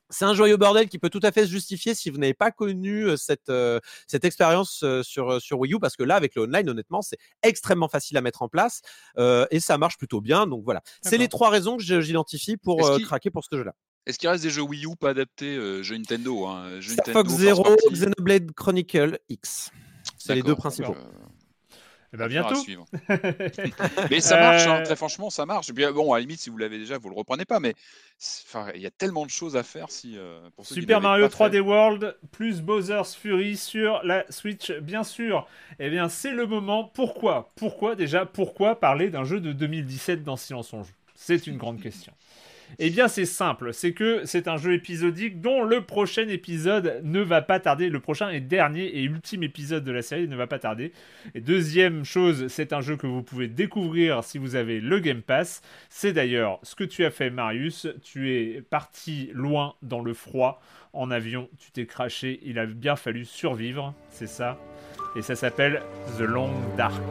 C'est un joyeux bordel qui peut tout à fait se justifier si vous n'avez pas connu cette, euh, cette expérience euh, sur, sur Wii U, parce que là, avec le online, honnêtement, c'est extrêmement facile à mettre en place euh, et ça marche plutôt bien. Donc voilà, c'est les trois raisons que j'identifie pour craquer pour ce jeu-là. Est-ce qu'il reste des jeux Wii U pas adaptés, jeux Nintendo hein, jeux Star Nintendo, Fox Zero, Xenoblade Chronicle X. C'est les deux principaux. Eh ben, bientôt. Mais ça marche, hein, Euh, très franchement, ça marche. Et puis, bon, à la limite, si vous l'avez déjà, vous le reprenez pas. Mais il y a tellement de choses à faire si. euh, pour ceux qui Super Mario pas fait. 3D World plus Bowser's Fury sur la Switch, bien sûr. Eh bien, c'est le moment. Pourquoi? Pourquoi déjà Pourquoi parler d'un jeu de 2017 dans Silence on joue C'est une grande question. Eh bien, c'est simple. C'est que c'est un jeu épisodique dont le prochain épisode ne va pas tarder. Le prochain et dernier et ultime épisode de la série ne va pas tarder. Et deuxième chose, c'est un jeu que vous pouvez découvrir si vous avez le Game Pass. C'est d'ailleurs ce que tu as fait, Marius. Tu es parti loin dans le froid en avion. Tu t'es craché. Il a bien fallu survivre. C'est ça. Et ça s'appelle The Long Dark.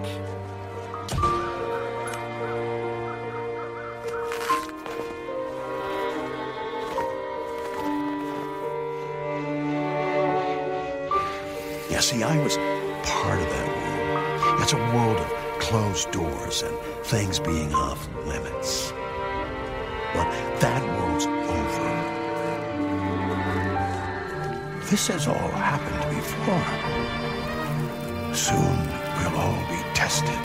Yeah, see, I was part of that world. That's a world of closed doors and things being off limits. But that world's over. This has all happened before. Soon we'll all be tested.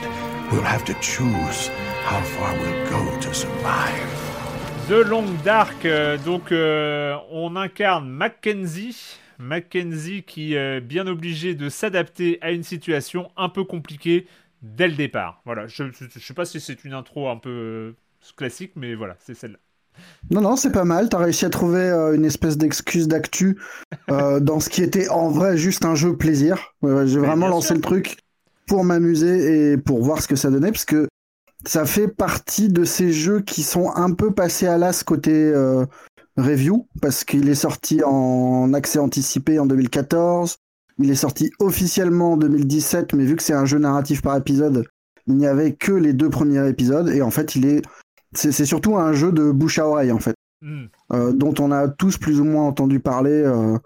We'll have to choose how far we'll go to survive. The Long Dark, euh, donc euh, on incarne Mackenzie. Mackenzie qui est bien obligé de s'adapter à une situation un peu compliquée dès le départ. Voilà, je, je sais pas si c'est une intro un peu euh, classique, mais voilà, c'est celle-là. Non, non, c'est pas mal. T'as réussi à trouver euh, une espèce d'excuse d'actu euh, dans ce qui était en vrai juste un jeu plaisir. Ouais, J'ai vraiment lancé sûr. le truc pour m'amuser et pour voir ce que ça donnait, parce que ça fait partie de ces jeux qui sont un peu passés à l'as côté euh, review, parce qu'il est sorti en accès anticipé en 2014, il est sorti officiellement en 2017, mais vu que c'est un jeu narratif par épisode, il n'y avait que les deux premiers épisodes, et en fait, il est, c'est c'est surtout un jeu de bouche à oreille, en fait, Hmm. euh, dont on a tous plus ou moins entendu parler euh,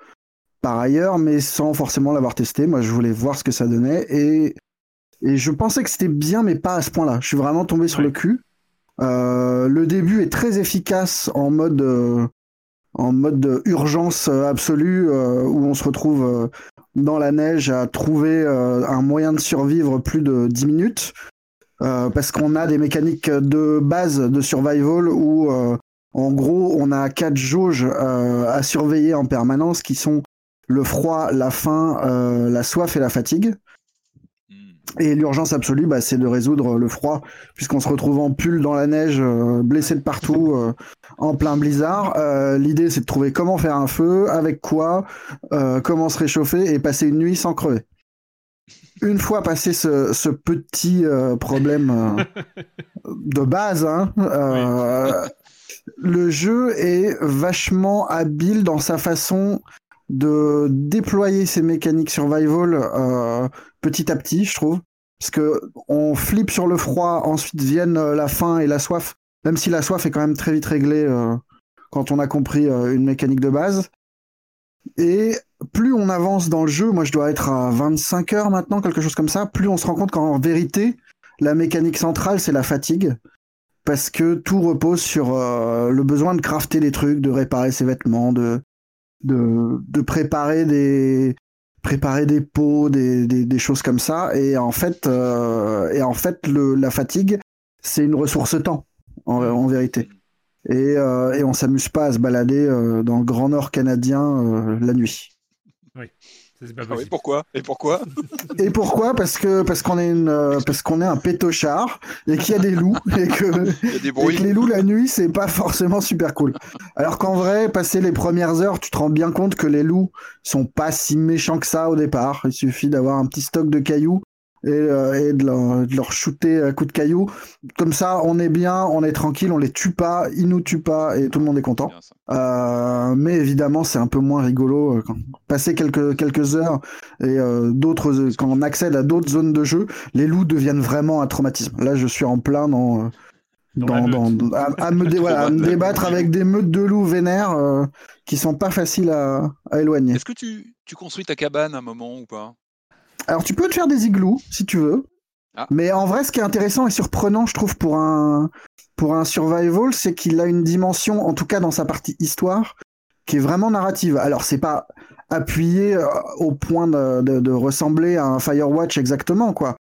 par ailleurs, mais sans forcément l'avoir testé. Moi, je voulais voir ce que ça donnait, et, et je pensais que c'était bien, mais pas à ce point-là. Je suis vraiment tombé sur Ouais. le cul. Euh, le début est très efficace en mode euh, en mode de urgence absolue euh, où on se retrouve dans la neige à trouver un moyen de survivre plus de 10 minutes parce qu'on a des mécaniques de base de survival où en gros on a quatre jauges à surveiller en permanence qui sont le froid, la faim, la soif et la fatigue. Et l'urgence absolue, bah, c'est de résoudre le froid, puisqu'on se retrouve en pull dans la neige, euh, blessé de partout, euh, en plein blizzard. Euh, L'idée, c'est de trouver comment faire un feu, avec quoi, euh, comment se réchauffer et passer une nuit sans crever. Une fois passé ce, ce petit euh, problème euh, de base, hein, euh, le jeu est vachement habile dans sa façon de déployer ses mécaniques survival euh, petit à petit, je trouve. Parce que on flippe sur le froid, ensuite viennent euh, la faim et la soif, même si la soif est quand même très vite réglée euh, quand on a compris euh, une mécanique de base. Et plus on avance dans le jeu, moi je dois être à 25 heures maintenant, quelque chose comme ça, plus on se rend compte qu'en vérité, la mécanique centrale, c'est la fatigue. Parce que tout repose sur le besoin de crafter des trucs, de réparer ses vêtements, de, de préparer des préparer des pots, des, des, des choses comme ça. Et en fait, euh, et en fait le, la fatigue, c'est une ressource temps, en, en vérité. Et, euh, et on s'amuse pas à se balader euh, dans le Grand Nord canadien la nuit. Ça, c'est pas Ah oui, pourquoi? Et pourquoi? Et pourquoi? Parce que parce qu'on est une euh, parce qu'on est un pétochard et qu'il y a des loups et que Il y a des et bruits. que les loups la nuit, c'est pas forcément super cool. Alors qu'en vrai, passer les premières heures, tu te rends bien compte que les loups sont pas si méchants que ça au départ. Il suffit d'avoir un petit stock de cailloux et, euh, et de, leur, de leur shooter à coups de cailloux. Comme ça, on est bien, on est tranquille, on les tue pas, ils nous tuent pas et tout le monde est content. Euh, mais évidemment, c'est un peu moins rigolo euh, quand passer quelques quelques heures et euh, d'autres euh, quand on accède à d'autres zones de jeu, les loups deviennent vraiment un traumatisme. Là, je suis en plein dans euh, Dans à, à me dé- voilà, à me débattre avec des meutes de loups vénères euh, qui sont pas faciles à, à éloigner. Est-ce que tu, tu construis ta cabane à un moment ou pas? Alors tu peux te faire des igloos si tu veux. Ah. Mais en vrai, ce qui est intéressant et surprenant, je trouve, pour un, pour un survival, c'est qu'il a une dimension, en tout cas dans sa partie histoire, qui est vraiment narrative. Alors, c'est pas appuyé euh, au point de, de- de ressembler à un Firewatch exactement, quoi.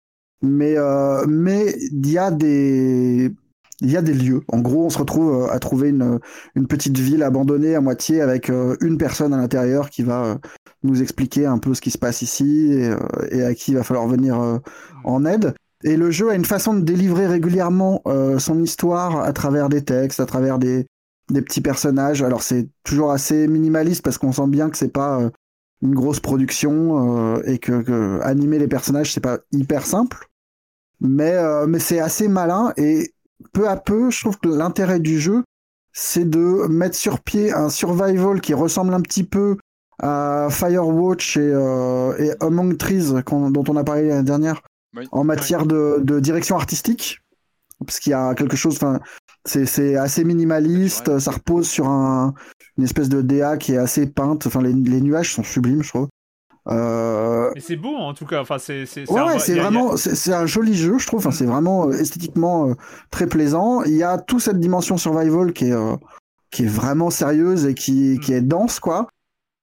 Mais euh, mais il y a des il y a des lieux. En gros, on se retrouve euh, à trouver une, une petite ville abandonnée à moitié avec euh, une personne à l'intérieur qui va nous expliquer un peu ce qui se passe ici et, euh, et à qui il va falloir venir euh, en aide. Et le jeu a une façon de délivrer régulièrement euh, son histoire à travers des textes, à travers des, des petits personnages. Alors c'est toujours assez minimaliste parce qu'on sent bien que c'est pas une grosse production euh, et que, que animer les personnages c'est pas hyper simple. Mais, euh, mais c'est assez malin et peu à peu, je trouve que l'intérêt du jeu, c'est de mettre sur pied un survival qui ressemble un petit peu à Firewatch et, euh, et Among Trees dont on a parlé l'année dernière Oui. en matière de, de direction artistique. Parce qu'il y a quelque chose, enfin, c'est, c'est assez minimaliste, ça repose sur un, une espèce de DA qui est assez peinte, enfin, les, les nuages sont sublimes, je trouve. Euh, Mais c'est beau en tout cas. Enfin, c'est Ouais, un ouais, a- vraiment, c'est un joli jeu, je trouve. Enfin, c'est vraiment euh, esthétiquement euh, très plaisant. Il y a toute cette dimension survival qui est, euh, qui est vraiment sérieuse et qui, qui est dense, quoi.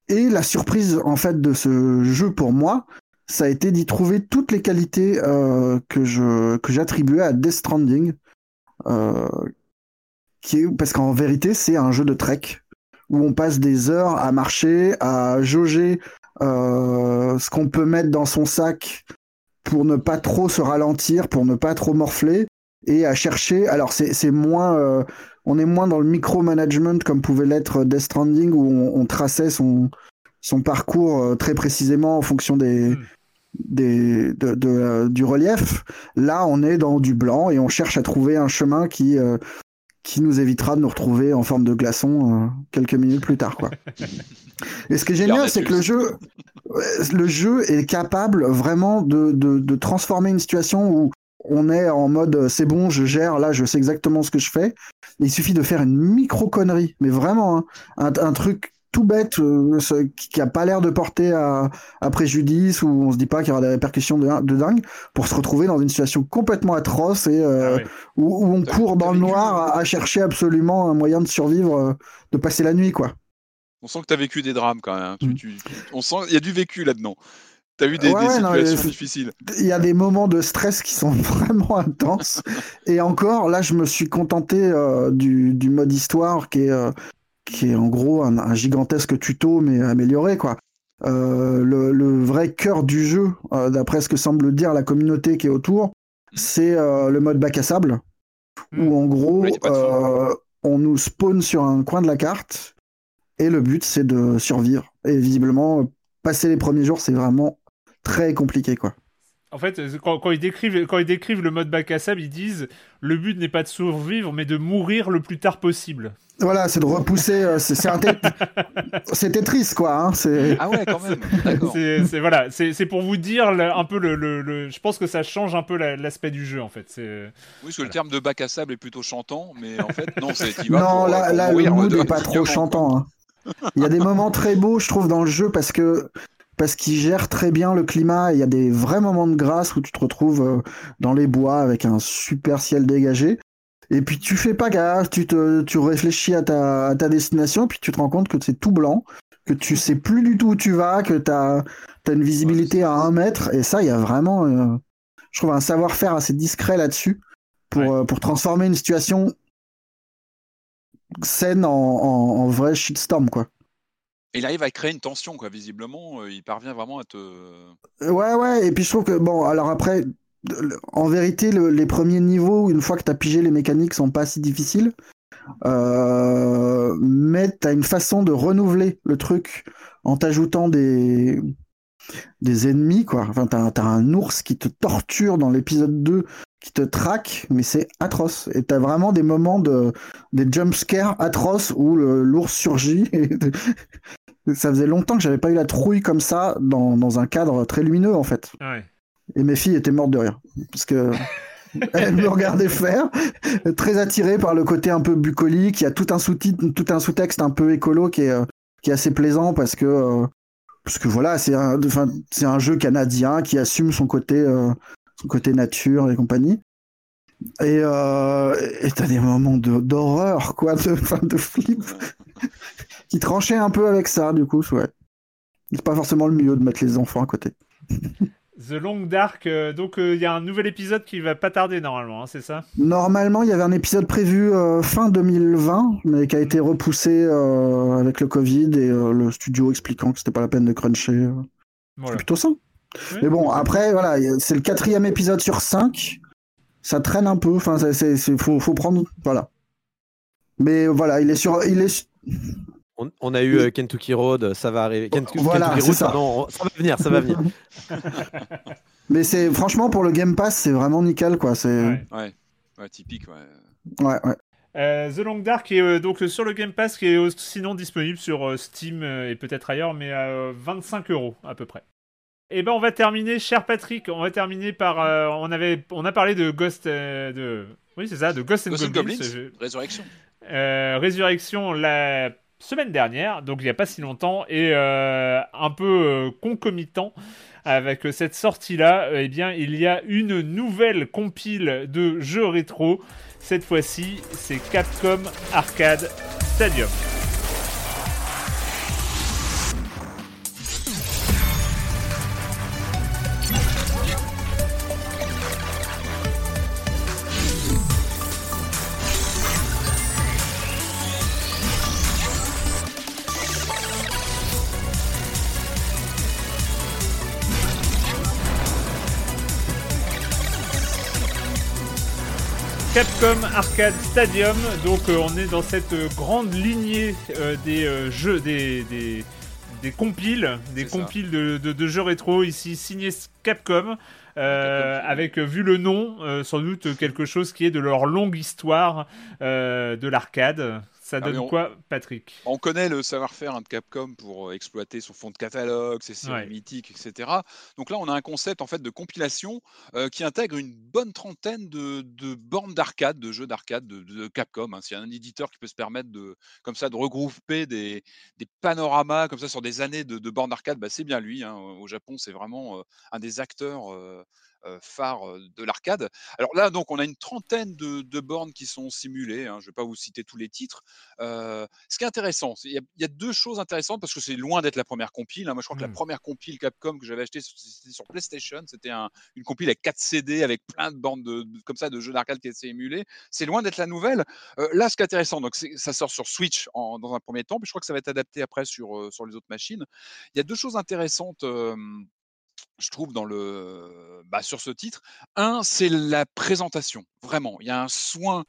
Et la surprise, en fait, de ce jeu pour moi, ça a été d'y trouver toutes les qualités euh, que je que j'attribuais à Death Stranding, euh, qui parce qu'en vérité, c'est un jeu de trek où on passe des heures à marcher, à jauger euh, ce qu'on peut mettre dans son sac pour ne pas trop se ralentir, pour ne pas trop morfler, et à chercher. Alors c'est moins, on est moins dans le micromanagement comme pouvait l'être Death Stranding où on, on traçait son son parcours euh, très précisément en fonction des Mm. des, de, de, euh, du relief. Là, on est dans du blanc et on cherche à trouver un chemin qui, euh, qui nous évitera de nous retrouver en forme de glaçon euh, quelques minutes plus tard. Quoi. et ce qui est génial, c'est que le jeu, le jeu est capable vraiment de, de, de transformer une situation où on est en mode euh, c'est bon, je gère, là je sais exactement ce que je fais. Il suffit de faire une micro connerie, mais vraiment hein, un, un truc tout bête euh, ce- qui a pas l'air de porter à, à préjudice ou on se dit pas qu'il y aura des répercussions de, de dingue pour se retrouver dans une situation complètement atroce et euh, Ah où, où on court dans le noir à, à chercher absolument un moyen de survivre, de passer la nuit quoi. On sent que tu as vécu des drames quand même. hein. Tu- Mm. tu- on sent il y a du vécu là-dedans. Tu as vu des, Ouais, des ouais, non, mais situations c'est- difficiles. Il y a des moments de stress qui sont vraiment intenses. Et encore, là, je me suis contenté euh, du, du mode histoire qui est, euh, qui est en gros un, un gigantesque tuto, mais amélioré, quoi. Euh, le, le vrai cœur du jeu, euh, d'après ce que semble dire la communauté qui est autour, c'est euh, le mode bac à sable, où en gros, Oui, euh, on nous spawn sur un coin de la carte, et le but, c'est de survivre. Et visiblement, passer les premiers jours, c'est vraiment très compliqué, quoi. En fait, euh, quand, quand ils décrivent, quand ils décrivent le mode bac à sable, ils disent le but n'est pas de survivre, mais de mourir le plus tard possible. Voilà, c'est de repousser. euh, c'est c'est un té- C'était triste, quoi. Hein, c'est... Ah ouais, quand même. C'est voilà, c'est c'est pour vous dire le- un peu le, le- le- Je pense que ça change un peu la- l'aspect du jeu en fait. C'est Oui, parce que le terme de bac à sable est plutôt chantant, mais en fait, non, c'est Non, pour, là, pour là le mood n'est pas trop chantant. hein. Il y a des moments très beaux, je trouve, dans le jeu parce que parce qu'il gère très bien le climat. Il y a des vrais moments de grâce où tu te retrouves euh, dans les bois avec un super ciel dégagé. Et puis tu fais pas gaffe, tu te, tu réfléchis à ta, à ta destination, puis tu te rends compte que c'est tout blanc, que tu sais plus du tout où tu vas, que t'as as une visibilité à un mètre. Et ça, il y a vraiment, euh, je trouve, un savoir-faire assez discret là-dessus pour, Ouais. euh, pour transformer une situation saine en, en, en vrai shitstorm, quoi. Il arrive à créer une tension, quoi. Visiblement, euh, il parvient vraiment à te. Ouais, ouais, et puis je trouve que, bon, alors après, en vérité, le- les premiers niveaux, une fois que t'as pigé les mécaniques, sont pas si difficiles. Euh, mais t'as une façon de renouveler le truc en t'ajoutant des, des ennemis, quoi. Enfin, t'as, t'as un ours qui te torture dans l'épisode 2, qui te traque, mais c'est atroce. Et t'as vraiment des moments de, des jumpscares atroces où l'ours surgit. Ça faisait longtemps que j'avais pas eu la trouille comme ça dans, dans un cadre très lumineux, en fait. ouais. Et mes filles étaient mortes de rire. Parce que elles me regardaient faire, très attirées par le côté un peu bucolique. Il y a tout un sous-titre, tout un sous-texte un peu écolo qui est, euh, qui est assez plaisant parce que, euh, parce que voilà, c'est un, enfin, c'est un jeu canadien qui assume son côté, euh, son côté nature et compagnie. Et euh, t'as des moments de- d'horreur, quoi, de, de flip, qui tranchaient un peu avec ça, du coup, ouais. C'est pas forcément le mieux de mettre les enfants à côté. The Long Dark, euh, donc euh, il y a un nouvel épisode qui va pas tarder normalement, hein, c'est ça? Normalement, il y avait un épisode prévu euh, fin 2020, mais qui a été repoussé avec le Covid et le studio expliquant que c'était pas la peine de cruncher. C'est plutôt ça. Oui. Mais bon, après, voilà, c'est le quatrième épisode sur cinq. Ça traîne un peu. Enfin, c'est- faut, faut prendre, voilà. Mais voilà, il est sur, il est. On, on a eu euh, Kentucky Road, ça va arriver. Kentucky, Voilà, Kentucky Road, ça. pardon, ça va venir, ça va venir. Mais c'est franchement pour le Game Pass, c'est vraiment nickel, quoi. C'est, Ouais. Ouais. Ouais, typique, ouais. ouais, ouais. Euh, The Long Dark est euh, donc euh, sur le Game Pass qui est euh, sinon disponible sur euh, Steam euh, et peut-être ailleurs, mais à euh, 25 euros à peu près. Et ben on va terminer, cher Patrick, on va terminer par euh, on avait on a parlé de Ghost euh, de oui c'est ça de Ghost and Ghost and Goblins, Goblins, euh, Résurrection. euh, Résurrection la semaine dernière, donc il n'y a pas si longtemps, et euh, un peu euh, concomitant avec cette sortie-là, eh bien, il y a une nouvelle compile de jeux rétro. Cette fois-ci, c'est Capcom Arcade Stadium. Capcom Arcade Stadium, donc euh, on est dans cette euh, grande lignée euh, des euh, jeux, des, des, des compiles, des compiles de, de- de jeux rétro ici signés Capcom. euh, avec vu le nom, euh, sans doute quelque chose qui est de leur longue histoire euh, de l'arcade. Ça Ah, donne on- quoi, Patrick? On connaît le savoir-faire hein, de Capcom pour euh, exploiter son fond de catalogue, ses séries Ouais. mythiques, etc. Donc là, on a un concept en fait de compilation euh, qui intègre une bonne trentaine de, de bornes d'arcade, de jeux d'arcade de, de Capcom. hein. S'il y a un éditeur qui peut se permettre de, comme ça, de regrouper des, des panoramas comme ça sur des années de, de bornes d'arcade, bah, c'est bien lui. hein. Au Japon, c'est vraiment euh, un des acteurs. euh, euh, phares euh, de l'arcade. Alors là, donc, on a une trentaine de, de bornes qui sont simulées. hein. Je ne vais pas vous citer tous les titres. Euh, ce qui est intéressant, il y, a- il y a deux choses intéressantes parce que c'est loin d'être la première compile. hein. Moi, je crois que la Mm. première compile Capcom que j'avais acheté, c'était sur PlayStation. C'était un- une compile avec 4 CD, avec plein de bandes de, de- comme ça de jeux d'arcade qui étaient émulés. C'est loin d'être la nouvelle. Euh, là, ce qui est intéressant, donc ça sort sur Switch en- dans un premier temps, puis je crois que ça va être adapté après sur, euh, sur les autres machines. Il y a deux choses intéressantes. Je trouve dans le bah, sur ce titre. Un, c'est la présentation. Vraiment, il y a un soin,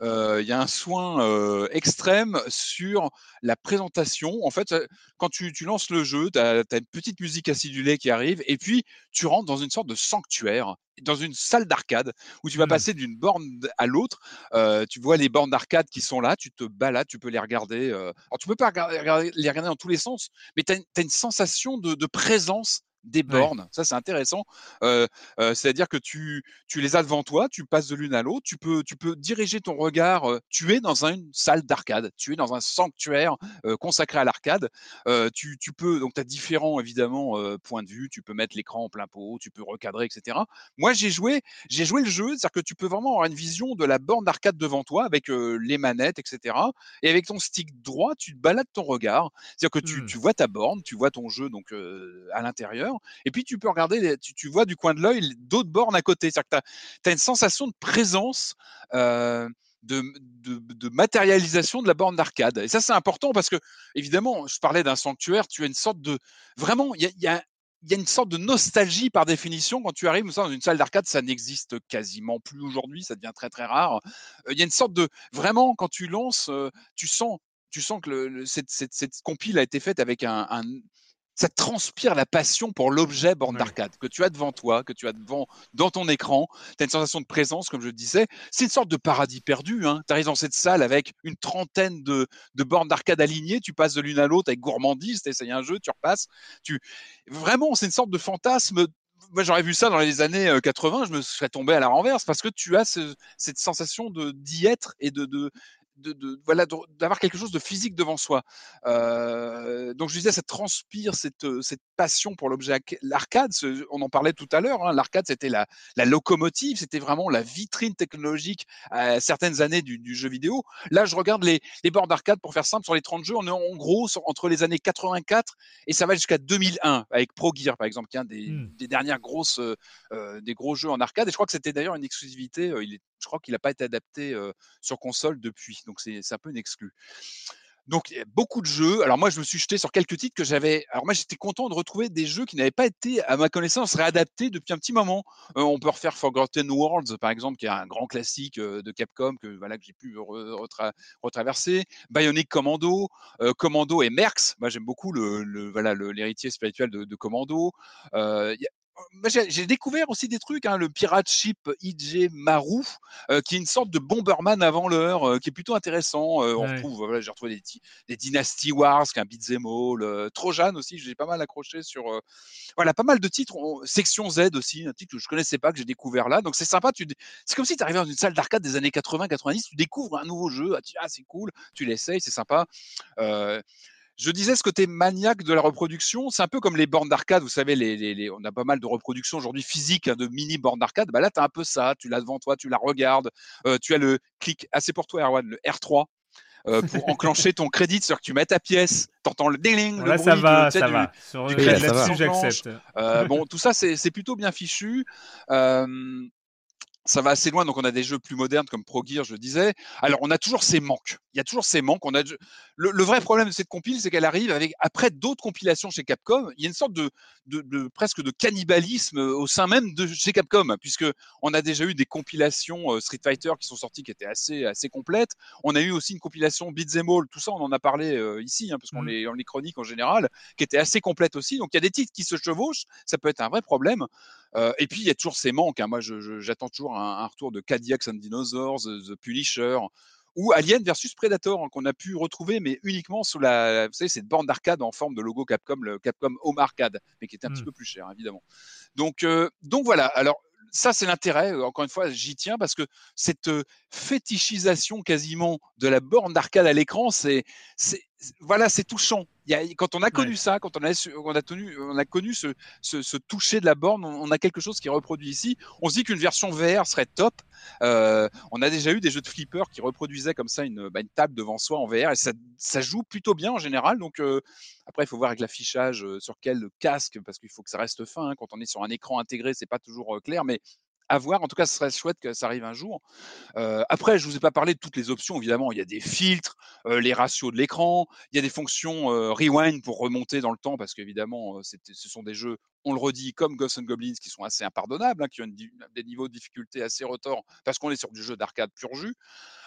euh, il y a un soin euh, extrême sur la présentation. En fait, quand tu, tu lances le jeu, tu as, une petite musique acidulée qui arrive, et puis tu rentres dans une sorte de sanctuaire, dans une salle d'arcade où tu vas Mm. passer d'une borne à l'autre. Euh, tu vois les bornes d'arcade qui sont là, tu te balades, tu peux les regarder. Alors, tu peux pas regarder- les regarder dans tous les sens, mais tu as, une sensation de, de présence des bornes. Ça, c'est intéressant. Euh, euh, C'est-à-dire que tu, tu les as devant toi, tu passes de l'une à l'autre, tu peux, tu peux diriger ton regard. euh, tu es dans une salle d'arcade, tu es dans un sanctuaire consacré à l'arcade. Tu, tu peux, donc tu as différents évidemment points de vue, tu peux mettre l'écran en plein pot, tu peux recadrer, etc. Moi, j'ai joué, j'ai joué le jeu, c'est-à-dire que tu peux vraiment avoir une vision de la borne d'arcade devant toi avec les manettes, etc. Et avec ton stick droit, tu te balades ton regard. C'est-à-dire que tu, Hmm. tu vois ta borne, tu vois ton jeu donc à l'intérieur, et puis tu peux regarder, tu, vois du coin de l'œil d'autres bornes à côté. C'est-à-dire que tu as, une sensation de présence. euh, de, matérialisation de la borne d'arcade. Et ça, c'est important parce que, évidemment, je parlais d'un sanctuaire, tu as une sorte de. Vraiment, il y a, une sorte de nostalgie par définition quand tu arrives dans une salle d'arcade, ça n'existe quasiment plus aujourd'hui, ça devient très très rare. Euh, Il y a une sorte de vraiment quand tu lances, euh, tu sens, tu sens que cette, compile a été faite avec un- ça transpire la passion pour l'objet borne d'arcade que tu as devant toi, que tu as devant dans ton écran. Tu as une sensation de présence, comme je le disais. C'est une sorte de paradis perdu. Tu arrives dans cette salle avec une trentaine de, de bornes d'arcade alignées. Tu passes de l'une à l'autre avec gourmandise. Tu essayes un jeu, tu repasses. Tu... Vraiment, c'est une sorte de fantasme. Moi, j'aurais vu ça dans les années euh, 80, je me serais tombé à la renverse parce que tu as ce- cette sensation de d'y être et de, de, de, de- voilà de- d'avoir quelque chose de physique devant soi. Euh, donc je disais, ça transpire cette, euh, cette passion pour l'objet arca- l'arcade. On en parlait tout à l'heure. hein, l'arcade, c'était la, la locomotive, c'était vraiment la vitrine technologique à certaines années du, du jeu vidéo. Là, je regarde les, les bords d'arcade pour faire simple sur les 30 jeux. On est en gros sur- entre les années 84 et ça va jusqu'à 2001 avec Pro Gear par exemple, qui est un des, des dernières grosses euh, euh, des gros jeux en arcade. Et je crois que c'était d'ailleurs une exclusivité. euh, il est, je crois qu'il n'a pas été adapté sur console depuis. Donc c'est un peu une exclu. Donc beaucoup de jeux. Alors moi je me suis jeté sur quelques titres que j'avais. Alors moi j'étais content de retrouver des jeux qui n'avaient pas été à ma connaissance réadaptés depuis un petit moment. On peut refaire Forgotten Worlds par exemple qui est un grand classique de Capcom que voilà que j'ai pu re- retra- retraverser. Bionic Commando, Commando et Merx. Moi j'aime beaucoup le, voilà l'héritier spirituel de, Commando. J'ai découvert aussi des trucs, hein, le Pirate Ship IJ Maru, euh, qui est une sorte de Bomberman avant l'heure, euh, qui est plutôt intéressant. Euh, on retrouve, voilà, j'ai retrouvé des, des Dynasty Wars, qui est un beat'em all, Trojan aussi, j'ai pas mal accroché sur. voilà, pas mal de titres. On- Section Z aussi, un titre que je connaissais pas, que j'ai découvert là. Donc c'est sympa. Tu, c'est comme si tu arrivais dans une salle d'arcade des années 80-90, tu découvres un nouveau jeu, ah, ah, c'est cool, tu l'essayes, c'est sympa. Je disais ce côté maniaque de la reproduction, c'est un peu comme les bornes d'arcade, vous savez, les, les- les- on a pas mal de reproductions aujourd'hui physiques hein, de mini bornes d'arcade. Bah là, tu as un peu ça, tu l'as devant toi, tu la regardes, euh, tu as le clic, assez pour toi, Erwan, le R3. euh, pour enclencher ton crédit, c'est-à-dire que tu mets ta pièce, t'entends le ding, le Là, bruit ça de- va, tu sais, ça du- va. Sur du crédit, ça là-dessus, va. j'accepte. euh, bon, tout ça, c'est plutôt bien fichu. Euh, ça va assez loin, donc on a des jeux plus modernes comme Pro Gear, je disais. Alors, on a toujours ces manques. Il y a toujours ces manques. On a le, le vrai problème de cette compile, c'est qu'elle arrive avec après d'autres compilations chez Capcom. Il y a une sorte de, de, de presque de cannibalisme au sein même de chez Capcom, puisque on a déjà eu des compilations euh, Street Fighter qui sont sorties qui étaient assez assez complètes. On a eu aussi une compilation Beat'em All, tout ça, on en a parlé euh, ici, hein, parce qu'on Mhm. les, on les chronique en général, qui était assez complète aussi. Donc il y a des titres qui se chevauchent, ça peut être un vrai problème. Euh, et puis il y a toujours ces manques. hein. Moi, j'attends toujours un, un retour de Cadillacs and Dinosaurs, The, The Punisher ou Alien versus Predator hein, qu'on a pu retrouver, mais uniquement sous la, vous savez, cette borne d'arcade en forme de logo Capcom, le Capcom Home Arcade, mais qui était un petit Mm. peu plus cher, évidemment. Donc, euh, donc voilà. Alors ça, c'est l'intérêt. euh, Encore une fois, j'y tiens parce que cette euh, fétichisation quasiment de la borne d'arcade à l'écran, c'est- voilà, c'est touchant. Y a, quand on a connu Ouais. ça, quand on a, on a, tenu, on a connu ce, ce, ce toucher de la borne, on, on a quelque chose qui est reproduit ici. On se dit qu'une version VR serait top. Euh, on a déjà eu des jeux de flipper qui reproduisaient comme ça une, bah, une table devant soi en VR et ça, ça joue plutôt bien en général. Donc euh, après, il faut voir avec l'affichage euh, sur quel casque parce qu'il faut que ça reste fin. hein. Quand on est sur un écran intégré, c'est pas toujours euh, clair, mais à voir. En tout cas, ce serait chouette que ça arrive un jour. Après, je vous ai pas parlé de toutes les options. Évidemment, il y a des filtres, les ratios de l'écran, il y a des fonctions rewind pour remonter dans le temps parce qu'évidemment, ce sont des jeux, on le redit, comme Ghosts and Goblins qui sont assez impardonnables, hein, qui ont des niveaux de difficulté assez retors parce qu'on est sur du jeu d'arcade pur jus.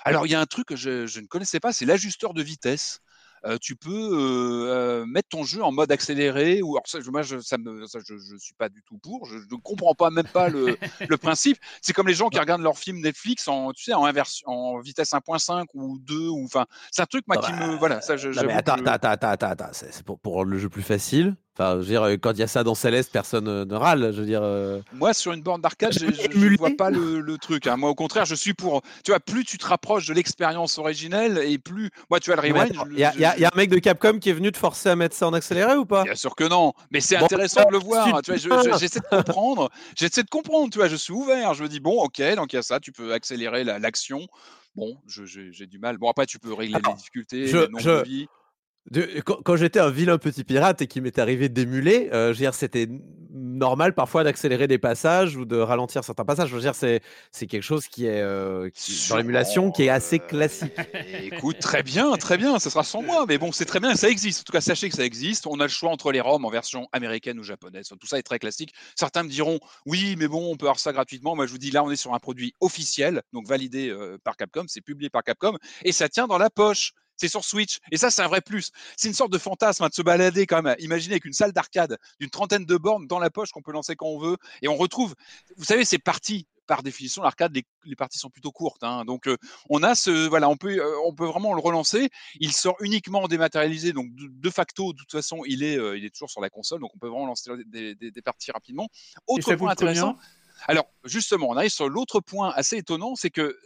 Alors, il y a un truc que je, je ne connaissais pas, c'est l'ajusteur de vitesse. Euh, tu peux euh, mettre ton jeu en mode accéléré ou alors ça, moi je, ça me, ça, je, je suis pas du tout pour. Je ne comprends pas même pas le, le principe. C'est comme les gens qui regardent leurs films Netflix en tu sais en inversion, en vitesse 1.5 ou 2 ou enfin c'est un truc moi qui bah, me voilà ça je, Non, mais attends, attends, attends, attends, attends, c'est pour, pour rendre le jeu plus facile. Enfin, je veux dire, quand il y a ça dans Céleste, personne euh, ne râle. Je veux dire, euh, Moi, sur une borne d'arcade, je, émuler. vois pas le, le truc. hein. Moi, au contraire, je suis pour. Tu vois, plus tu te rapproches de l'expérience originelle et plus. Moi, tu vois, le rewind. il y, a- je- il y a il y a un mec de Capcom qui est venu te forcer à mettre ça en accéléré ou pas? Bien sûr que non, mais c'est Bon, intéressant de le voir. te Tu vois, je- je- plains. j'essaie de comprendre. J'essaie de comprendre. Tu vois, je suis ouvert. Je me dis bon, ok, donc il y a ça. Tu peux accélérer la- l'action. Bon, j'ai du mal. Bon, après, tu peux régler Alors, les difficultés, je- le nombre je- de quand quand j'étais un vilain petit pirate et qu'il m'est arrivé d'émuler, euh, je veux dire, c'était normal parfois d'accélérer des passages ou de ralentir certains passages. Je veux dire, c'est c'est quelque chose qui est euh, qui- dans l'émulation qui est assez euh, classique. Écoute, très bien, très bien, ça sera sans moi, mais bon, c'est très bien, ça existe. En tout cas, sachez que ça existe. On a le choix entre les ROM en version américaine ou japonaise. Tout ça est très classique. Certains me diront, oui, mais bon, on peut avoir ça gratuitement. Moi, je vous dis, là, on est sur un produit officiel, donc validé euh, par Capcom, c'est publié par Capcom, et ça tient dans la poche. C'est sur Switch. Et ça, c'est un vrai plus. C'est une sorte de fantasme hein, de se balader quand même. Imaginez avec une salle d'arcade d'une trentaine de bornes dans la poche qu'on peut lancer quand on veut. Et on retrouve, vous savez, c'est parti. Par définition, l'arcade, les, les parties sont plutôt courtes. hein. Donc, euh, on a ce, voilà, on peut, euh, on peut vraiment le relancer. Il sort uniquement dématérialisé, donc de, de facto, de toute façon, il est, euh, il est toujours sur la console, donc on peut vraiment lancer des, des- des parties rapidement. Autre point intéressant. Alors, justement, on arrive sur l'autre point assez étonnant, c'est que euh,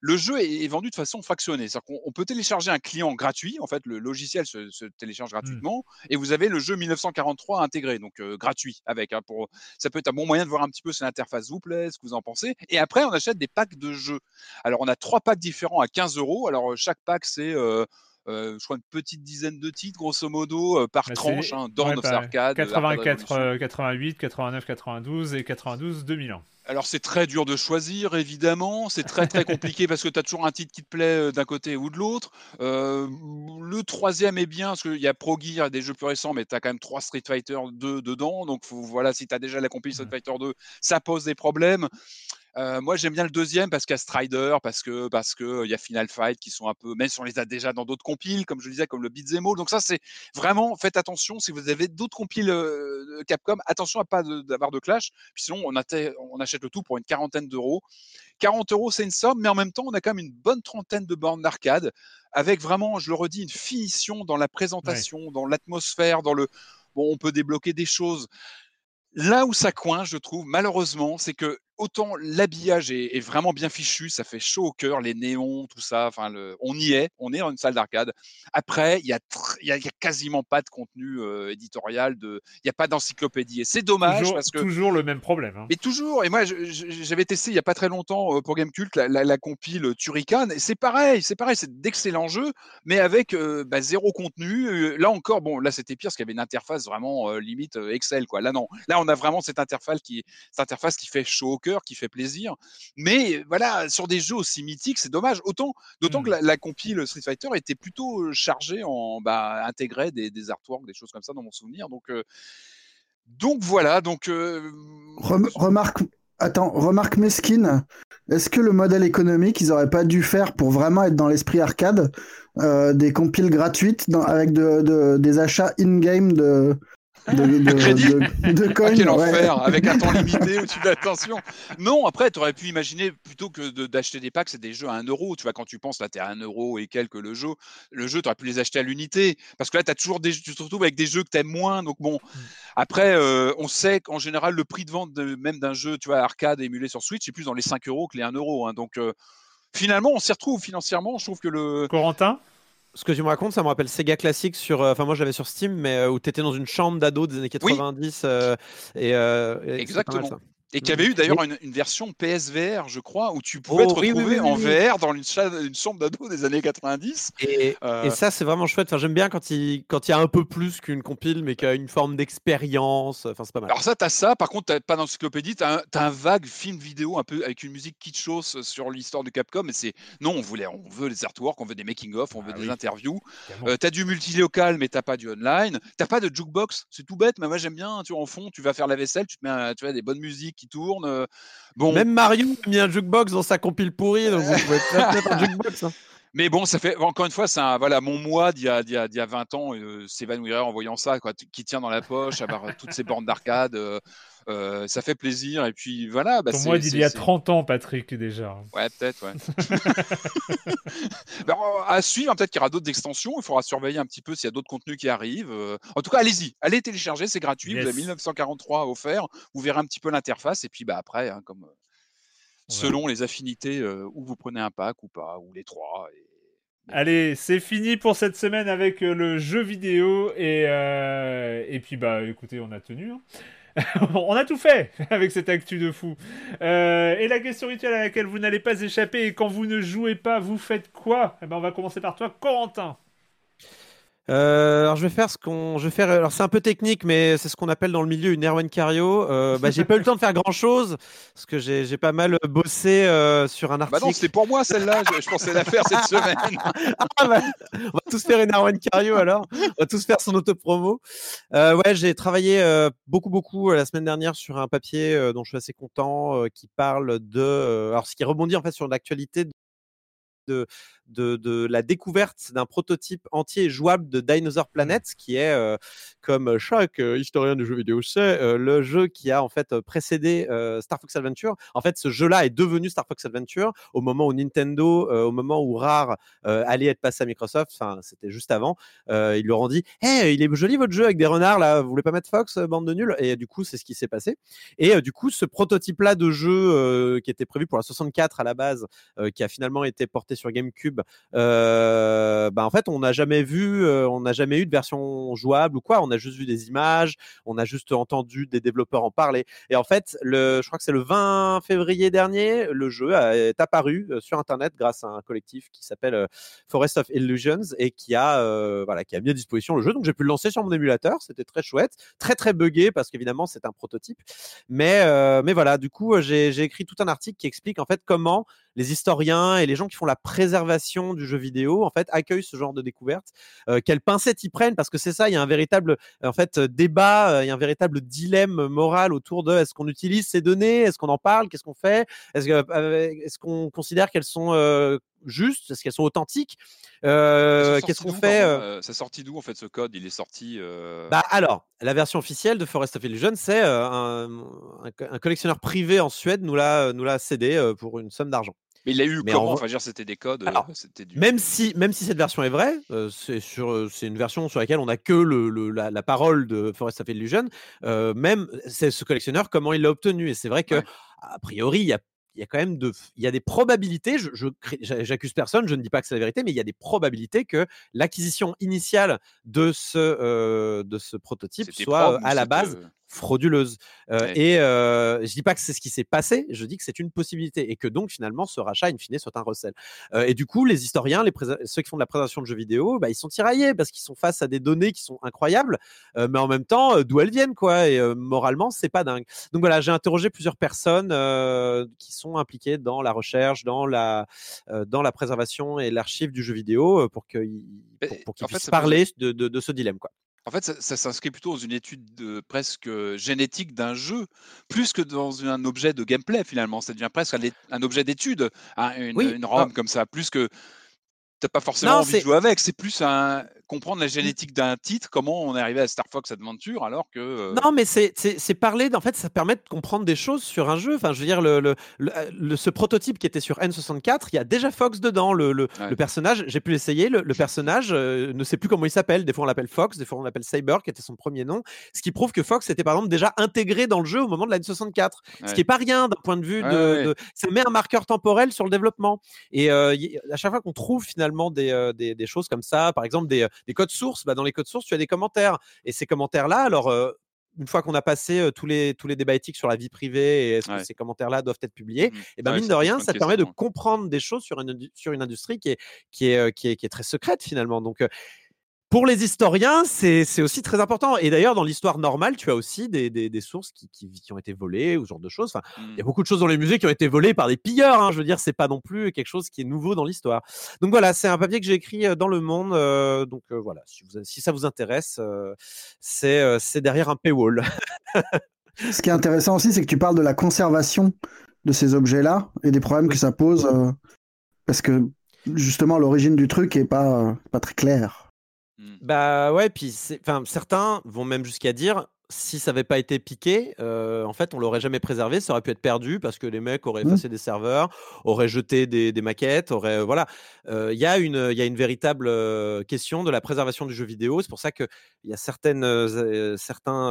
le jeu est, vendu de façon fractionnée. C'est-à-dire qu'on on peut télécharger un client gratuit, en fait, le logiciel se, se télécharge gratuitement, et vous avez le jeu 1943 intégré, donc euh, gratuit avec. hein, pour, ça peut être un bon moyen de voir un petit peu si l'interface vous plaît, ce que vous en pensez. Et après, on achète des packs de jeux. Alors, on a trois packs différents à 15 euros. Alors, euh, chaque pack, c'est. euh, euh, je crois une petite dizaine de titres, grosso modo, euh, par Bah, tranche, hein, Dawn ouais, of Arcade, Arcade 84, Revolution. euh, 88, 89, 92 et 92, 2000 ans. Alors c'est très dur de choisir, évidemment. C'est très très compliqué parce que tu as toujours un titre qui te plaît euh, d'un côté ou de l'autre. Euh, le troisième est bien parce qu'il y a Pro Gear, des jeux plus récents, mais tu as quand même trois Street Fighter 2 dedans. Donc faut- voilà, si tu as déjà la compil Street Ouais. Fighter 2, ça pose des problèmes. Euh, moi j'aime bien le deuxième parce qu'il y a Strider, parce que parce que il y a Final Fight qui sont un peu, même si on les a déjà dans d'autres compiles, comme je le disais, comme le Beat'em All. Donc ça c'est vraiment faites attention si vous avez d'autres compiles euh, de Capcom, attention à pas de- d'avoir de clash. Puis sinon on achète le tout pour une quarantaine d'euros. 40 euros c'est une somme, mais en même temps on a quand même une bonne trentaine de bornes d'arcade avec vraiment, je le redis, une finition dans la présentation, dans l'atmosphère, dans le bon, on peut débloquer des choses. Là où ça coince, je trouve, malheureusement, c'est que autant l'habillage est, est vraiment bien fichu, ça fait chaud au cœur, les néons, tout ça. Enfin, le, on y est, on est dans une salle d'arcade. Après, il y a, tr- il y a, il y a quasiment pas de contenu euh, éditorial, il n'y a pas d'encyclopédie. Et c'est dommage toujours, parce que toujours le même problème. hein. mais toujours, et moi j'avais testé il y a pas très longtemps euh, pour Gamecult la, la, la compile Turrican, et c'est pareil, c'est pareil, c'est d'excellents jeux, mais avec euh, bah, zéro contenu. Euh, Là encore, bon, là c'était pire parce qu'il y avait une interface vraiment euh, limite euh, Excel, quoi. Là non, là on a vraiment cette interface qui, cette interface qui fait chaud au cœur. Cœur, qui fait plaisir. Mais voilà, sur des jeux aussi mythiques, c'est dommage. Autant, d'autant que Mmh. la, la compile Street Fighter était plutôt euh, chargée en bah, intégrait des, des artworks, des choses comme ça dans mon souvenir. Donc, euh, donc voilà. Donc euh, Rem- remarque, attends, remarque mesquine. Est-ce que le modèle économique, ils auraient pas dû faire pour vraiment être dans l'esprit arcade euh, des compiles gratuites dans- avec de, de- des achats in-game de, de, de, Crédit. de- de Ah, quel ouais. enfer Avec un temps limité où tu fais attention. Non, après, tu aurais pu imaginer plutôt que de- d'acheter des packs, c'est des jeux à 1 euro. Tu vois, quand tu penses, là, tu es à 1 euro et quelques le jeu. Le jeu, tu aurais pu les acheter à l'unité. Parce que là, as toujours des, tu te retrouves avec des jeux que tu aimes moins. Donc, bon, après, euh, on sait qu'en général, le prix de vente de- même d'un jeu, tu vois, arcade émulé sur Switch, c'est plus dans les 5 euros que les 1 euro. hein. Donc, euh, finalement, on s'y retrouve financièrement. Je trouve que le. Corentin? Ce que tu me racontes, ça me rappelle Sega Classic sur. euh, Enfin, moi, je l'avais sur Steam, mais euh, où tu étais dans une chambre d'ado des années 90. euh, et, euh, et mal, Exactement. Et qu'il y avait eu d'ailleurs une, une version PSVR, je crois, où tu pouvais Oh, te oui, retrouver oui, oui, en. VR dans une, cha- une chambre d'ado des années 90. Et, Euh, et ça, c'est vraiment chouette. Enfin, j'aime bien quand il, quand il y a un peu plus qu'une compile, mais qu'il y a une forme d'expérience. Enfin, c'est pas mal. Alors ça, tu as ça. Par contre, tu pas d'encyclopédie. Tu as, un vague film vidéo un peu avec une musique kitschos sur l'histoire de Capcom. Mais c'est non, on voulait, on veut les artworks, on veut des making-of, on veut Ah des oui. interviews. Euh, tu as du multilocal, mais t'as pas du online. T'as pas de jukebox. C'est tout bête, mais moi j'aime bien. Tu en fond, tu vas faire la vaisselle, tu te mets un- tu vois, des bonnes musiques qui tournent. euh, Bon, Même Mario a mis un jukebox dans sa compile pourrie, donc vous pouvez peut-être mettre un jukebox. hein. Mais bon, ça fait encore une fois, c'est un- voilà mon moi d'il y a, d'il y a- d'il y a 20 ans euh, s'évanouirait en voyant ça, quoi, t- qui tient dans la poche, avoir euh, toutes ces bornes d'arcade, euh, euh, ça fait plaisir. Et puis voilà, bah, Pour moi, d'il y a c'est- 30 ans, Patrick, déjà. Ouais, peut-être, ouais. Ben, à suivre, peut-être qu'il y aura d'autres extensions. Il faudra surveiller un petit peu s'il y a d'autres contenus qui arrivent. euh. En tout cas, allez-y, allez télécharger, c'est gratuit. Vous avez 1943 offert. Vous verrez un petit peu l'interface. Et puis bah, après, hein, comme euh, selon les affinités, euh, où vous prenez un pack ou pas, ou les trois. et- Allez, c'est fini pour cette semaine avec le jeu vidéo et euh, et puis bah écoutez, on a tenu. hein. on a tout fait avec cette actu de fou. Euh, et la question rituelle à laquelle vous n'allez pas échapper et quand vous ne jouez pas, vous faites quoi? Eh ben on va commencer par toi, Corentin. Euh, alors je vais faire ce qu'on, je vais faire. Alors c'est un peu technique, mais c'est ce qu'on appelle dans le milieu une Erwan Cario. Euh, bah, j'ai pas eu le temps de faire grand chose parce que j'ai, j'ai pas mal bossé euh, sur un Bah article. non, c'était pour moi celle-là. Je, je pensais la faire cette semaine. Ah bah, on va tous faire une Erwan Cario alors. On va tous faire son autopromo. Euh, ouais, j'ai travaillé beaucoup, beaucoup la semaine dernière sur un papier dont je suis assez content qui parle de. alors, ce qui rebondit en fait sur l'actualité de, de, de la découverte d'un prototype entier jouable de Dinosaur Planet, qui est, euh, comme chaque euh, historien du jeu vidéo sait, euh, le jeu qui a en fait précédé Star Fox Adventure. En fait, ce jeu-là est devenu Star Fox Adventure au moment où Nintendo, au moment où Rare allait être passé à Microsoft, enfin, c'était juste avant, ils leur ont dit Hey, il est joli votre jeu avec des renards là, vous voulez pas mettre Fox, bande de nuls? Et du coup, c'est ce qui s'est passé. Et du coup, ce prototype-là de jeu qui était prévu pour la 64 à la base, qui a finalement été porté sur GameCube, bah en fait, on n'a jamais vu, on n'a jamais eu de version jouable ou quoi. On a juste vu des images, on a juste entendu des développeurs en parler. Et en fait, le, je crois que c'est le 20 février dernier, le jeu est apparu sur Internet grâce à un collectif qui s'appelle Forest of Illusions et qui a, voilà, qui a mis à disposition le jeu. Donc j'ai pu le lancer sur mon émulateur. C'était très chouette, très très buggé parce qu'évidemment c'est un prototype. Mais, mais voilà, du coup, j'ai écrit tout un article qui explique en fait comment les historiens et les gens qui font la préservation du jeu vidéo en fait accueillent ce genre de découverte. Euh, quelles pincettes ils prennent parce que c'est ça, il y a un véritable en fait euh, débat, euh, il y a un véritable dilemme moral autour de est-ce qu'on utilise ces données, est-ce qu'on en parle, qu'est-ce qu'on fait, est-ce qu'on considère qu'elles sont euh, justes, est-ce qu'elles sont authentiques, Euh, qu'est-ce qu'on fait euh, Ça sortit d'où en fait ce code? Il est sorti. euh, bah alors, la version officielle de Forest of Illusion, c'est un, un co- un collectionneur privé en Suède nous l'a nous l'a cédé pour une somme d'argent. Mais il l'a eu mais en comment vrai- Enfin, c'était des codes. euh, Alors, c'était du. Même si, même si cette version est vraie, euh, c'est euh, une version sur laquelle on n'a que le, le- la, la parole de Forest of Illusion. euh, même ce collectionneur comment il l'a obtenu. Et c'est vrai que Ouais. a priori il y a il y a quand même de, il y a des probabilités. Je, j'accuse personne, je ne dis pas que c'est la vérité, mais il y a des probabilités que l'acquisition initiale de ce euh, de ce prototype soit euh, à la base euh, frauduleuse. Euh, Ouais. Et euh, je dis pas que c'est ce qui s'est passé, je dis que c'est une possibilité et que donc finalement ce rachat in fine soit un recel. Euh, et du coup, les historiens, les ceux qui font de la présentation de jeux vidéo, bah, ils sont tiraillés parce qu'ils sont face à des données qui sont incroyables, euh, mais en même temps, d'où elles viennent, quoi. Et euh, moralement, c'est pas dingue. Donc voilà, j'ai interrogé plusieurs personnes euh, qui sont impliquées dans la recherche, dans la, euh, dans la préservation et l'archive du jeu vidéo euh, pour qu'ils pour, fait, puissent parler de, de, de ce dilemme, quoi. En fait, ça, ça s'inscrit plutôt dans une étude de- presque génétique d'un jeu, plus que dans un objet de gameplay finalement. Ça devient presque un, objet d'étude, hein, une, Oui, une. ROM comme ça, plus que t'as pas forcément Non, envie de jouer avec. C'est plus un comprendre la génétique d'un titre, comment on est arrivé à Star Fox Adventure, alors que euh, Non, mais c'est- parler, en fait, ça permet de comprendre des choses sur un jeu. Enfin, je veux dire, le, le, le- le- ce prototype qui était sur N64, il y a déjà Fox dedans. Le, le, Ouais. le personnage, j'ai pu l'essayer, le, personnage euh, ne sait plus comment il s'appelle. Des fois, on l'appelle Fox, des fois, on l'appelle Cyber, qui était son premier nom. Ce qui prouve que Fox était, par exemple, déjà intégré dans le jeu au moment de la N64. Ce qui est pas rien d'un point de vue de, Ouais, ouais. de- Ça met un marqueur temporel sur le développement. Et euh, y- à chaque fois qu'on trouve finalement des, euh, des, des choses comme ça, par exemple des, euh, des codes sources, bah, dans les codes sources, tu as des commentaires. Et ces commentaires-là, alors. euh, une fois qu'on a passé euh, tous les tous les débats éthiques sur la vie privée et est-ce Ouais. que ces commentaires-là doivent être publiés, Mhm. et ben Ouais, mine de rien, ça permet de comprendre des choses sur une sur une industrie qui est qui est qui est, qui est très secrète finalement. Donc pour les historiens, c'est aussi très important. Et d'ailleurs, dans l'histoire normale, tu as aussi des, des, des sources qui, qui, qui ont été volées ou ce genre de choses. Enfin, Mm. il y a beaucoup de choses dans les musées qui ont été volées par des pilleurs. hein. Je veux dire, c'est pas non plus quelque chose qui est nouveau dans l'histoire. Donc voilà, c'est un papier que j'ai écrit euh, dans Le Monde. euh, donc euh, voilà, si, vous, si ça vous intéresse, euh, c'est euh, derrière un paywall. Ce qui est intéressant aussi, c'est que tu parles de la conservation de ces objets-là et des problèmes que ça pose. euh, parce que justement, l'origine du truc est pas, pas très claire. Mm. Bah ouais, puis certains vont même jusqu'à dire si ça n'avait pas été piqué, euh, en fait, on l'aurait jamais préservé, ça aurait pu être perdu parce que les mecs auraient Mm. effacé des serveurs, auraient jeté des, des maquettes, auraient euh, voilà. Euh, Il y a une il y a une véritable question de la préservation du jeu vidéo. C'est pour ça que il y a certaines certains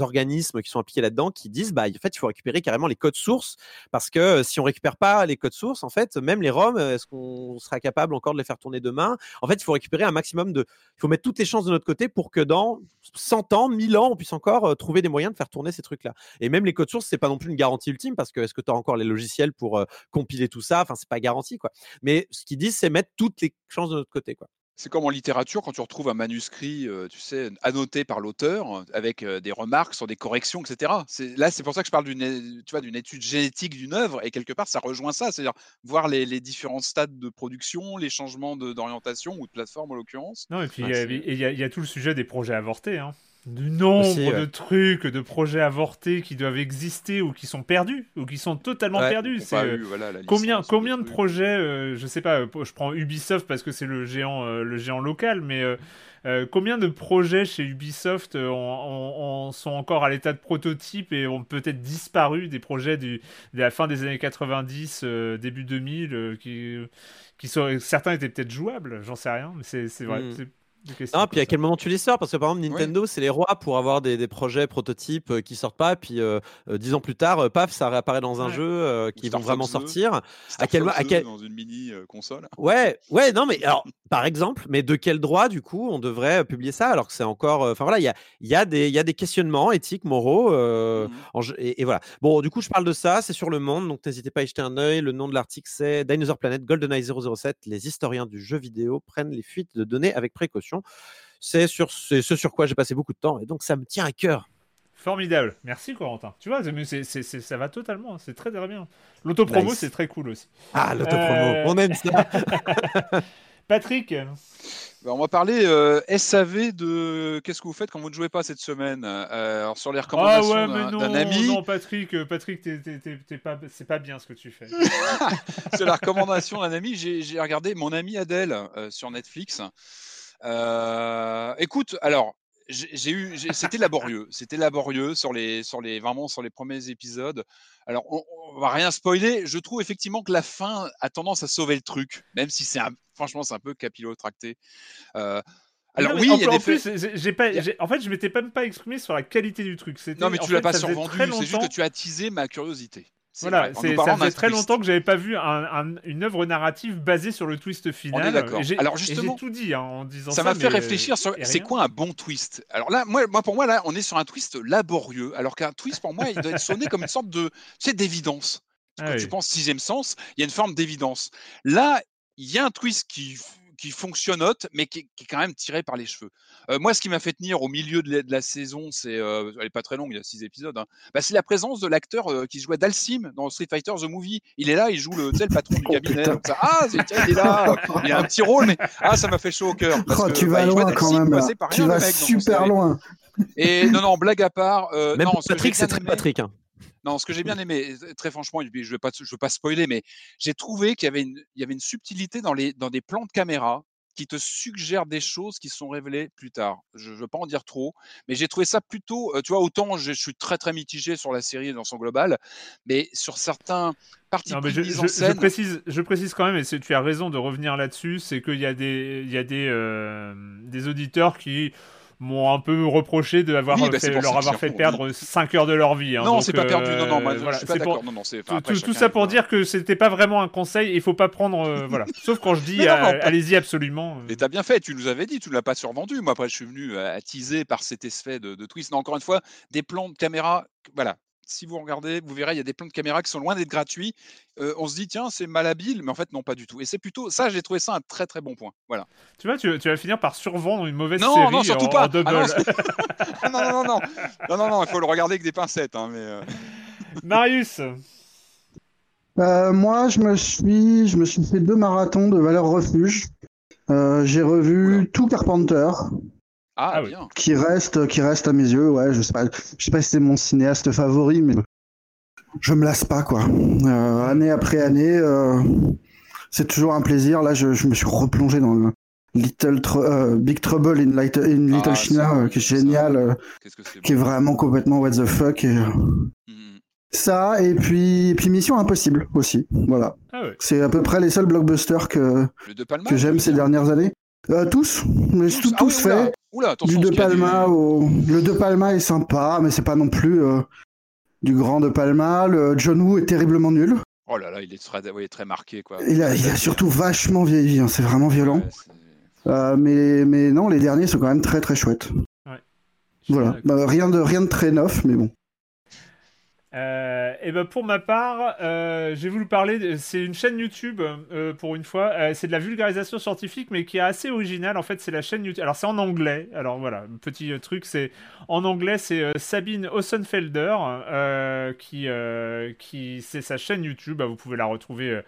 organismes qui sont impliqués là-dedans qui disent bah en fait il faut récupérer carrément les codes sources parce que si on récupère pas les codes sources, en fait même les ROM, est-ce qu'on sera capable encore de les faire tourner demain? En fait, il faut récupérer un maximum de il faut mettre toutes les chances de notre côté pour que dans 100 ans, 1000 ans, on puisse encore euh, trouver des moyens de faire tourner ces trucs-là. Et même les codes sources, c'est pas non plus une garantie ultime parce que est-ce que tu as encore les logiciels pour euh, compiler tout ça? Enfin, c'est pas garanti quoi. Mais ce qu'ils disent, c'est mettre toutes les chances de notre côté quoi. C'est comme en littérature, quand tu retrouves un manuscrit, euh, tu sais, annoté par l'auteur, avec euh, des remarques sur des corrections, etc. C'est- Là, c'est pour ça que je parle d'une, tu vois, d'une étude génétique d'une œuvre, et quelque part, ça rejoint ça, c'est-à-dire voir les, les différents stades de production, les changements de- d'orientation ou de plateforme en l'occurrence. Non, et puis y y, il y a tout le sujet des projets avortés. Hein. Du nombre Aussi, ouais. de trucs, de projets avortés qui doivent exister ou qui sont perdus, ou qui sont totalement Ouais, perdus. C'est, euh, eu, voilà, la Combien, combien de trucs. projets, euh, je sais pas, euh, je prends Ubisoft parce que c'est le géant, euh, le géant local, mais euh, combien de projets chez Ubisoft ont- ont- ont- sont encore à l'état de prototype et ont peut-être disparu des projets du, de la fin des années 90, euh, début 2000, euh, qui, qui sont, certains étaient peut-être jouables, j'en sais rien, mais c'est c'est vrai. Mm. Non, puis à quel moment tu les sors? Parce que par exemple, Nintendo, c'est les rois pour avoir des, des projets prototypes euh, qui sortent pas, puis euh, euh, dix ans plus tard, euh, paf, ça réapparaît dans un Ouais. jeu euh, qui vont vraiment Fox 2. sortir. Star à quel- Fox à 2 quel- dans une mini euh, console. Ouais, ouais, non, mais alors, par exemple, mais de quel droit, du coup, on devrait publier ça alors que c'est encore. euh, Enfin voilà, il y a, y, a des- il y a des questionnements éthiques, moraux. euh, Mhm. en jeu- et, et voilà. Bon, du coup, je parle de ça, c'est sur le monde, donc n'hésitez pas à y jeter un œil. Le nom de l'article, c'est Dinosaur Planet GoldenEye 007. Les historiens du jeu vidéo prennent les fuites de données avec précaution. C'est sur c'est ce sur quoi j'ai passé beaucoup de temps et donc ça me tient à cœur. Formidable. Merci Corentin. Tu vois, c'est- c'est- c'est- c'est- ça va totalement. C'est très très bien. L'autopromo, Nice. c'est très cool aussi. Ah, l'autopromo, Euh, on aime ça. Patrick, Bah, on va parler euh, SAV de qu'est-ce que vous faites quand vous ne jouez pas cette semaine? Euh, alors sur les ah recommandations ouais, mais d'un non, d'un ami, non, Patrick, Patrick, t'es- t'es- t'es- t'es pas, c'est pas bien ce que tu fais. sur la recommandation d'un ami, j'ai j'ai regardé mon ami Adèle euh, sur Netflix. Euh, écoute, alors j'ai eu, c'était laborieux, c'était laborieux sur les, sur les, vraiment sur les premiers épisodes. Alors on, on va rien spoiler. Je trouve effectivement que la fin a tendance à sauver le truc, même si c'est un, franchement c'est un peu capillotracté. Euh, alors Non, oui, en, il y a en des plus, faits- j'ai- pas, en fait, je m'étais même pas exprimé sur la qualité du truc. Non, mais tu l'as pas survendu. C'est juste que tu as attisé ma curiosité. Voilà, c'est- ça faisait très twist. longtemps que j'avais pas vu un- un- une œuvre narrative basée sur le twist final. D'accord. Alors, justement, tout dit hein, en disant ça. Ça m'a fait réfléchir sur c'est quoi un bon twist? Alors là, moi, moi, pour moi, là, on est sur un twist laborieux. Alors qu'un twist, pour moi, il doit être sonné comme une sorte de, tu sais, d'évidence. Ah Quand oui. tu penses sixième sens, il y a une forme d'évidence. Là, il y a un twist qui, qui fonctionnote, mais qui, est- qui est quand même tiré par les cheveux. Euh, moi, ce qui m'a fait tenir au milieu de la, de la saison, c'est, euh, elle est pas très longue, il y a six épisodes, hein, bah, c'est la présence de l'acteur euh, qui jouait Dalsim dans Street Fighter The Movie. Il est là, il joue le, le patron du Oh, cabinet. ça, ah, c'est- tiens, il est là. Il a un petit rôle, mais ah, ça m'a fait chaud au cœur. parce Oh, que, tu bah, vas jouait loin quand Dalsim, même c'est pas Tu rien, vas mec super loin. Et non, non, blague à part. euh, Même non, Patrick, c'est très Patrick. hein. Non, ce que j'ai bien aimé, très franchement, je ne veux, pas- je veux pas spoiler, mais j'ai trouvé qu'il y avait une, il y avait une subtilité dans, les, dans des plans de caméra qui te suggèrent des choses qui sont révélées plus tard. Je ne veux pas en dire trop, mais j'ai trouvé ça plutôt, euh, tu vois, autant je, je suis très très mitigé sur la série dans son global, mais sur certains parties mais je, je- en je scène, précise, je précise quand même, et tu as raison de revenir là-dessus, c'est qu'il y a des, il y a des, euh, des auditeurs qui m'ont un peu reproché de avoir Oui, bah, fait- leur avoir fait perdre 5 heures de leur vie. hein. non, c'est pas perdu, non, non, moi, euh, je suis pas pour- non, non, enfin, Tout, après, tout- ça pour dire que c'était pas vraiment un conseil, il faut pas prendre, euh, voilà. Sauf quand je dis, Mais euh, allez-y absolument. Et t'as bien fait, tu nous avais dit, tu ne l'as pas survendu. Moi, après, je suis venu attiser par cet effet de, de twist. Non, encore une fois, des plans de caméra, voilà. Si vous regardez, vous verrez, il y a des plans de caméra qui sont loin d'être gratuits. Euh, on se dit, tiens, c'est malhabile, mais en fait, non, pas du tout. Et c'est plutôt, ça, j'ai trouvé ça un très très bon point. Voilà. Tu vois, tu, tu vas finir par survendre une mauvaise Non, série non, surtout en, pas. en double. Ah non, non, non, non, non, non, il faut le regarder avec des pincettes. Hein, mais, euh, Marius, Euh, moi, je me suis, je me suis fait deux marathons de Valeur Refuge. Euh, j'ai revu tout Carpenter, Ah, Ah oui. bien. qui reste, qui reste à mes yeux. Ouais, je sais pas, je sais pas si c'est mon cinéaste favori, mais je me lasse pas quoi. Euh, année après année, euh, c'est toujours un plaisir. Là, je, je me suis replongé dans le Little Tr- euh, Big Trouble in, Light- in Little Ah, China, euh, bon, qui est génial, euh, que qui est vraiment complètement what the fuck. Et, euh, Mhm. ça, et puis, et puis Mission Impossible aussi. Voilà. ah ouais. C'est à peu près les seuls blockbusters que, que j'aime ces dernières années. Euh, tous, mais Tous tout, Ah oui, tous oula. faits. Oula, attention, Du De Palma du- au... Le De Palma est sympa, mais c'est pas non plus euh, du grand De Palma. Le John Woo est terriblement nul. Oh là là, il est très, oui, très marqué. Quoi. Il a, il a surtout vachement vieilli, hein, c'est vraiment violent. Ouais, Euh, mais, mais non, les derniers sont quand même très très chouettes. Voilà. Bah, rien, de, rien de très neuf, mais bon. Euh, et ben pour ma part, euh, vous le parler. C'est une chaîne YouTube euh, pour une fois. Euh, c'est de la vulgarisation scientifique, mais qui est assez originale. En fait, c'est la chaîne YouTube. Alors c'est en anglais. Alors voilà, petit truc, c'est en anglais, c'est Sabine Ossenfelder qui qui c'est sa chaîne YouTube. Bah, vous pouvez la retrouver.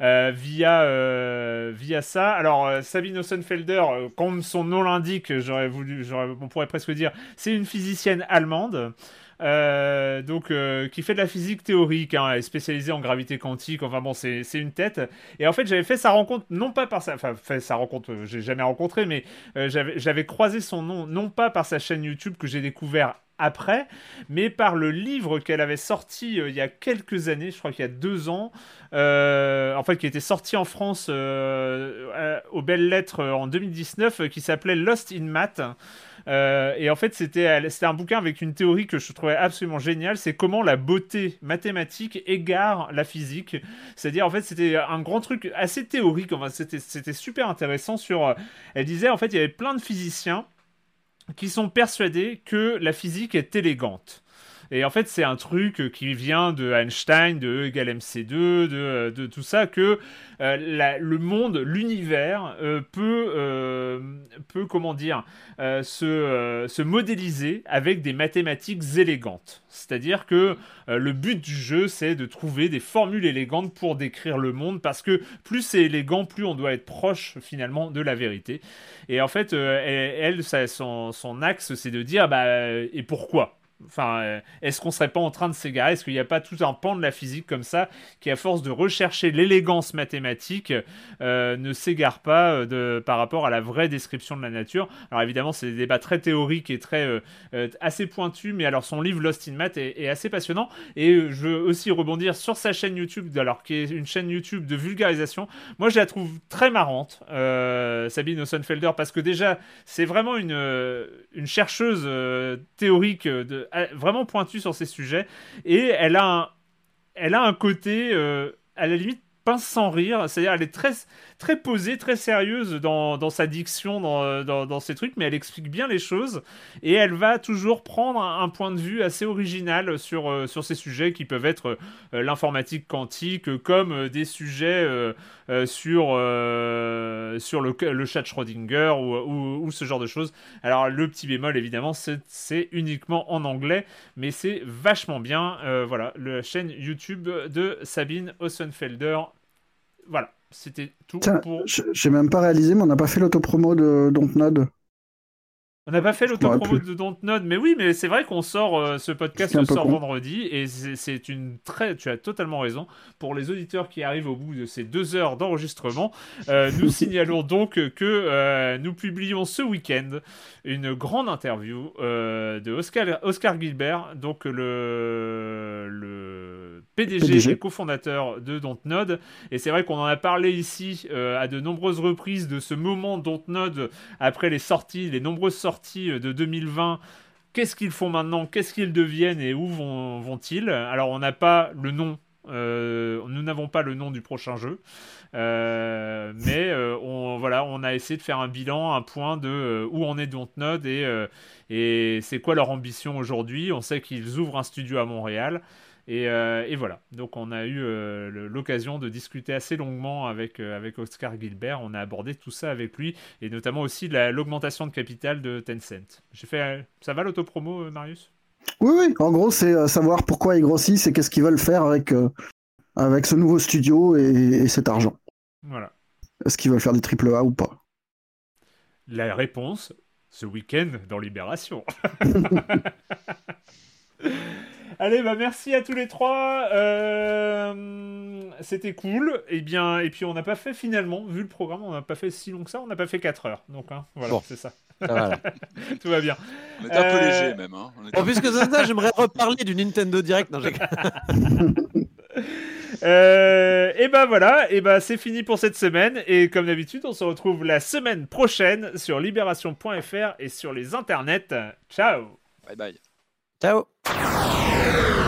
via, via ça. Alors, Sabine Ossenfelder, comme son nom l'indique, j'aurais voulu, j'aurais- on pourrait presque dire, c'est une physicienne allemande. Euh, donc euh, qui fait de la physique théorique, hein, elle est spécialisée en gravité quantique. Enfin bon, c'est une tête. Et en fait, j'avais fait sa rencontre, non pas par sa, enfin fait sa rencontre, euh, j'ai jamais rencontré, mais j'avais croisé son nom, non pas par sa chaîne YouTube que j'ai découvert après, mais par le livre qu'elle avait sorti il y a quelques années, je crois qu'il y a deux ans, en fait qui était sorti en France aux belles lettres en 2019, euh, qui s'appelait Lost in Math. Euh, et en fait, c'était un bouquin avec une théorie que je trouvais absolument géniale. C'est comment la beauté mathématique égare la physique. C'est-à-dire, en fait, c'était un grand truc assez théorique. C'était super intéressant. Sur, euh, elle disait, en fait, il y avait plein de physiciens qui sont persuadés que la physique est élégante. Et en fait, c'est un truc qui vient de Einstein, de E égale MC2, de, tout ça, que euh, le monde, l'univers euh, peut, euh, peut, comment dire, se, se modéliser avec des mathématiques élégantes. C'est-à-dire que le but du jeu, c'est de trouver des formules élégantes pour décrire le monde, parce que plus c'est élégant, plus on doit être proche finalement de la vérité. Et en fait, elle, son, axe, c'est de dire, bah, et pourquoi? Enfin, euh, est-ce qu'on serait pas en train de s'égarer? Est-ce qu'il n'y a pas tout un pan de la physique comme ça qui, à force de rechercher l'élégance mathématique, euh, ne s'égare pas euh, de, par rapport à la vraie description de la nature? Alors évidemment, c'est des débats très théoriques et très euh, assez pointus, mais alors son livre Lost in Math est, assez passionnant. Et je veux aussi rebondir sur sa chaîne YouTube, alors qui est une chaîne YouTube de vulgarisation. Moi, je la trouve très marrante, Sabine Ossenfelder, parce que déjà, c'est vraiment une, une chercheuse théorique, de, vraiment pointue sur ces sujets, et elle a un, elle a un côté, euh, à la limite, pince sans rire. C'est-à-dire, elle est très, très posée, très sérieuse dans, dans sa diction, dans, dans, ses trucs, mais elle explique bien les choses. Et elle va toujours prendre un, point de vue assez original sur, euh, sur ces sujets qui peuvent être euh, l'informatique quantique, comme euh, des sujets sur, sur le, chat Schrödinger ou, ou, ou, ce genre de choses. Alors, le petit bémol, évidemment, c'est uniquement en anglais, mais c'est vachement bien. Voilà, la chaîne YouTube de Sabine Ossenfelder voilà, c'était tout Tiens, pour. J'ai même pas réalisé, mais on n'a pas fait l'autopromo de Dontnod. On n'a pas fait l'autopromo de Dontnod, mais oui, mais c'est vrai qu'on sort euh, ce podcast sort vendredi et c'est une très, tu as totalement raison. Pour les auditeurs qui arrivent au bout de ces deux heures d'enregistrement, euh, nous signalons donc que euh, nous publions ce week-end une grande interview de Oscar, Oscar Gilbert, donc le, le PDG, PDG. et cofondateur de Dontnod. Et c'est vrai qu'on en a parlé ici à de nombreuses reprises de ce moment Dontnod après les sorties, les nombreuses sorties de 2020 qu'est-ce qu'ils font maintenant, qu'est-ce qu'ils deviennent et où vont, vont-ils? Alors on n'a pas le nom, euh, nous n'avons pas le nom du prochain jeu, euh, mais euh, on, voilà, on a essayé de faire un bilan, un point de euh, où en est Dontnod et, et c'est quoi leur ambition aujourd'hui? On sait qu'ils ouvrent un studio à Montréal. Et, euh, et, voilà, donc on a eu euh, l'occasion de discuter assez longuement avec, euh, avec Oscar Gilbert. On a abordé tout ça avec lui, et notamment aussi l'augmentation de capital de Tencent. J'ai fait, ça va l'autopromo, Marius? Oui, oui. En gros, c'est savoir pourquoi ils grossissent et qu'est-ce qu'ils veulent faire avec, avec ce nouveau studio et, et cet argent. Voilà. Est-ce qu'ils veulent faire des triple A ou pas? La réponse, ce week-end dans Libération. Allez, bah merci à tous les trois. Euh, C'était cool. Et bien, et puis on n'a pas fait finalement, vu le programme, on n'a pas fait si long que ça. On n'a pas fait 4 heures. Donc hein, voilà, bon. c'est ça. ça Tout va bien. On était un peu euh... léger même. Hein. Bon, puisque c'est ça, j'aimerais reparler du Nintendo Direct. Non, euh, et ben voilà, et ben c'est fini pour cette semaine. Et comme d'habitude, on se retrouve la semaine prochaine sur libération.fr et sur les internets. Ciao. Bye bye. Ciao. Yeah.